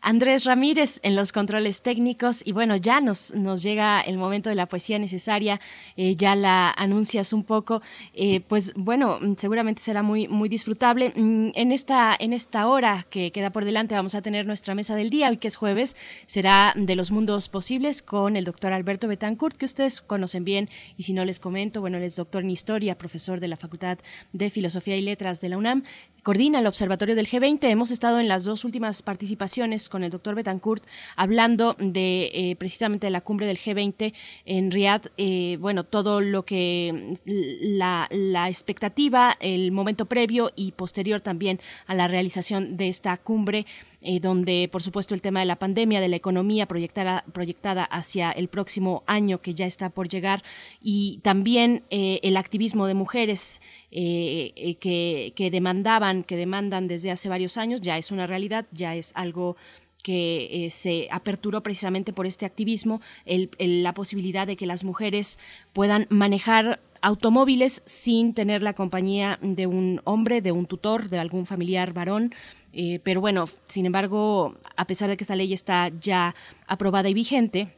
Andrés Ramírez en los controles técnicos. Y bueno, ya nos, nos llega el momento de la poesía necesaria. Eh, ya la anuncias un poco, eh, pues bueno, seguramente será muy, muy disfrutable. Mm, en esta, en esta hora que queda por delante vamos a tener nuestra mesa del día, hoy que es jueves, será de los mundos posibles con el doctor Alberto Betancourt, que ustedes conocen bien, y si no les comento, bueno, él es doctor en historia, profesor de la Facultad de Filosofía y Letras de la UNAM, coordina el Observatorio del G20. Hemos estado en las dos últimas participaciones con el doctor Betancourt hablando de eh, precisamente de la cumbre del G20 en Riyadh. Eh, bueno, todo lo que la, la, expectativa, el momento previo y posterior también a la realización de esta cumbre. Eh, donde por supuesto el tema de la pandemia, de la economía proyectada, proyectada hacia el próximo año que ya está por llegar y también el activismo de mujeres que, que demandaban, que demandan desde hace varios años, ya es una realidad, ya es algo que eh, se aperturó precisamente por este activismo, el, el, la posibilidad de que las mujeres puedan manejar automóviles sin tener la compañía de un hombre, de un tutor, de algún familiar varón. Eh, pero bueno, sin embargo, a pesar de que esta ley está ya aprobada y vigente,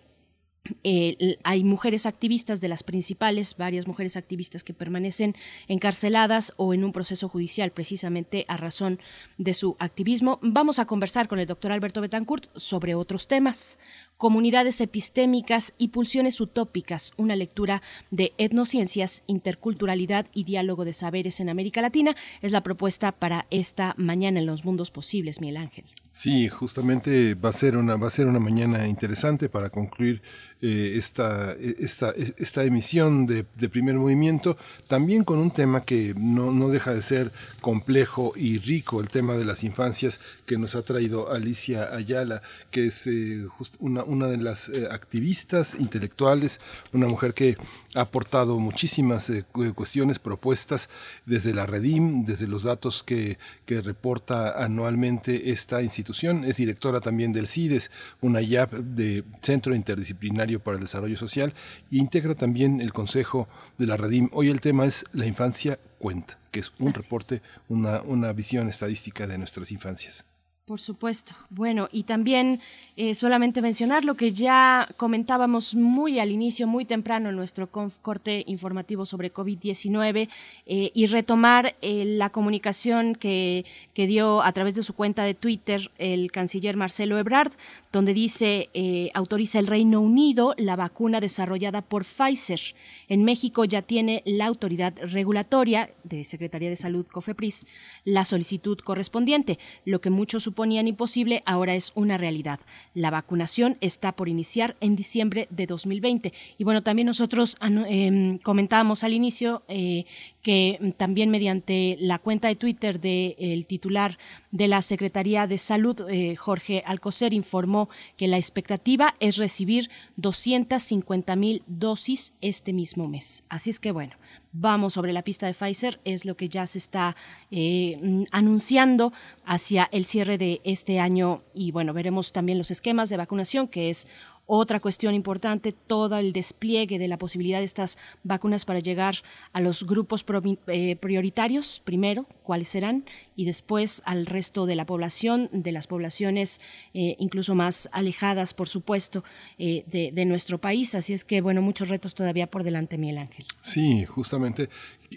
eh, hay mujeres activistas de las principales, varias mujeres activistas que permanecen encarceladas o en un proceso judicial precisamente a razón de su activismo. Vamos a conversar con el doctor Alberto Betancourt sobre otros temas. Comunidades epistémicas y pulsiones utópicas, una lectura de etnociencias, interculturalidad y diálogo de saberes en América Latina, es la propuesta para esta mañana en los mundos posibles, Miguel Ángel. Sí, justamente va a ser una, va a ser una mañana interesante para concluir eh, esta, esta, esta emisión de, de, primer movimiento, también con un tema que no, no, deja de ser complejo y rico, el tema de las infancias que nos ha traído Alicia Ayala, que es eh, una, una de las eh, activistas intelectuales, una mujer que ha aportado muchísimas eh, cuestiones, propuestas desde la Redim, desde los datos que, que, reporta anualmente esta institución. Es directora también del CIDES, una IAP de Centro Interdisciplinario para el Desarrollo Social, e integra también el Consejo de la Redim. Hoy el tema es la infancia cuenta, que es un reporte, una, una visión estadística de nuestras infancias. Por supuesto. Bueno, y también eh, solamente mencionar lo que ya comentábamos muy al inicio, muy temprano en nuestro corte informativo sobre COVID-19 eh, y retomar eh, la comunicación que, que, dio a través de su cuenta de Twitter el canciller Marcelo Ebrard, donde dice, autoriza el Reino Unido la vacuna desarrollada por Pfizer. En México ya tiene la autoridad regulatoria de Secretaría de Salud, COFEPRIS, la solicitud correspondiente, lo que muchos suponían imposible ahora es una realidad. La vacunación está por iniciar en diciembre de 2020. Y bueno, también nosotros eh, comentábamos al inicio eh, que también mediante la cuenta de Twitter del titular de la Secretaría de Salud, eh, Jorge Alcocer, informó que la expectativa es recibir 250 mil dosis este mismo mes. Así es que bueno, vamos sobre la pista de Pfizer, es lo que ya se está eh, mm, anunciando hacia el cierre de este año. Y bueno, veremos también los esquemas de vacunación, que es otra cuestión importante, todo el despliegue de la posibilidad de estas vacunas para llegar a los grupos eh, prioritarios, primero, cuáles serán, y después al resto de la población, de las poblaciones eh, incluso más alejadas, por supuesto, eh, de, nuestro país. Así es que, bueno, muchos retos todavía por delante, Miguel Ángel. Sí, justamente.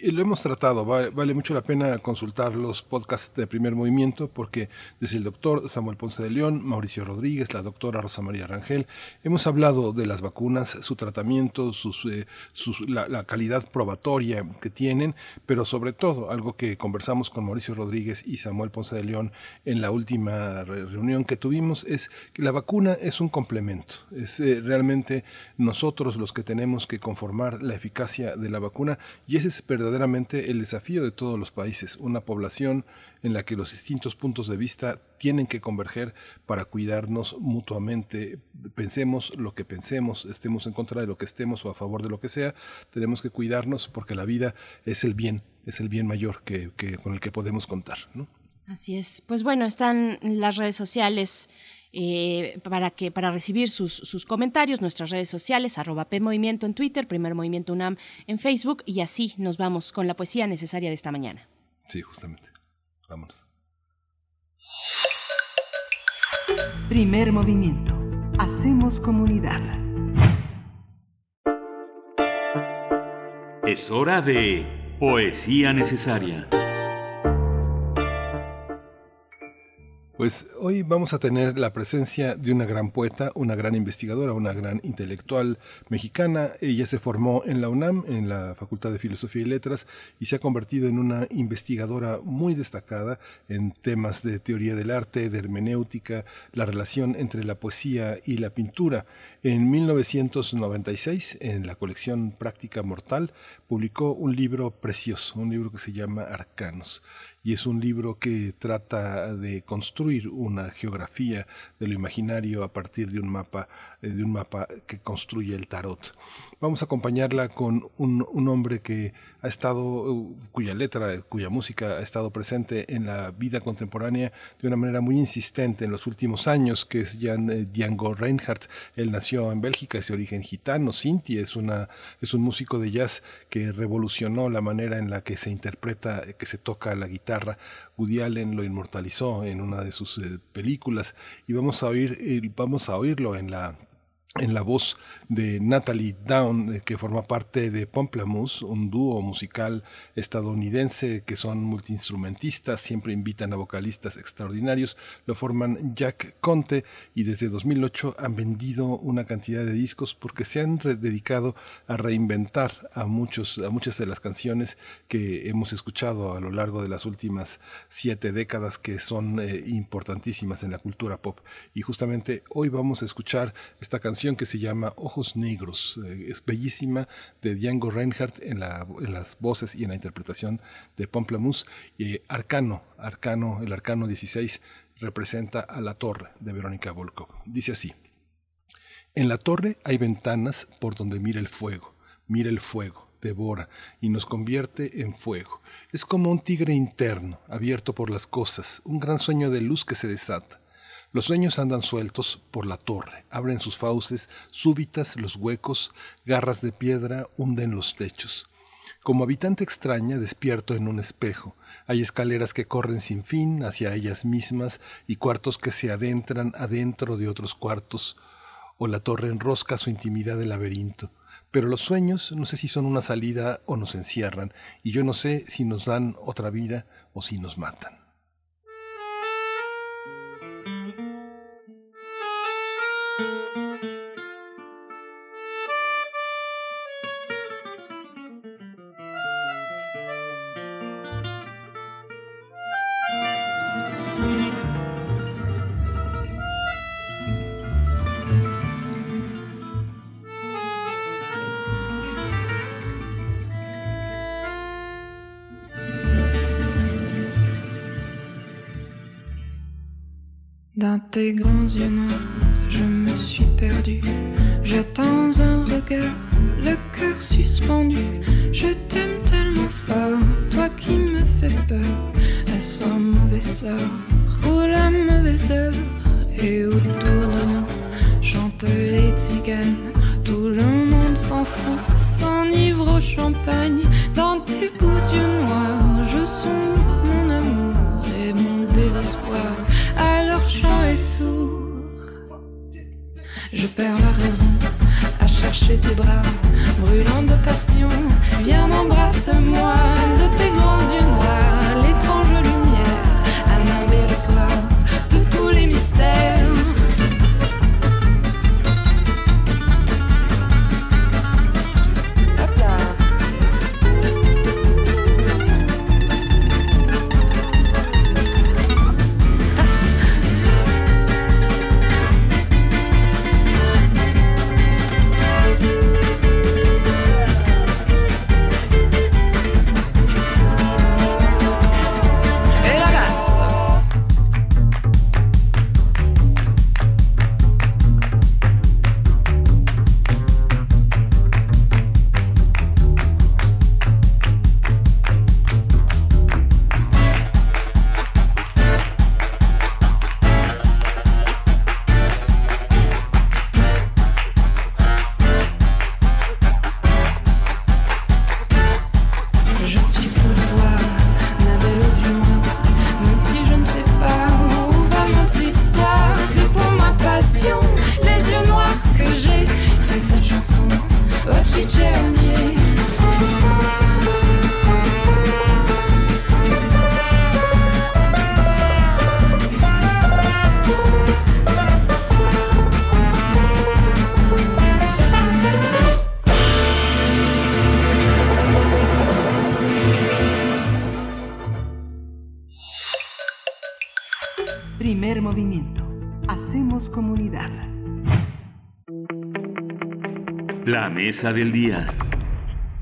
Lo hemos tratado, vale, mucho la pena consultar los podcasts de primer movimiento porque desde el doctor Samuel Ponce de León, Mauricio Rodríguez, la doctora Rosa María Rangel, hemos hablado de las vacunas, su tratamiento, sus, eh, la, calidad probatoria que tienen, pero sobre todo algo que conversamos con Mauricio Rodríguez y Samuel Ponce de León en la última reunión que tuvimos es que la vacuna es un complemento, es eh, realmente nosotros los que tenemos que conformar la eficacia de la vacuna y ese es verdaderamente el desafío de todos los países, una población en la que los distintos puntos de vista tienen que converger para cuidarnos mutuamente. Pensemos lo que pensemos, estemos en contra de lo que estemos o a favor de lo que sea, tenemos que cuidarnos porque la vida es el bien, es el bien mayor que, con el que podemos contar. Así es. Pues bueno, están las redes sociales eh, para, que, para recibir sus, sus, comentarios, nuestras redes sociales, arroba PMovimiento en Twitter, Primer Movimiento UNAM en Facebook, y así nos vamos con la poesía necesaria de esta mañana. Sí, justamente. Vámonos. Primer movimiento. Hacemos comunidad. Es hora de poesía necesaria. Pues hoy vamos a tener la presencia de una gran poeta, una gran investigadora, una gran intelectual mexicana. Ella se formó en la UNAM, en la Facultad de Filosofía y Letras, y se ha convertido en una investigadora muy destacada en temas de teoría del arte, de hermenéutica, la relación entre la poesía y la pintura. En 1996, en la colección Práctica Mortal, publicó un libro precioso, un libro que se llama Arcanos y es un libro que trata de construir una geografía de lo imaginario a partir de un mapa, eh, de un mapa que construye el tarot. Vamos a acompañarla con un, un hombre que ha estado, cuya letra, cuya música ha estado presente en la vida contemporánea de una manera muy insistente en los últimos años, que es Jan eh, Django Reinhardt. Él nació en Bélgica, es de origen gitano. Sinti es, una, es un músico de jazz que revolucionó la manera en la que se interpreta, que se toca la guitarra. Woody Allen lo inmortalizó en una de sus eh, películas y vamos a oír, eh, vamos a oírlo en la en la voz de Natalie Down, eh, que forma parte de Pomplamoose, un dúo musical estadounidense que son multiinstrumentistas, siempre invitan a vocalistas extraordinarios, lo forman Jack Conte y desde 2008 han vendido una cantidad de discos porque se han dedicado a reinventar a, muchos, a muchas de las canciones que hemos escuchado a lo largo de las últimas siete décadas que son eh, importantísimas en la cultura pop. Y justamente hoy vamos a escuchar esta canción que se llama Ojos Negros. Eh, es bellísima de Django Reinhardt en, las voces y en la interpretación de Pomplamoose. Y Arcano, Arcano, el Arcano 16 representa a la torre de Verónica Volkov. Dice así. En la torre hay ventanas por donde mira el fuego, Mira el fuego, devora y nos convierte en fuego. Es como un tigre interno, abierto por las cosas, un gran sueño de luz que se desata. Los sueños andan sueltos por la torre, abren sus fauces, súbitas los huecos, garras de piedra hunden los techos. Como habitante extraña despierto en un espejo. Hay escaleras que corren sin fin hacia ellas mismas y cuartos que se adentran adentro de otros cuartos. O la torre enrosca su intimidad de laberinto. Pero los sueños no sé si son una salida o nos encierran, y yo no sé si nos dan otra vida o si nos matan. Tes grands mesa del día.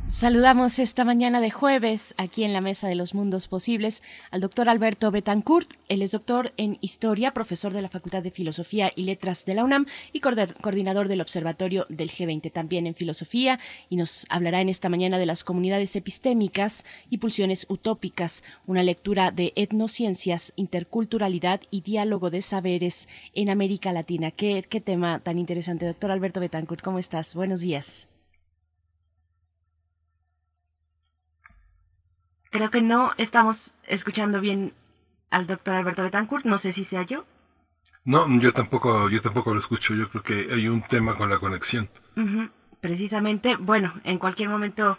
Saludamos esta mañana de jueves aquí en la Mesa de los Mundos Posibles al doctor Alberto Betancourt. Él es doctor en Historia, profesor de la Facultad de Filosofía y Letras de la UNAM y coordinador del Observatorio del G20 también en Filosofía y nos hablará en esta mañana de las comunidades epistémicas y pulsiones utópicas, una lectura de etnociencias, interculturalidad y diálogo de saberes en América Latina. Qué, qué tema tan interesante, doctor Alberto Betancourt. ¿Cómo estás? Buenos días. Creo que no estamos escuchando bien al doctor Alberto Betancourt. No sé si sea yo. No, yo tampoco, yo tampoco lo escucho. Yo creo que hay un tema con la conexión. Precisamente, bueno, en cualquier momento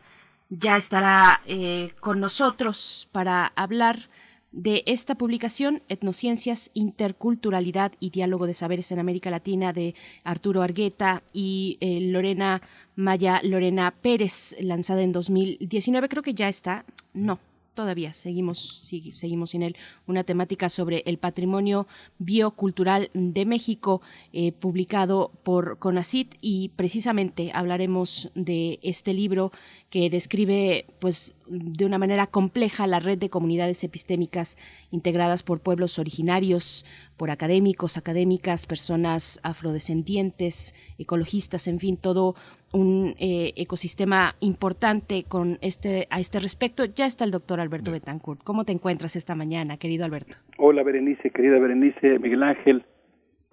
ya estará eh, con nosotros para hablar de esta publicación, Etnociencias, Interculturalidad y Diálogo de Saberes en América Latina, de Arturo Argueta y eh, Lorena Maya Lorena Pérez, lanzada en 2019. Creo que ya está. No, todavía seguimos, seguimos sin él. Una temática sobre el patrimonio biocultural de México, eh, publicado por CONACIT, y precisamente hablaremos de este libro que describe, pues, de una manera compleja la red de comunidades epistémicas integradas por pueblos originarios, por académicos, académicas, personas afrodescendientes, ecologistas, en fin, todo un eh, ecosistema importante con este a este respecto. Ya está el doctor Alberto Betancourt. ¿Cómo te encuentras esta mañana, querido Alberto? Hola, Berenice, querida Berenice, Miguel Ángel,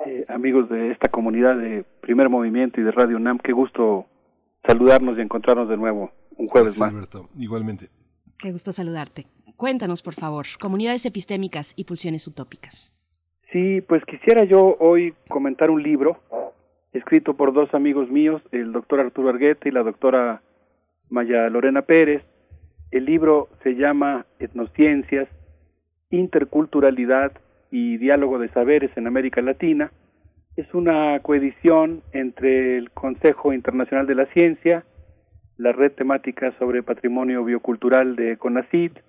eh, amigos de esta comunidad de Primer Movimiento y de Radio UNAM. Qué gusto saludarnos y encontrarnos de nuevo un jueves más. Alberto, igualmente. Qué gusto saludarte. Cuéntanos, por favor, comunidades epistémicas y pulsiones utópicas. Sí, pues quisiera yo hoy comentar un libro escrito por dos amigos míos, el doctor Arturo Arguete y la doctora Maya Lorena Pérez. El libro se llama Etnociencias, Interculturalidad y Diálogo de Saberes en América Latina. Es una coedición entre el Consejo Internacional de la Ciencia, la Red Temática sobre Patrimonio Biocultural de CONACYT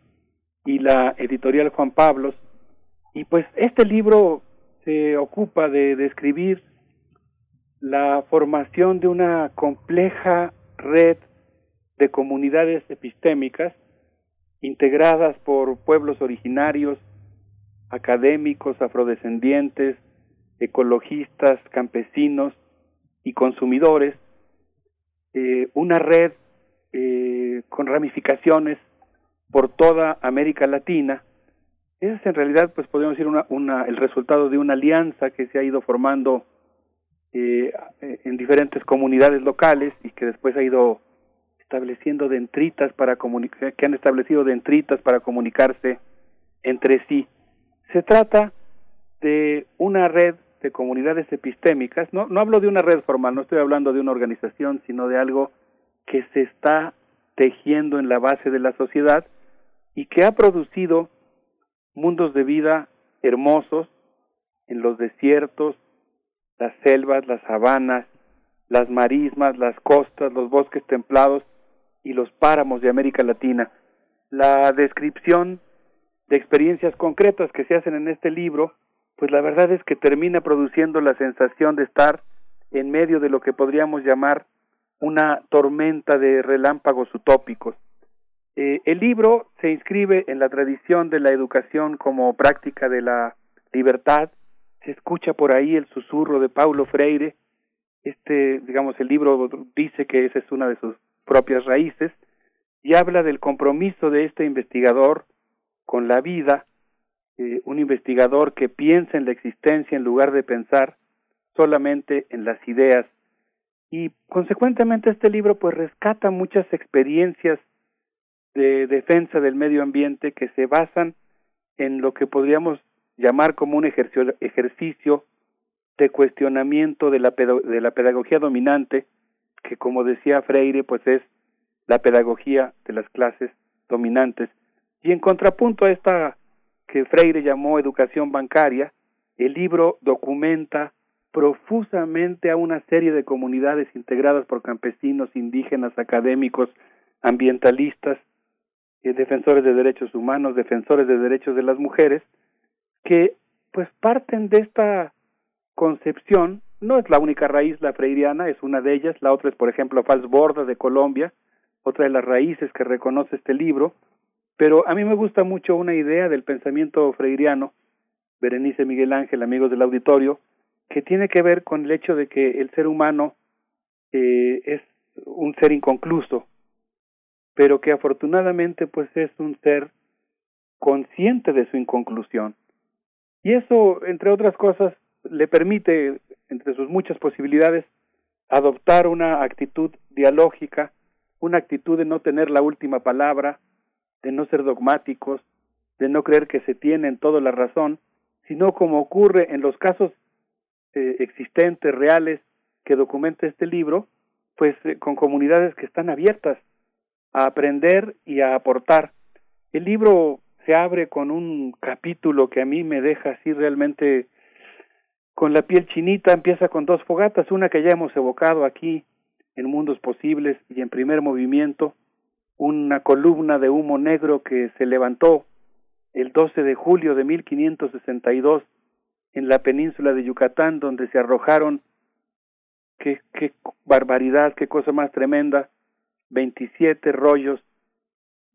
y la editorial Juan Pablos. Y pues este libro se ocupa de describir la formación de una compleja red de comunidades epistémicas integradas por pueblos originarios, académicos, afrodescendientes, ecologistas, campesinos y consumidores, eh, una red eh, con ramificaciones por toda América Latina. Ese es en realidad, pues podríamos decir, una, una, el resultado de una alianza que se ha ido formando eh, en diferentes comunidades locales y que después ha ido estableciendo dentritas para que han establecido dentritas para comunicarse entre sí. Se trata de una red de comunidades epistémicas, no, no hablo de una red formal, no estoy hablando de una organización, sino de algo que se está tejiendo en la base de la sociedad y que ha producido mundos de vida hermosos en los desiertos, las selvas, las sabanas, las marismas, las costas, los bosques templados y los páramos de América Latina. La descripción de experiencias concretas que se hacen en este libro, pues la verdad es que termina produciendo la sensación de estar en medio de lo que podríamos llamar una tormenta de relámpagos utópicos. Eh, el libro se inscribe en la tradición de la educación como práctica de la libertad, se escucha por ahí el susurro de Paulo Freire. Este, digamos, el libro dice que esa es una de sus propias raíces y habla del compromiso de este investigador con la vida, eh, un investigador que piensa en la existencia en lugar de pensar solamente en las ideas. Y consecuentemente este libro pues rescata muchas experiencias de defensa del medio ambiente que se basan en lo que podríamos llamar como un ejercicio de cuestionamiento de la, de la pedagogía dominante, que como decía Freire, pues es la pedagogía de las clases dominantes. Y en contrapunto a esta que Freire llamó educación bancaria, el libro documenta profusamente a una serie de comunidades integradas por campesinos, indígenas, académicos, ambientalistas, eh, defensores de derechos humanos, defensores de derechos de las mujeres, que pues parten de esta concepción, no es la única raíz la freiriana, es una de ellas, la otra es por ejemplo Falsborda de Colombia, otra de las raíces que reconoce este libro, pero a mí me gusta mucho una idea del pensamiento freiriano, Berenice Miguel Ángel, amigos del auditorio, que tiene que ver con el hecho de que el ser humano eh, es un ser inconcluso, pero que afortunadamente pues es un ser consciente de su inconclusión. Y eso, entre otras cosas, le permite, entre sus muchas posibilidades, adoptar una actitud dialógica, una actitud de no tener la última palabra, de no ser dogmáticos, de no creer que se tiene en todo la razón, sino como ocurre en los casos eh, existentes, reales, que documenta este libro, pues eh, con comunidades que están abiertas a aprender y a aportar. El libro se abre con un capítulo que a mí me deja así realmente con la piel chinita, empieza con dos fogatas, una que ya hemos evocado aquí en Mundos Posibles y en primer movimiento, una columna de humo negro que se levantó el 12 de julio de 1562 en la península de Yucatán, donde se arrojaron, qué, qué barbaridad, qué cosa más tremenda, 27 rollos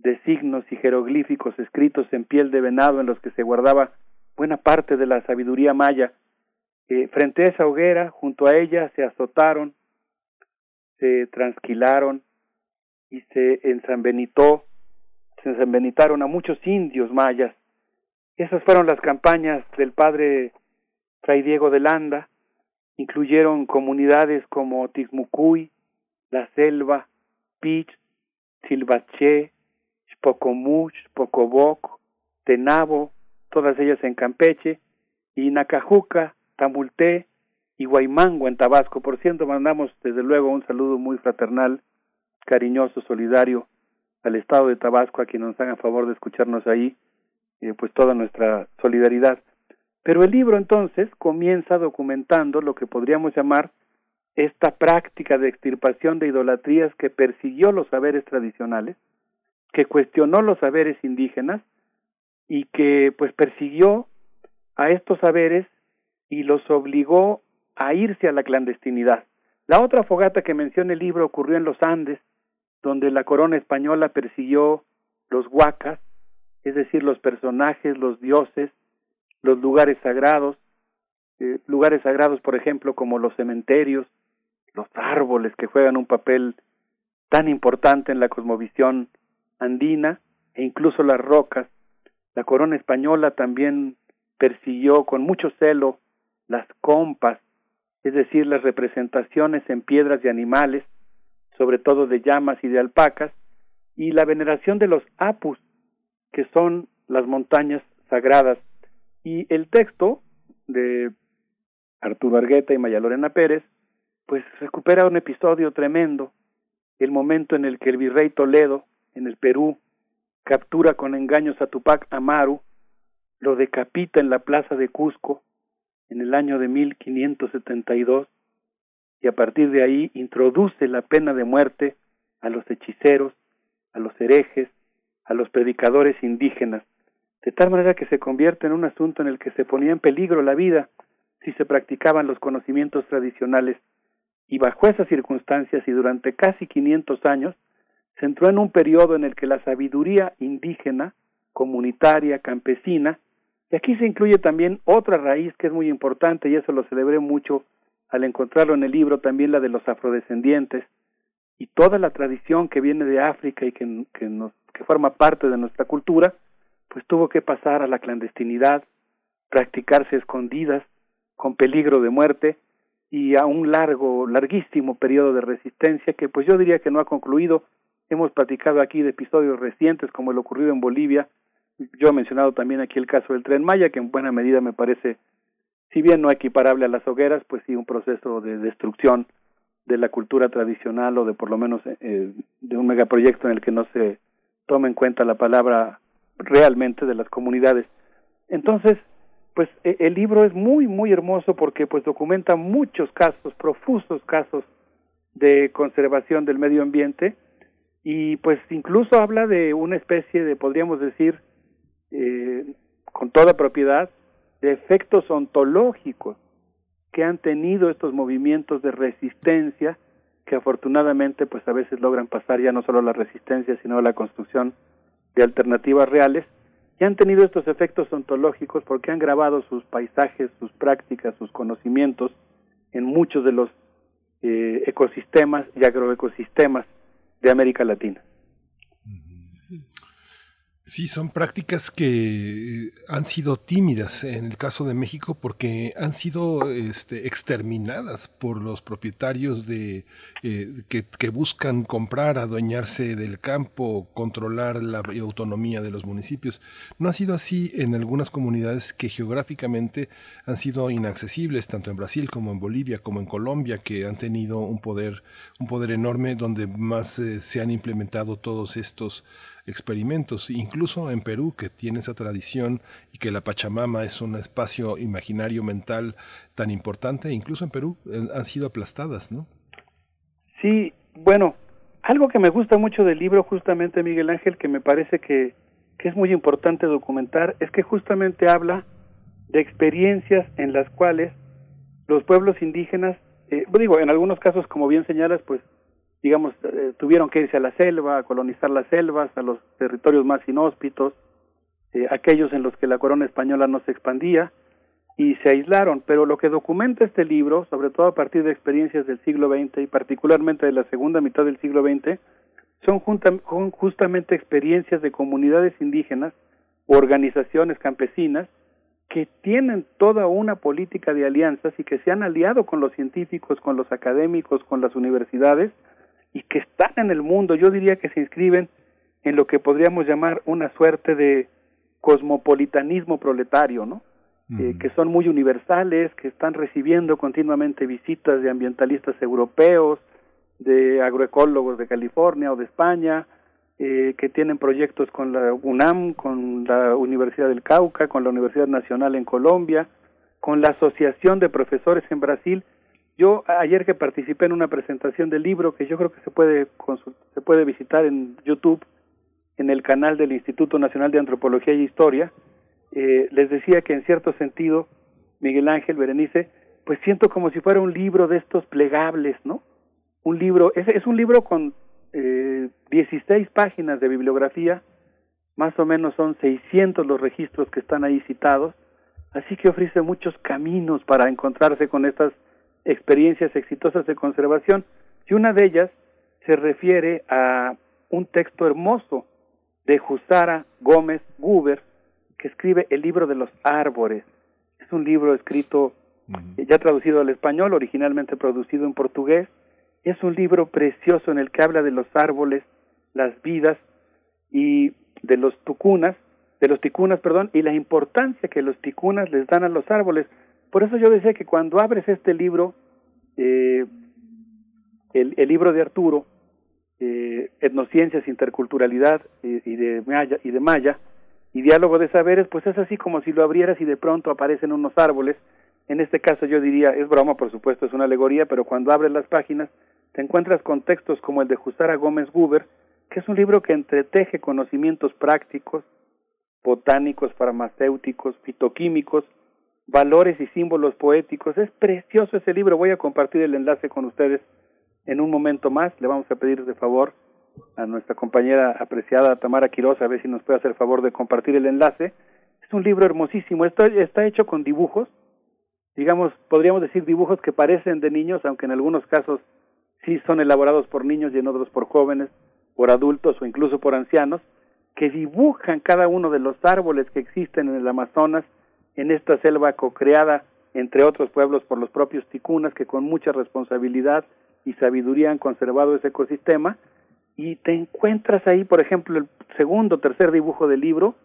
de signos y jeroglíficos escritos en piel de venado en los que se guardaba buena parte de la sabiduría maya. Frente a esa hoguera, junto a ella, se azotaron, se transquilaron y se ensanbenitó, se ensanbenitaron a muchos indios mayas. Esas fueron las campañas del padre Fray Diego de Landa, incluyeron comunidades como Tizmucuy, La Selva, Pich, Silvaché, Xpocomuch, Pocoboc, Tenabo, todas ellas en Campeche, y Nacajuca, Tamulté y Guaymango en Tabasco. Por cierto, mandamos desde luego un saludo muy fraternal, cariñoso, solidario al Estado de Tabasco, a quienes nos hagan favor de escucharnos ahí, eh, pues toda nuestra solidaridad. Pero el libro entonces comienza documentando lo que podríamos llamar esta práctica de extirpación de idolatrías que persiguió los saberes tradicionales, que cuestionó los saberes indígenas y que pues persiguió a estos saberes y los obligó a irse a la clandestinidad. La otra fogata que menciona el libro ocurrió en los Andes, donde la corona española persiguió los huacas, es decir, los personajes, los dioses, los lugares sagrados, eh, lugares sagrados, por ejemplo, como los cementerios, los árboles que juegan un papel tan importante en la cosmovisión andina, e incluso las rocas. La corona española también persiguió con mucho celo las compas, es decir, las representaciones en piedras de animales, sobre todo de llamas y de alpacas, y la veneración de los apus, que son las montañas sagradas y el texto de Arturo Argueta y Maya Lorena Pérez, pues recupera un episodio tremendo, el momento en el que el virrey Toledo, en el Perú, captura con engaños a Tupac Amaru, lo decapita en la plaza de Cusco en el año de 1572 y a partir de ahí introduce la pena de muerte a los hechiceros, a los herejes, a los predicadores indígenas, de tal manera que se convierte en un asunto en el que se ponía en peligro la vida si se practicaban los conocimientos tradicionales. Y bajo esas circunstancias y durante casi 500 años se entró en un periodo en el que la sabiduría indígena, comunitaria, campesina, y aquí se incluye también otra raíz que es muy importante y eso lo celebré mucho al encontrarlo en el libro, también la de los afrodescendientes y toda la tradición que viene de África y que, que, nos, que forma parte de nuestra cultura, pues tuvo que pasar a la clandestinidad, practicarse escondidas, con peligro de muerte y a un largo, larguísimo periodo de resistencia que pues yo diría que no ha concluido. Hemos platicado aquí de episodios recientes como el ocurrido en Bolivia. Yo he mencionado también aquí el caso del tren Maya, que en buena medida me parece, si bien no equiparable a las hogueras, pues sí un proceso de destrucción de la cultura tradicional o de por lo menos eh, de un megaproyecto en el que no se toma en cuenta la palabra realmente de las comunidades. Entonces, pues e, el libro es muy, muy hermoso porque pues documenta muchos casos, profusos casos de conservación del medio ambiente y pues incluso habla de una especie de, podríamos decir, eh, con toda propiedad, de efectos ontológicos que han tenido estos movimientos de resistencia que afortunadamente pues a veces logran pasar ya no solo la resistencia sino la construcción de alternativas reales y han tenido estos efectos ontológicos porque han grabado sus paisajes, sus prácticas, sus conocimientos en muchos de los eh, ecosistemas y agroecosistemas de América Latina. Sí, son prácticas que eh, han sido tímidas en el caso de México porque han sido este, exterminadas por los propietarios de eh, que, buscan comprar, adueñarse del campo, controlar la autonomía de los municipios. No ha sido así en algunas comunidades que geográficamente han sido inaccesibles, tanto en Brasil como en Bolivia, como en Colombia, que han tenido un poder, un poder enorme donde más eh, se han implementado todos estos experimentos, incluso en Perú, que tiene esa tradición y que la Pachamama es un espacio imaginario mental tan importante, incluso en Perú eh, han sido aplastadas, ¿no? Sí, bueno, algo que me gusta mucho del libro, justamente Miguel Ángel, que me parece que, que es muy importante documentar, es que justamente habla de experiencias en las cuales los pueblos indígenas, eh, digo, en algunos casos, como bien señalas, pues digamos, eh, tuvieron que irse a la selva, a colonizar las selvas, a los territorios más inhóspitos, eh, aquellos en los que la corona española no se expandía, y se aislaron, pero lo que documenta este libro, sobre todo a partir de experiencias del siglo XX y particularmente de la segunda mitad del siglo XX, son justamente experiencias de comunidades indígenas organizaciones campesinas que tienen toda una política de alianzas y que se han aliado con los científicos, con los académicos, con las universidades y que están en el mundo. Yo diría que se inscriben en lo que podríamos llamar una suerte de cosmopolitanismo proletario, ¿no? Eh, que son muy universales, que están recibiendo continuamente visitas de ambientalistas europeos, de agroecólogos de California o de España, eh, que tienen proyectos con la UNAM, con la Universidad del Cauca, con la Universidad Nacional en Colombia, con la Asociación de Profesores en Brasil. Yo ayer que participé en una presentación del libro que yo creo que se puede se puede visitar en YouTube en el canal del Instituto Nacional de Antropología y Historia, eh, les decía que en cierto sentido, Miguel Ángel Berenice, pues siento como si fuera un libro de estos plegables, ¿no? Un libro, es, es un libro con eh, 16 páginas de bibliografía, más o menos son 600 los registros que están ahí citados, así que ofrece muchos caminos para encontrarse con estas experiencias exitosas de conservación, y una de ellas se refiere a un texto hermoso de Jusara Gómez Guber, que escribe el libro de los árboles. Es un libro escrito, ya traducido al español, originalmente producido en portugués. Es un libro precioso en el que habla de los árboles, las vidas y de los tucunas, de los ticunas, perdón, y la importancia que los ticunas les dan a los árboles. Por eso yo decía que cuando abres este libro, eh, el, libro de Arturo, eh, etnociencias, interculturalidad y de Maya, y de y diálogo de saberes, pues es así como si lo abrieras y de pronto aparecen unos árboles. En este caso yo diría, es broma, por supuesto, es una alegoría, pero cuando abres las páginas te encuentras con textos como el de Jusara Gómez Guber, que es un libro que entreteje conocimientos prácticos, botánicos, farmacéuticos, fitoquímicos, valores y símbolos poéticos. Es precioso ese libro, voy a compartir el enlace con ustedes en un momento más. Le vamos a pedir de favor a nuestra compañera apreciada Tamara Quiroz a ver si nos puede hacer favor de compartir el enlace. Es un libro hermosísimo, está hecho con dibujos, digamos, podríamos decir dibujos que parecen de niños, aunque en algunos casos sí son elaborados por niños y en otros por jóvenes, por adultos o incluso por ancianos, que dibujan cada uno de los árboles que existen en el Amazonas, en esta selva co-creada entre otros pueblos por los propios ticunas que con mucha responsabilidad y sabiduría han conservado ese ecosistema. Y te encuentras ahí, por ejemplo, el segundo o tercer dibujo del libro,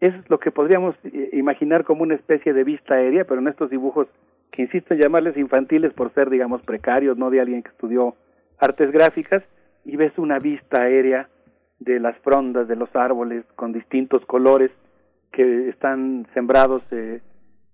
es lo que podríamos eh, imaginar como una especie de vista aérea, pero en estos dibujos que insisto en llamarles infantiles por ser, digamos, precarios, no de alguien que estudió artes gráficas, y ves una vista aérea de las frondas de los árboles con distintos colores que están sembrados eh,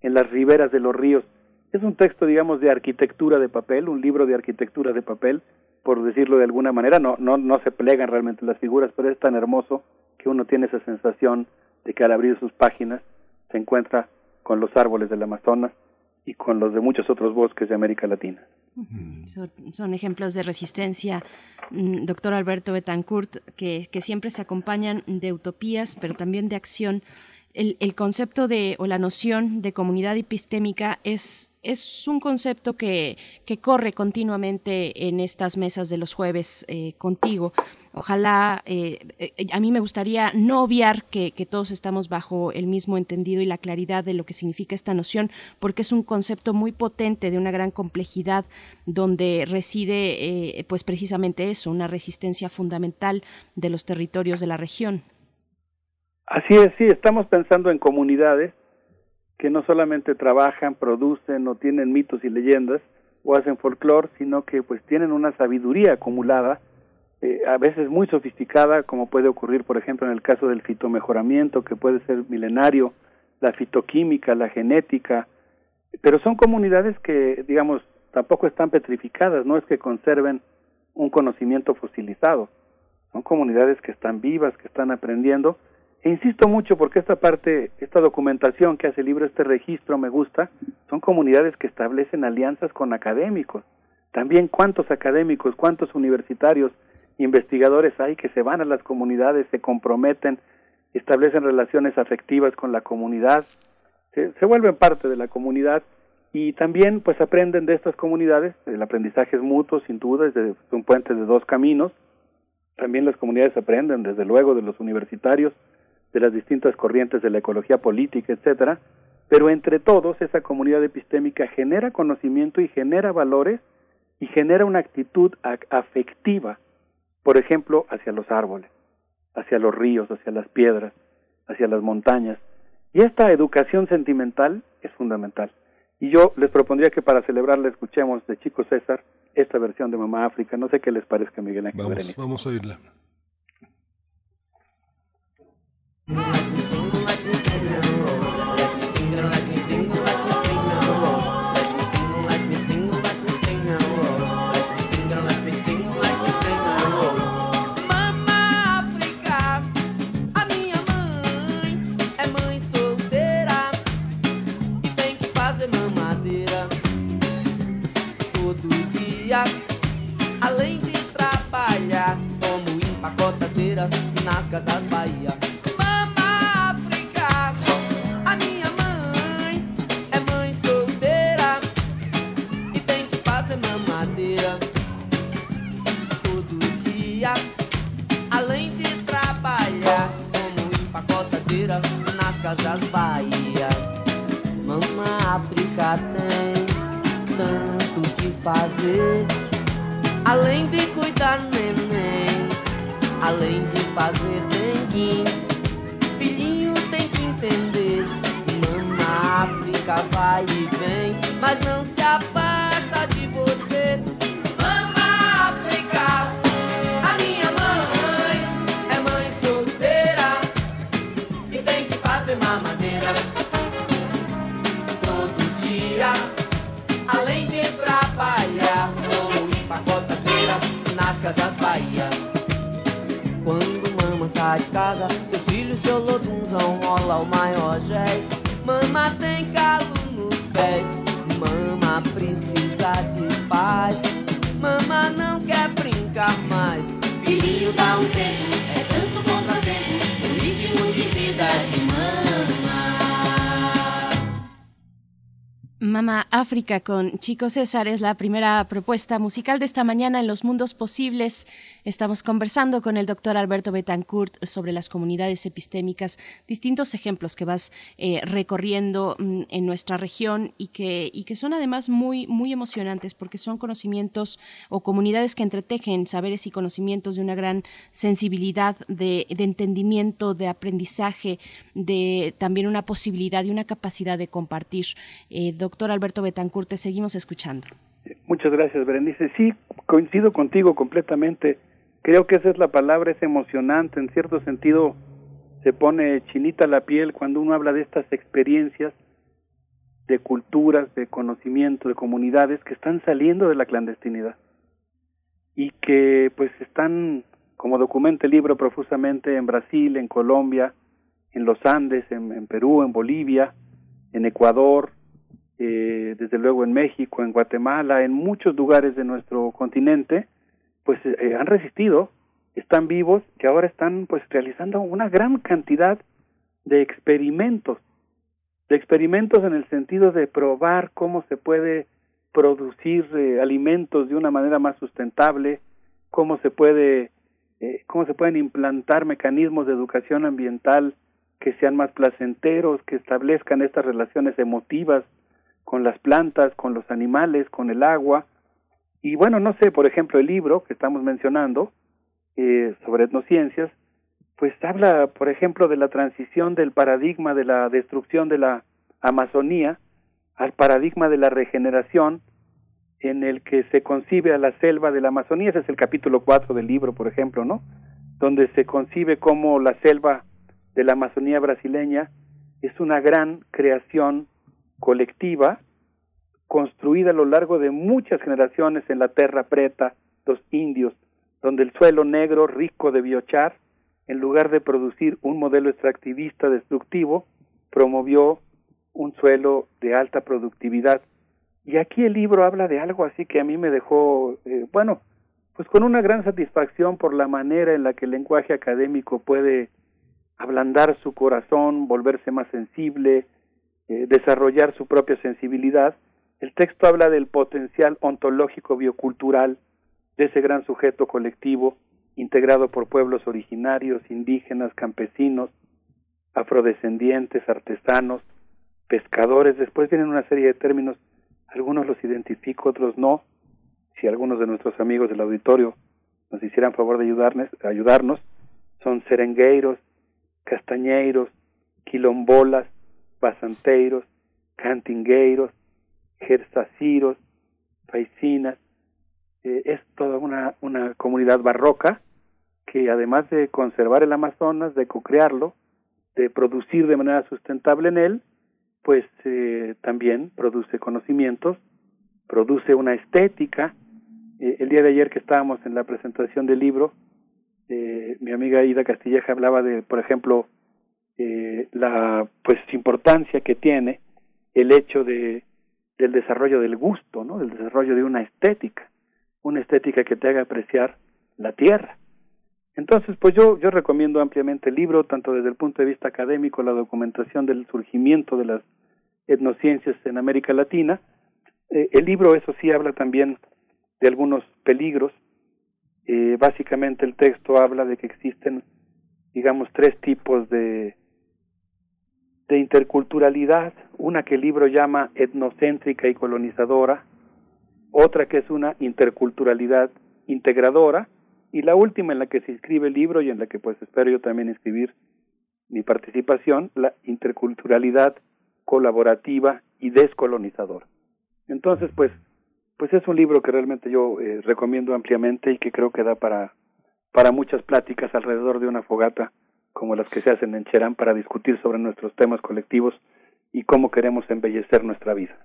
en las riberas de los ríos. Es un texto, digamos, de arquitectura de papel, un libro de arquitectura de papel, por decirlo de alguna manera, no, no, no se plegan realmente las figuras, pero es tan hermoso que uno tiene esa sensación de que al abrir sus páginas se encuentra con los árboles del Amazonas y con los de muchos otros bosques de América Latina. Son, ejemplos de resistencia, mm, doctor Alberto Betancourt, que, que siempre se acompañan de utopías, pero también de acción el, concepto de o la noción de comunidad epistémica es, es un concepto que, que corre continuamente en estas mesas de los jueves eh, contigo. Ojalá, eh, eh, a mí me gustaría no obviar que, que, todos estamos bajo el mismo entendido y la claridad de lo que significa esta noción, porque es un concepto muy potente de una gran complejidad donde reside, pues precisamente eso, una resistencia fundamental de los territorios de la región. Así es, sí, estamos pensando en comunidades que no solamente trabajan, producen o tienen mitos y leyendas o hacen folclore, sino que pues tienen una sabiduría acumulada, eh, a veces muy sofisticada, como puede ocurrir, por ejemplo, en el caso del fitomejoramiento, que puede ser milenario, la fitoquímica, la genética, pero son comunidades que, digamos, tampoco están petrificadas, no es que conserven un conocimiento fosilizado, son comunidades que están vivas, que están aprendiendo, insisto mucho porque esta parte, esta documentación que hace el libro, este registro me gusta, son comunidades que establecen alianzas con académicos. También cuántos académicos, cuántos universitarios, investigadores hay que se van a las comunidades, se comprometen, establecen relaciones afectivas con la comunidad, se, se vuelven parte de la comunidad y también pues aprenden de estas comunidades, el aprendizaje es mutuo sin duda, es de, un puente de dos caminos, también las comunidades aprenden desde luego de los universitarios, de las distintas corrientes de la ecología política, etcétera, pero entre todos esa comunidad epistémica genera conocimiento y genera valores y genera una actitud afectiva, por ejemplo, hacia los árboles, hacia los ríos, hacia las piedras, hacia las montañas. Y esta educación sentimental es fundamental. Y yo les propondría que para celebrarla escuchemos de Chico César esta versión de Mamá África. No sé qué les parezca, Miguel Ángel. Vamos, vamos a oírla. Além de trabalhar como empacotadeira nas casas Bahia. Con Chico César es la primera propuesta musical de esta mañana en Los Mundos Posibles. Estamos conversando con el doctor Alberto Betancourt sobre las comunidades epistémicas, distintos ejemplos que vas eh, recorriendo mm, en nuestra región y que, y que son además muy, muy emocionantes porque son conocimientos o comunidades que entretejen saberes y conocimientos de una gran sensibilidad, de, de entendimiento, de aprendizaje, de también una posibilidad y una capacidad de compartir. Eh, doctor Alberto Betancourt, te seguimos escuchando. Muchas gracias, Berenice. Sí, coincido contigo completamente. Creo que esa es la palabra, es emocionante. En cierto sentido, se pone chinita la piel cuando uno habla de estas experiencias de culturas, de conocimiento, de comunidades que están saliendo de la clandestinidad y que pues están, como documenta el libro profusamente, en Brasil, en Colombia, en los Andes, en, en Perú, en Bolivia, en Ecuador, eh, desde luego en México, en Guatemala, en muchos lugares de nuestro continente, pues eh, han resistido, están vivos y ahora están pues realizando una gran cantidad de experimentos, de experimentos en el sentido de probar cómo se puede producir eh, alimentos de una manera más sustentable, cómo se puede eh, cómo se pueden implantar mecanismos de educación ambiental que sean más placenteros, que establezcan estas relaciones emotivas con las plantas, con los animales, con el agua. Y bueno, no sé, por ejemplo, el libro que estamos mencionando eh, sobre etnociencias, pues habla, por ejemplo, de la transición del paradigma de la destrucción de la Amazonía al paradigma de la regeneración en el que se concibe a la selva de la Amazonía, ese es el capítulo 4 del libro, por ejemplo, ¿no? Donde se concibe como la selva de la Amazonía brasileña es una gran creación colectiva construida a lo largo de muchas generaciones en la Terra Preta, los indios, donde el suelo negro rico de biochar, en lugar de producir un modelo extractivista destructivo, promovió un suelo de alta productividad. Y aquí el libro habla de algo así que a mí me dejó, eh, bueno, pues con una gran satisfacción por la manera en la que el lenguaje académico puede ablandar su corazón, volverse más sensible, eh, desarrollar su propia sensibilidad. El texto habla del potencial ontológico biocultural de ese gran sujeto colectivo integrado por pueblos originarios, indígenas, campesinos, afrodescendientes, artesanos, pescadores. Después vienen una serie de términos, algunos los identifico, otros no. Si algunos de nuestros amigos del auditorio nos hicieran favor de ayudarnos, ayudarnos son serengueiros, castañeiros, quilombolas, basanteiros, cantingueiros, gersaciros, paisinas. Eh, es toda una, una comunidad barroca que además de conservar el Amazonas, de co-crearlo, de producir de manera sustentable en él, pues eh, también produce conocimientos, produce una estética. Eh, el día de ayer que estábamos en la presentación del libro, eh, mi amiga Ida Castilleja hablaba de, por ejemplo, eh, la pues importancia que tiene el hecho de del desarrollo del gusto, ¿no? Del desarrollo de una estética, una estética que te haga apreciar la tierra. Entonces, pues yo yo recomiendo ampliamente el libro, tanto desde el punto de vista académico, la documentación del surgimiento de las etnociencias en América Latina. Eh, el libro, eso sí, habla también de algunos peligros. Eh, básicamente el texto habla de que existen, digamos, tres tipos de de interculturalidad, una que el libro llama etnocéntrica y colonizadora, otra que es una interculturalidad integradora, y la última en la que se inscribe el libro y en la que pues espero yo también inscribir mi participación, la interculturalidad colaborativa y descolonizadora. Entonces, pues, pues es un libro que realmente yo eh, recomiendo ampliamente y que creo que da para, para muchas pláticas alrededor de una fogata como las que se hacen en Cherán para discutir sobre nuestros temas colectivos y cómo queremos embellecer nuestra vida.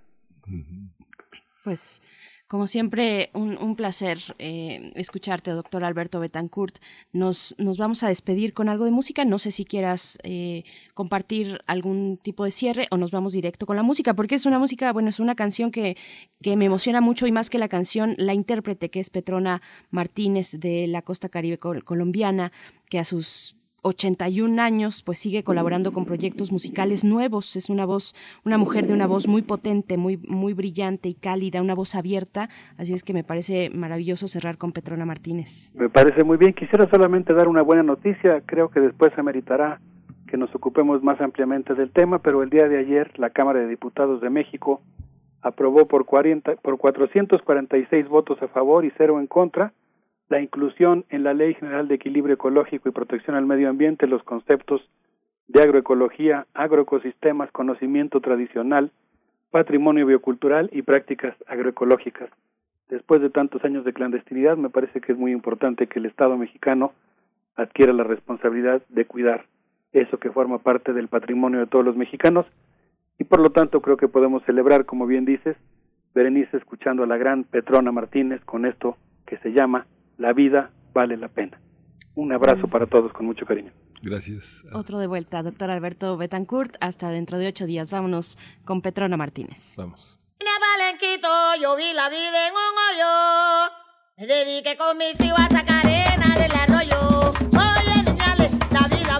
Pues como siempre, un, un placer eh, escucharte, doctor Alberto Betancourt. Nos, nos vamos a despedir con algo de música. No sé si quieras eh, compartir algún tipo de cierre o nos vamos directo con la música, porque es una música, bueno, es una canción que, que me emociona mucho y más que la canción, la intérprete que es Petrona Martínez de la costa caribe col colombiana, que a sus 81 años, pues sigue colaborando con proyectos musicales nuevos. Es una voz, una mujer de una voz muy potente, muy, muy brillante y cálida, una voz abierta. Así es que me parece maravilloso cerrar con Petrona Martínez. Me parece muy bien. Quisiera solamente dar una buena noticia. Creo que después se meritará que nos ocupemos más ampliamente del tema, pero el día de ayer la Cámara de Diputados de México aprobó por, 40, por 446 votos a favor y cero en contra la inclusión en la Ley General de Equilibrio Ecológico y Protección al Medio Ambiente los conceptos de agroecología, agroecosistemas, conocimiento tradicional, patrimonio biocultural y prácticas agroecológicas. Después de tantos años de clandestinidad, me parece que es muy importante que el Estado mexicano adquiera la responsabilidad de cuidar eso que forma parte del patrimonio de todos los mexicanos y por lo tanto creo que podemos celebrar, como bien dices, Berenice escuchando a la gran Petrona Martínez con esto que se llama la vida vale la pena. Un abrazo para todos con mucho cariño. Gracias. Otro de vuelta, doctor Alberto Betancourt. Hasta dentro de ocho días. Vámonos con Petrona Martínez. Vamos. Palenquito, yo vi la vida en un hoyo. Me dediqué con mis hijos a sacar arena del arroyo. Oye, niñales, la vida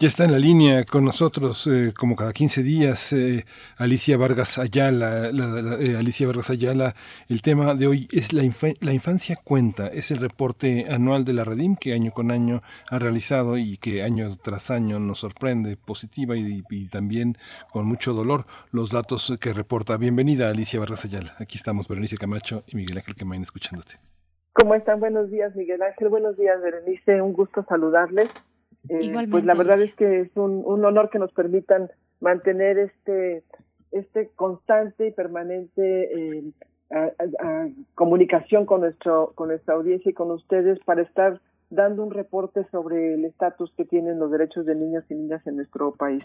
Ya está en la línea con nosotros, eh, como cada 15 días, eh, Alicia Vargas Ayala. La, eh, Alicia Vargas Ayala, el tema de hoy es la, infancia cuenta. Es el reporte anual de la Redim que año con año ha realizado y que año tras año nos sorprende positiva y, y también con mucho dolor los datos que reporta. Bienvenida, Alicia Vargas Ayala. Aquí estamos, Berenice Camacho y Miguel Ángel Quemain, escuchándote. ¿Cómo están? Buenos días, Miguel Ángel. Buenos días, Berenice. Un gusto saludarles. Eh, pues la verdad es que es un, un, honor que nos permitan mantener este este constante y permanente eh, a, a, comunicación con nuestro con nuestra audiencia y con ustedes para estar dando un reporte sobre el estatus que tienen los derechos de niños y niñas en nuestro país.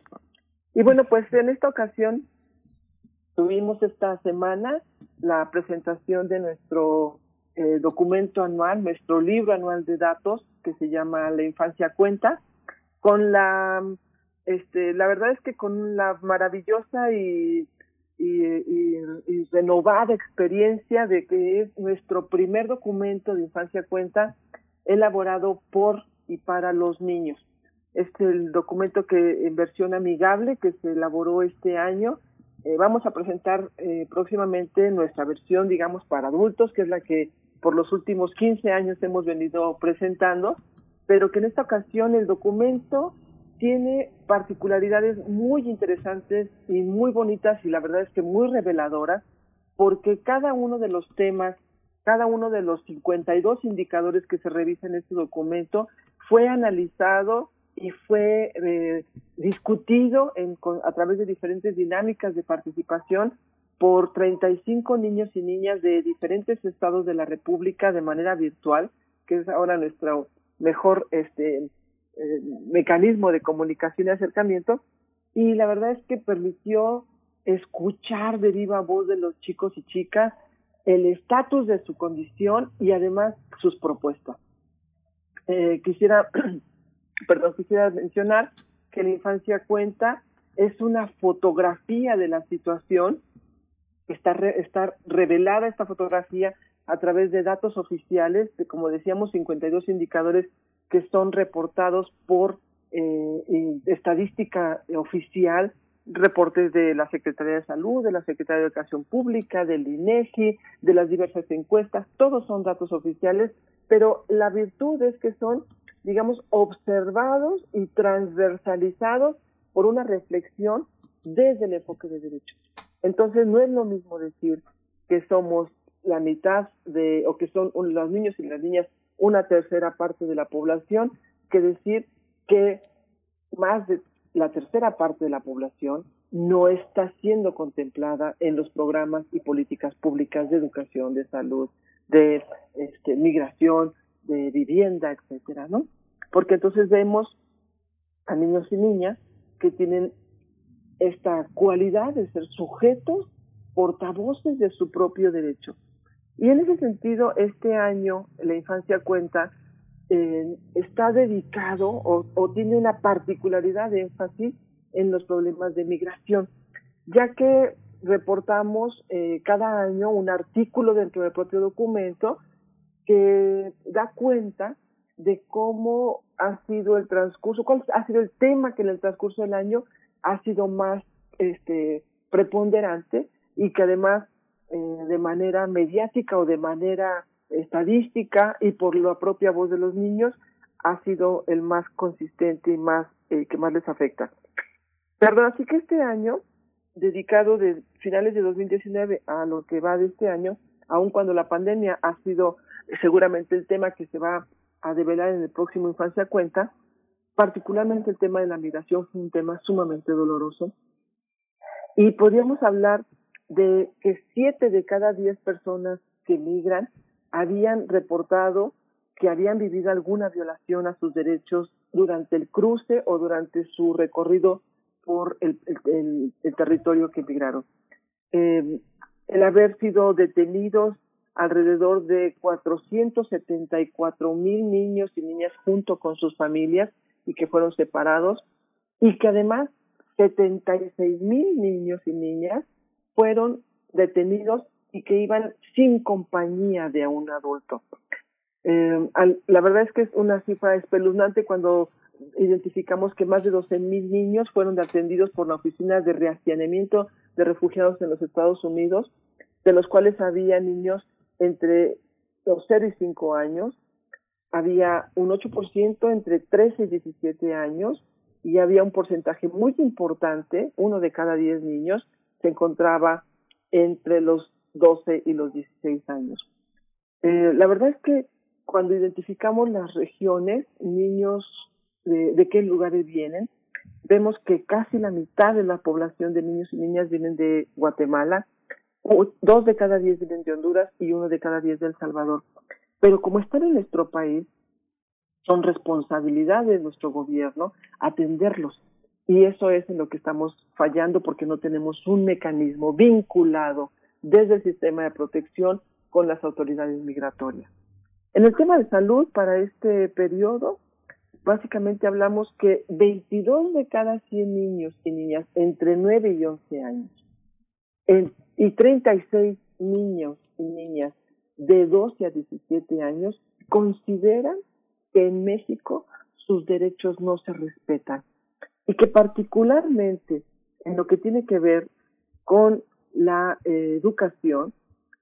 Y bueno, pues en esta ocasión tuvimos esta semana la presentación de nuestro eh, documento anual, nuestro libro anual de datos que se llama La Infancia Cuenta, con la, este, la verdad es que con la maravillosa y, y, renovada experiencia de que es nuestro primer documento de Infancia Cuenta elaborado por y para los niños. Este es el documento que en versión amigable que se elaboró este año. Eh, vamos a presentar eh, próximamente nuestra versión, digamos, para adultos, que es la que por los últimos 15 años hemos venido presentando, pero que en esta ocasión el documento tiene particularidades muy interesantes y muy bonitas y la verdad es que muy reveladoras, porque cada uno de los temas, cada uno de los 52 indicadores que se revisan en este documento fue analizado y fue eh, discutido en, a través de diferentes dinámicas de participación por 35 niños y niñas de diferentes estados de la República de manera virtual, que es ahora nuestro mejor este eh, mecanismo de comunicación y acercamiento. Y la verdad es que permitió escuchar de viva voz de los chicos y chicas el estatus de su condición y además sus propuestas. Eh, quisiera, perdón, quisiera mencionar que la infancia cuenta es una fotografía de la situación está, re, está revelada esta fotografía a través de datos oficiales, de, como decíamos, 52 indicadores que son reportados por eh, estadística oficial, reportes de la Secretaría de Salud, de la Secretaría de Educación Pública, del INEGI, de las diversas encuestas, todos son datos oficiales, pero la virtud es que son, digamos, observados y transversalizados por una reflexión desde el enfoque de derechos. Entonces no es lo mismo decir que somos la mitad de, o que son los niños y las niñas una tercera parte de la población, que decir que más de la tercera parte de la población no está siendo contemplada en los programas y políticas públicas de educación, de salud, de este, migración, de vivienda, etcétera, ¿no? Porque entonces vemos a niños y niñas que tienen esta cualidad de ser sujetos, portavoces de su propio derecho. Y en ese sentido, este año, la infancia cuenta, eh, está dedicado o, tiene una particularidad de énfasis en los problemas de migración, ya que reportamos eh, cada año un artículo dentro del propio documento que da cuenta de cómo ha sido el transcurso, cuál ha sido el tema que en el transcurso del año ha sido más este, preponderante y que además eh, de manera mediática o de manera estadística y por la propia voz de los niños ha sido el más consistente y más eh, que más les afecta. Perdón, así que este año, dedicado de finales de 2019 a lo que va de este año, aun cuando la pandemia ha sido seguramente el tema que se va a develar en el próximo Infancia Cuenta, particularmente el tema de la migración fue un tema sumamente doloroso. Y podríamos hablar de que siete de cada diez personas que migran habían reportado que habían vivido alguna violación a sus derechos durante el cruce o durante su recorrido por el, territorio que migraron. Eh, el haber sido detenidos alrededor de 474 mil niños y niñas junto con sus familias y que fueron separados y que además 76 mil niños y niñas fueron detenidos y que iban sin compañía de un adulto. Eh, la verdad es que es una cifra espeluznante cuando identificamos que más de 12 mil niños fueron atendidos por la Oficina de Rehaciamiento de Refugiados en los Estados Unidos, de los cuales había niños entre los 0 y 5 años, había un 8% entre 13 y 17 años y había un porcentaje muy importante, uno de cada 10 niños, se encontraba entre los 12 y los 16 años. Eh, la verdad es que cuando identificamos las regiones, niños de, de, qué lugares vienen, vemos que casi la mitad de la población de niños y niñas vienen de Guatemala, dos de cada diez vienen de Honduras y uno de cada diez de El Salvador. Pero como están en nuestro país, son responsabilidad de nuestro gobierno atenderlos. Y eso es en lo que estamos fallando porque no tenemos un mecanismo vinculado desde el sistema de protección con las autoridades migratorias. En el tema de salud, para este periodo, básicamente hablamos que 22 de cada 100 niños y niñas entre 9 y 11 años y 36 niños y niñas de 12 a 17 años consideran que en México sus derechos no se respetan y que particularmente en lo que tiene que ver con la eh, educación,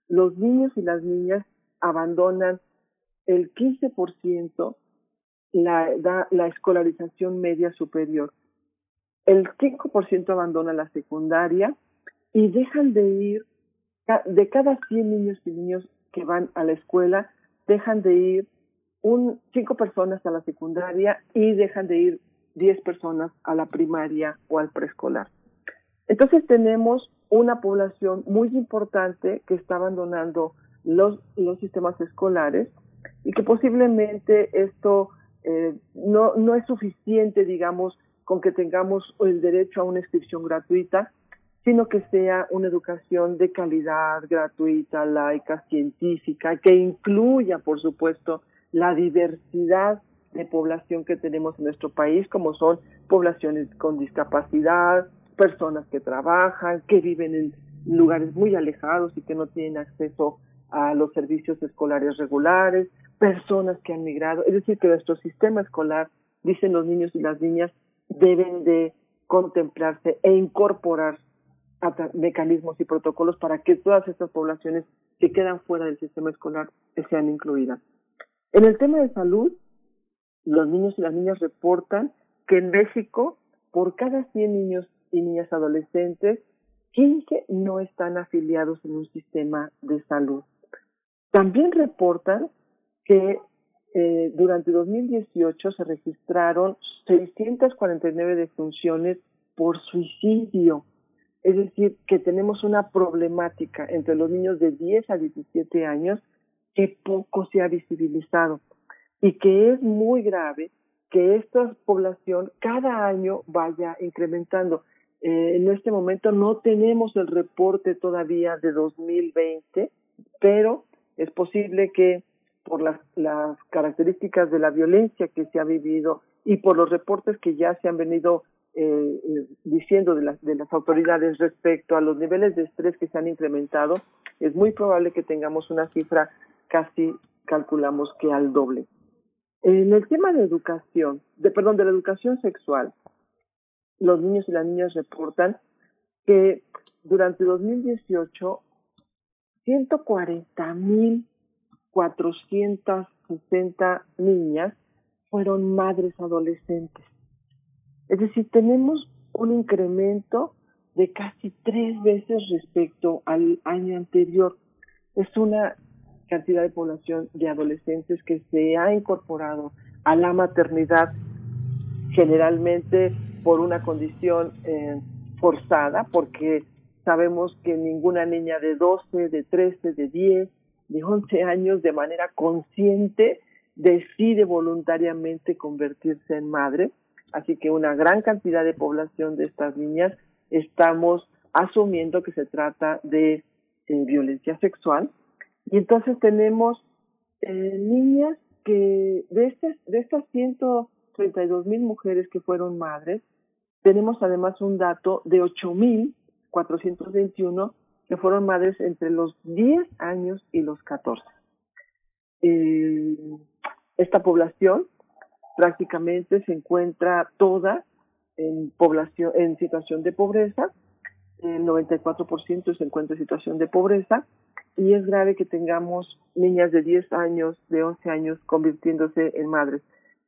los niños y las niñas abandonan el 15% la, la escolarización media superior. El 5% abandona la secundaria y dejan de ir, de cada 100 niños y niños que van a la escuela, dejan de ir un, cinco personas a la secundaria y dejan de ir 10 personas a la primaria o al preescolar. Entonces tenemos una población muy importante que está abandonando los, los sistemas escolares y que posiblemente esto eh, no, no es suficiente, digamos, con que tengamos el derecho a una inscripción gratuita, sino que sea una educación de calidad, gratuita, laica, científica, que incluya, por supuesto, la diversidad de población que tenemos en nuestro país, como son poblaciones con discapacidad, personas que trabajan, que viven en lugares muy alejados y que no tienen acceso a los servicios escolares regulares, personas que han migrado. Es decir, que nuestro sistema escolar, dicen los niños y las niñas, deben de contemplarse e incorporar mecanismos y protocolos para que todas estas poblaciones que quedan fuera del sistema escolar sean incluidas. En el tema de salud, los niños y las niñas reportan que en México, por cada 100 niños y niñas adolescentes, 15 no están afiliados en un sistema de salud. También reportan que eh, durante 2018 se registraron 649 defunciones por suicidio. Es decir, que tenemos una problemática entre los niños de 10 a 17 años que poco se ha visibilizado y que es muy grave que esta población cada año vaya incrementando. Eh, en este momento no tenemos el reporte todavía de 2020, pero es posible que por las, las características de la violencia que se ha vivido y por los reportes que ya se han venido eh, eh, diciendo de las, de las autoridades respecto a los niveles de estrés que se han incrementado, es muy probable que tengamos una cifra casi calculamos que al doble. En el tema de educación, de perdón, de la educación sexual, los niños y las niñas reportan que durante 2018 140.460 niñas fueron madres adolescentes. Es decir, tenemos un incremento de casi tres veces respecto al año anterior. Es una cantidad de población de adolescentes que se ha incorporado a la maternidad generalmente por una condición eh, forzada, porque sabemos que ninguna niña de 12, de 13, de 10, de 11 años de manera consciente decide voluntariamente convertirse en madre. Así que una gran cantidad de población de estas niñas estamos asumiendo que se trata de eh, violencia sexual Y entonces tenemos eh, niñas que de, este, de estas 132 mil mujeres que fueron madres, tenemos además un dato de 8.421 que fueron madres entre los 10 años y los 14. Eh, esta población prácticamente se encuentra toda en población en situación de pobreza, el 94% se encuentra en situación de pobreza y es grave que tengamos niñas de 10 años, de 11 años convirtiéndose en madres.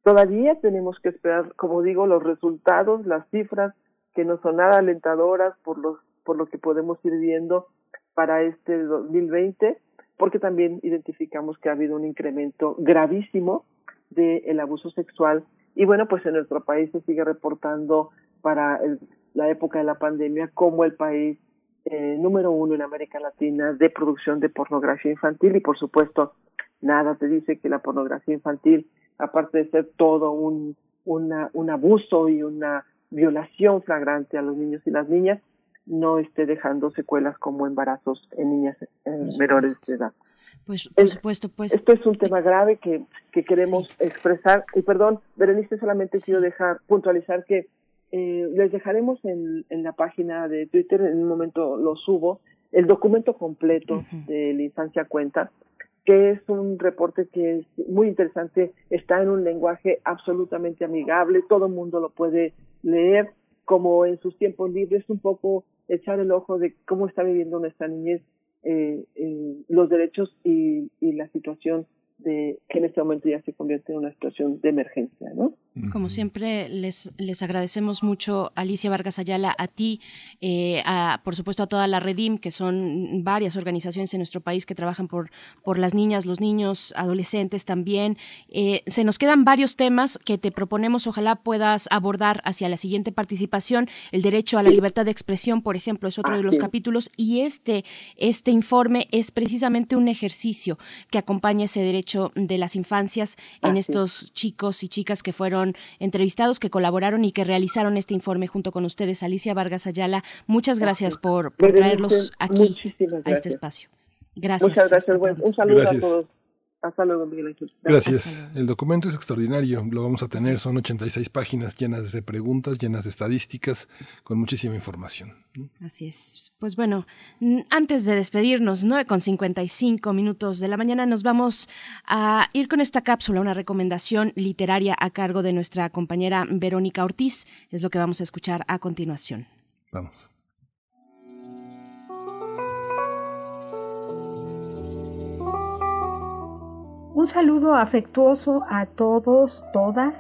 Todavía tenemos que esperar, como digo, los resultados, las cifras que no son nada alentadoras por los por lo que podemos ir viendo para este 2020, porque también identificamos que ha habido un incremento gravísimo del abuso sexual. Y bueno, pues en nuestro país se sigue reportando para la época de la pandemia como el país eh, número uno en América Latina de producción de pornografía infantil. Y por supuesto nada te dice que la pornografía infantil, aparte de ser todo un, una, un abuso y una violación flagrante a los niños y las niñas, no esté dejando secuelas como embarazos en niñas menores de edad. Pues, por supuesto, pues. Esto es un tema grave que, que queremos expresar. Y perdón, Berenice, solamente quiero dejar, puntualizar que eh, les dejaremos en, en la página de Twitter, en un momento lo subo, el documento completo de la Infancia Cuenta, que es un reporte que es muy interesante, está en un lenguaje absolutamente amigable, todo el mundo lo puede leer, como en sus tiempos libres, un poco echar el ojo de cómo está viviendo nuestra niñez eh, los derechos y, y la situación de que en este momento ya se convierte en una situación de emergencia, ¿no? Como siempre, les, les agradecemos mucho, Alicia Vargas Ayala, a ti, eh, a, por supuesto a toda la Redim, que son varias organizaciones en nuestro país que trabajan por, por las niñas, los niños, adolescentes también. Eh, se nos quedan varios temas que te proponemos, ojalá puedas abordar hacia la siguiente participación. El derecho a la libertad de expresión, por ejemplo, es otro de los capítulos, y este, este informe es precisamente un ejercicio que acompaña ese derecho de las infancias en estos chicos y chicas que fueron entrevistados, que colaboraron y que realizaron este informe junto con ustedes. Alicia Vargas Ayala, muchas gracias por, traerlos aquí a este espacio. Gracias. Muchas gracias. un saludo a todos. Hasta luego, Miguel Gracias. El documento es extraordinario. Lo vamos a tener. Son 86 páginas llenas de preguntas, llenas de estadísticas, con muchísima información. Así es. Pues bueno, antes de despedirnos, 9 con 55 minutos de la mañana, nos vamos a ir con esta cápsula, una recomendación literaria a cargo de nuestra compañera Verónica Ortiz. Es lo que vamos a escuchar a continuación. Vamos. Un saludo afectuoso a todos, todas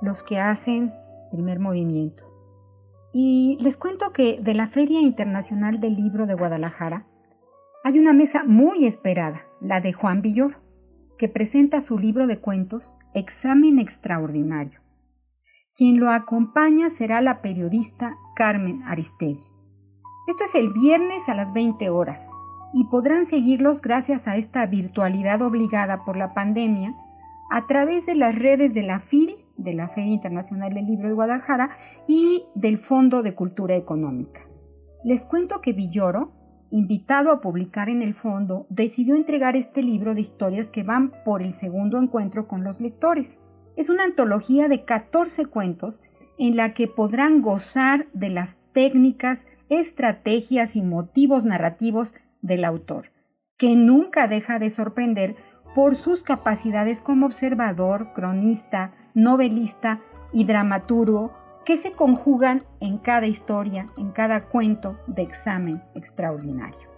los que hacen primer movimiento. Y les cuento que de la Feria Internacional del Libro de Guadalajara hay una mesa muy esperada, la de Juan Villoro, que presenta su libro de cuentos Examen Extraordinario. Quien lo acompaña será la periodista Carmen Aristegui. Esto es el viernes a las 20 horas y podrán seguirlos gracias a esta virtualidad obligada por la pandemia a través de las redes de la FIL, de la Feria Internacional del Libro de Guadalajara, y del Fondo de Cultura Económica. Les cuento que Villoro, invitado a publicar en el fondo, decidió entregar este libro de historias que van por el segundo encuentro con los lectores. Es una antología de 14 cuentos en la que podrán gozar de las técnicas, estrategias y motivos narrativos del autor, que nunca deja de sorprender por sus capacidades como observador, cronista, novelista y dramaturgo que se conjugan en cada historia, en cada cuento de examen extraordinario.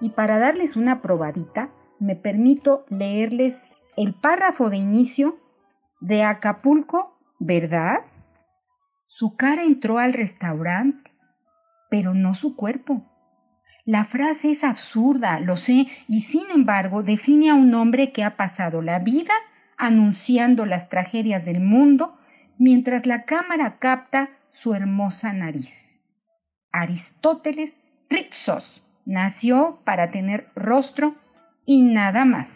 Y para darles una probadita, me permito leerles el párrafo de inicio de Acapulco, ¿verdad? Su cara entró al restaurante, pero no su cuerpo. La frase es absurda, lo sé, y sin embargo define a un hombre que ha pasado la vida anunciando las tragedias del mundo mientras la cámara capta su hermosa nariz. Aristóteles Ritsos nació para tener rostro y nada más.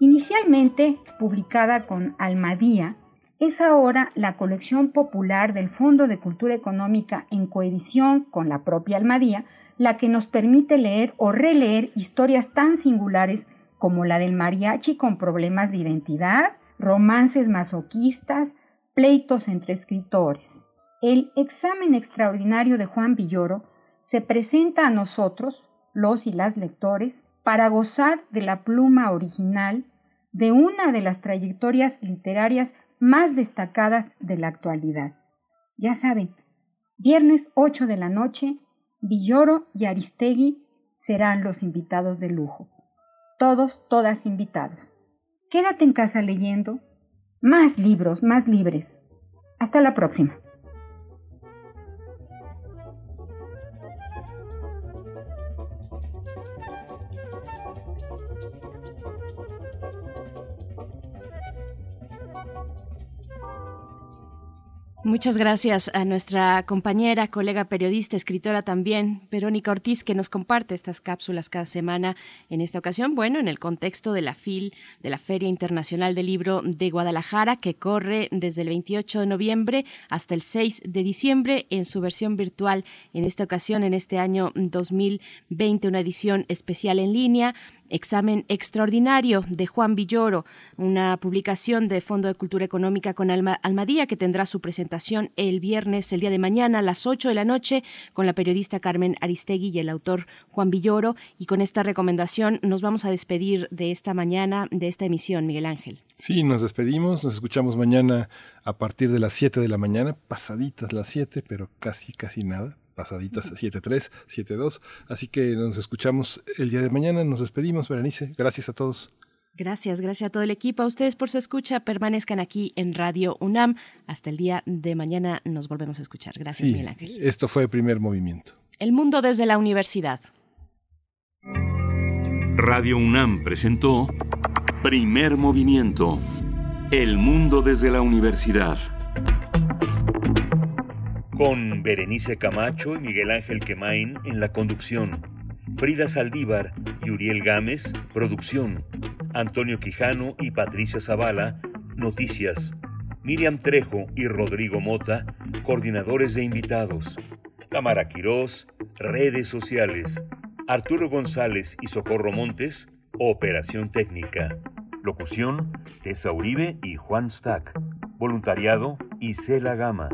Inicialmente publicada con Almadía, es ahora la colección popular del Fondo de Cultura Económica en coedición con la propia Almadía, la que nos permite leer o releer historias tan singulares como la del mariachi con problemas de identidad, romances masoquistas, pleitos entre escritores. El examen extraordinario de Juan Villoro se presenta a nosotros, los y las lectores, para gozar de la pluma original de una de las trayectorias literarias más destacadas de la actualidad. Ya saben, viernes 8 de la noche, Villoro y Aristegui serán los invitados de lujo. Todos, todas invitados. Quédate en casa leyendo. Más libros, más libres. Hasta la próxima. Muchas gracias a nuestra compañera, colega periodista, escritora también, Verónica Ortiz, que nos comparte estas cápsulas cada semana. En esta ocasión, bueno, en el contexto de la FIL, de la Feria Internacional del Libro de Guadalajara, que corre desde el 28 de noviembre hasta el 6 de diciembre en su versión virtual. En esta ocasión, en este año 2020, una edición especial en línea Examen extraordinario de Juan Villoro, una publicación de Fondo de Cultura Económica con Almadía que tendrá su presentación el viernes, el día de mañana, a las 8 de la noche, con la periodista Carmen Aristegui y el autor Juan Villoro. Y con esta recomendación nos vamos a despedir de esta mañana, de esta emisión, Miguel Ángel. Sí, nos despedimos, nos escuchamos mañana a partir de las 7 de la mañana, pasaditas las 7, pero casi, casi nada pasaditas 7.3, 7.2. Así que nos escuchamos el día de mañana. Nos despedimos, Berenice. Gracias a todos. Gracias, gracias a todo el equipo, a ustedes por su escucha. Permanezcan aquí en Radio UNAM. Hasta el día de mañana nos volvemos a escuchar. Gracias, Miguel Ángel. Esto fue el primer movimiento. El mundo desde la universidad. Radio UNAM presentó Primer Movimiento. El mundo desde la universidad con Berenice Camacho y Miguel Ángel Quemain en la conducción, Frida Saldívar y Uriel Gámez, producción, Antonio Quijano y Patricia Zavala, noticias, Miriam Trejo y Rodrigo Mota, coordinadores de invitados, Tamara Quirós, redes sociales, Arturo González y Socorro Montes, operación técnica. Locución, Tessa Uribe y Juan Stack. Voluntariado, Isela Gama.